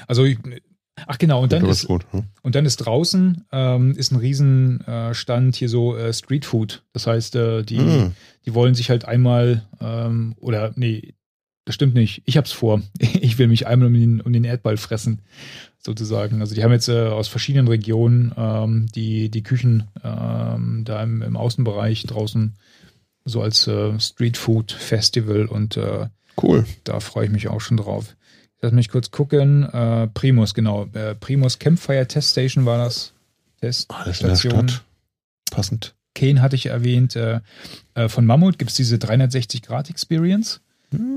Also, ich, ach genau, und dann ist, gut. Hm? und dann ist draußen ähm, ist ein Riesenstand äh, hier so äh, Street Food. Das heißt, äh, die, Mhm. die wollen sich halt einmal ähm, oder nee, das stimmt nicht. Ich hab's vor. [laughs] Ich will mich einmal um den, um den Erdball fressen, sozusagen. Also die haben jetzt äh, aus verschiedenen Regionen ähm, die, die Küchen ähm, da im, im Außenbereich draußen so als äh, Street Food Festival und äh, Cool. da freue ich mich auch schon drauf. Lass mich kurz gucken. Äh, Primus, genau. Äh, Primus Campfire Test Station war das. Alles in der Teststation. Stadt. Passend. Kane hatte ich erwähnt. Äh, äh, von Mammut gibt es diese 360-Grad-Experience.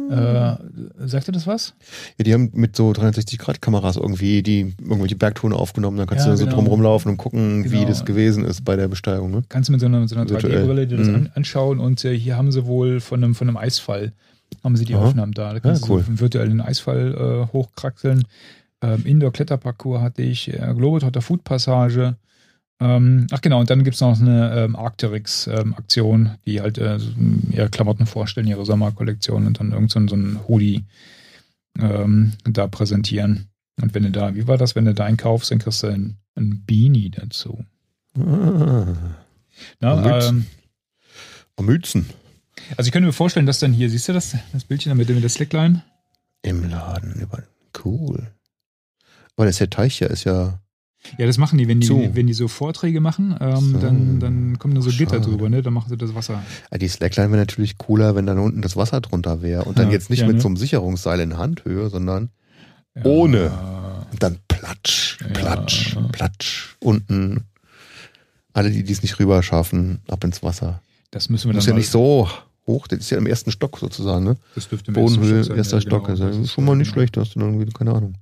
Äh, sagt ihr das was? Ja, die haben mit so 360-Grad-Kameras irgendwie die irgendwelche Bergtone aufgenommen. Dann kannst Ja, du so genau. drum rumlaufen und gucken, wie Genau. das gewesen ist bei der Besteigung. Ne? Kannst du mit so einer, mit so einer Virtuell. 3D-Brille dir das Mhm. an, anschauen und äh, hier haben sie wohl von einem, von einem Eisfall, haben sie die Aha. Aufnahmen da. Da kannst Ja, du cool. so einen virtuellen Eisfall äh, hochkraxeln. Ähm, Indoor-Kletterparcours hatte ich, äh, Globetrotter Food Passage. Ähm, ach genau, und dann gibt es noch eine ähm, Arcteryx-Aktion, die halt äh, ihre Klamotten vorstellen, ihre Sommerkollektion und dann irgend so, ein- so ein Hoodie ähm, da präsentieren. Und wenn du da, wie war das, wenn du da einkaufst, dann kriegst du ein, ein Beanie dazu. Ah, Na, Mützen. ähm, Mützen Also ich könnte mir vorstellen, dass dann hier, siehst du das, das Bildchen da mit, dem- mit der Slackline? im Laden. Cool. Weil das der Teich ja ist ja. Ja, das machen die, wenn die, So. wenn die so Vorträge machen, ähm, So. dann, dann kommen da so Gitter Schade. drüber, ne? Dann machen sie das Wasser. Ah, Die Slackline wäre natürlich cooler, wenn dann unten das Wasser drunter wäre. Und dann Ja, jetzt nicht ja, mit ne? so einem Sicherungsseil in Handhöhe, sondern Ja, Ohne. und dann platsch, platsch, platsch. Unten. Alle, die dies nicht rüber schaffen, ab ins Wasser. Das müssen wir Das dann ist ja nicht so hoch, das ist ja im ersten Stock sozusagen, ne? Das dürfte im Bodenhöhe, erster ja, Stock. genau. Das das ist schon mal nicht genau. schlecht, hast du dann irgendwie, keine Ahnung.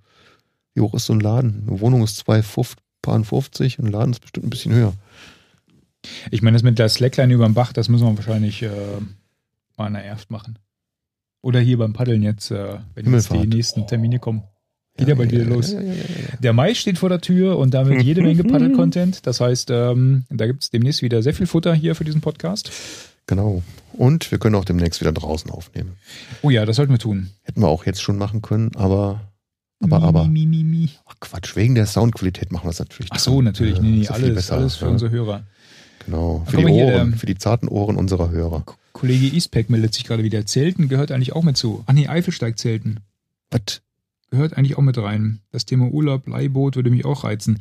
Wie hoch ist so ein Laden? Eine Wohnung ist 2,50 und ein Laden ist bestimmt ein bisschen höher. Ich meine, das mit der Slackline über dem Bach, das müssen wir wahrscheinlich äh, mal an der Erft machen. Oder hier beim Paddeln jetzt, äh, wenn jetzt die nächsten Termine kommen. Geht ja bald wieder los. Ja, ja, ja, ja. Der Mai steht vor der Tür und damit jede Menge Paddel-Content. Das heißt, ähm, da gibt es demnächst wieder sehr viel Futter hier für diesen Podcast. Genau. Und wir können auch demnächst wieder draußen aufnehmen. Oh ja, das sollten wir tun. Hätten wir auch jetzt schon machen können, aber, aber, Mi, aber. Mi, mi, mi. Ach Quatsch, wegen der Soundqualität machen wir es natürlich. Ach so, natürlich. Ja, Nee, nee, alles, besser, alles für ja. unsere Hörer. Genau. Für die mal hier, Ohren, der- für die zarten Ohren unserer Hörer. Kollege Eastpack meldet sich gerade wieder. Zelten gehört eigentlich auch mit zu. Ach nee, Eifelsteig-Zelten Was? gehört eigentlich auch mit rein. Das Thema Urlaub, Leihboot würde mich auch reizen.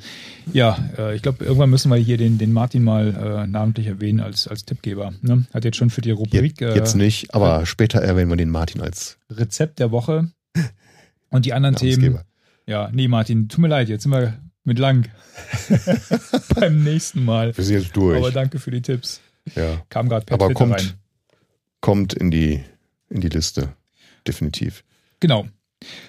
Ja, äh, ich glaube, irgendwann müssen wir hier den, den Martin mal äh, namentlich erwähnen als, als Tippgeber. Ne? Hat jetzt schon für die Rubrik äh, jetzt nicht, aber später erwähnen wir den Martin als Rezept der Woche. Und die anderen Themen. Ja, nee, Martin, tut mir leid, jetzt sind wir mit lang. [laughs] [laughs] Beim nächsten Mal. Wir sind jetzt durch. Aber danke für die Tipps. ja. Kam gerade per Aber Twitter kommt, rein. kommt in die, in die Liste. Definitiv. Genau.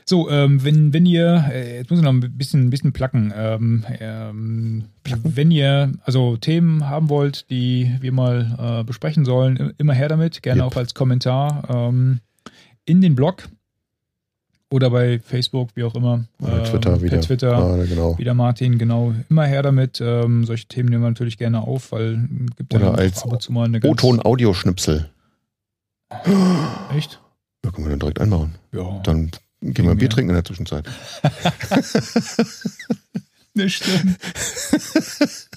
So, ähm, wenn, wenn ihr, äh, jetzt muss ich noch ein bisschen, ein bisschen placken, ähm, ähm, wenn ihr also Themen haben wollt, die wir mal äh, besprechen sollen, immer her damit, gerne Yep. auch als Kommentar ähm, in den Blog oder bei Facebook, wie auch immer. Oder ähm, Twitter wieder. Per Twitter. Ah, genau. Wieder Martin, genau. Immer her damit. Ähm, solche Themen nehmen wir natürlich gerne auf, weil es gibt Oder ja als ab und zu mal eine. O-Ton-Audioschnipsel. [gasps] Echt? Da können wir dann direkt einbauen. Ja. Dann gehen wir ein Bier trinken in der Zwischenzeit. [laughs] Das stimmt. [laughs]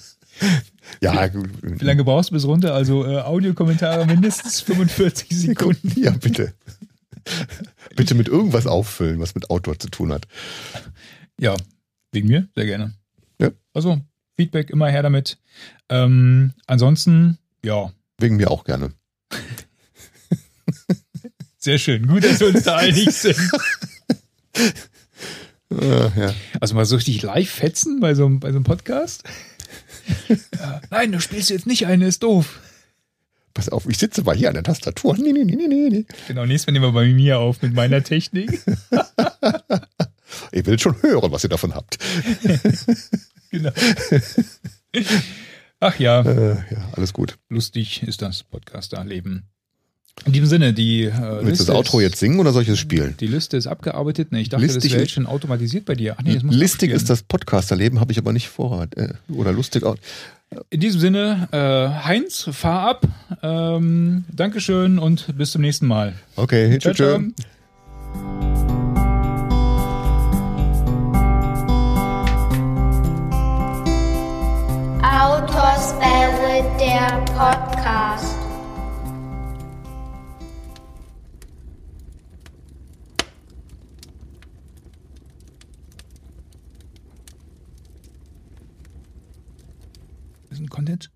Ja, gut. Wie lange brauchst du bis runter? Also äh, Audiokommentare mindestens [laughs] 45 Sekunden. Ja, bitte. [laughs] bitte mit irgendwas auffüllen, was mit Outdoor zu tun hat. Ja, wegen mir, sehr gerne. Ja. Also, Feedback immer her damit. Ähm, ansonsten, ja, Wegen mir auch gerne. [laughs] sehr schön. Gut, dass wir uns da einig sind. Äh, [laughs] ja. Also mal so richtig live fetzen bei so, einem- bei so einem Podcast? Nein, du spielst jetzt nicht eine, ist doof. Pass auf, ich sitze mal hier an der Tastatur. Nee, nee, nee, nee, nee, nee. Genau, nächstes Mal nehmen wir bei mir auf mit meiner Technik. [laughs] Ich will schon hören, was ihr davon habt. [laughs] genau. Ach ja, Äh, ja, alles gut. lustig ist das Podcaster-Leben. In diesem Sinne, die äh, Willst du das Outro ist- jetzt singen oder soll ich es spielen? Die Liste ist abgearbeitet. Ne, ich dachte, Listig das wäre ist- jetzt schon automatisiert bei dir. Ach nee, das muss Listig ist das Podcasterleben, habe ich aber nicht vorrat. Äh, oder lustig auch. In diesem Sinne, äh, Heinz, fahr ab. Ähm, Dankeschön und bis zum nächsten Mal. Okay, Ciao, tschüss. ciao. Autoswelle, der Podcast. Content.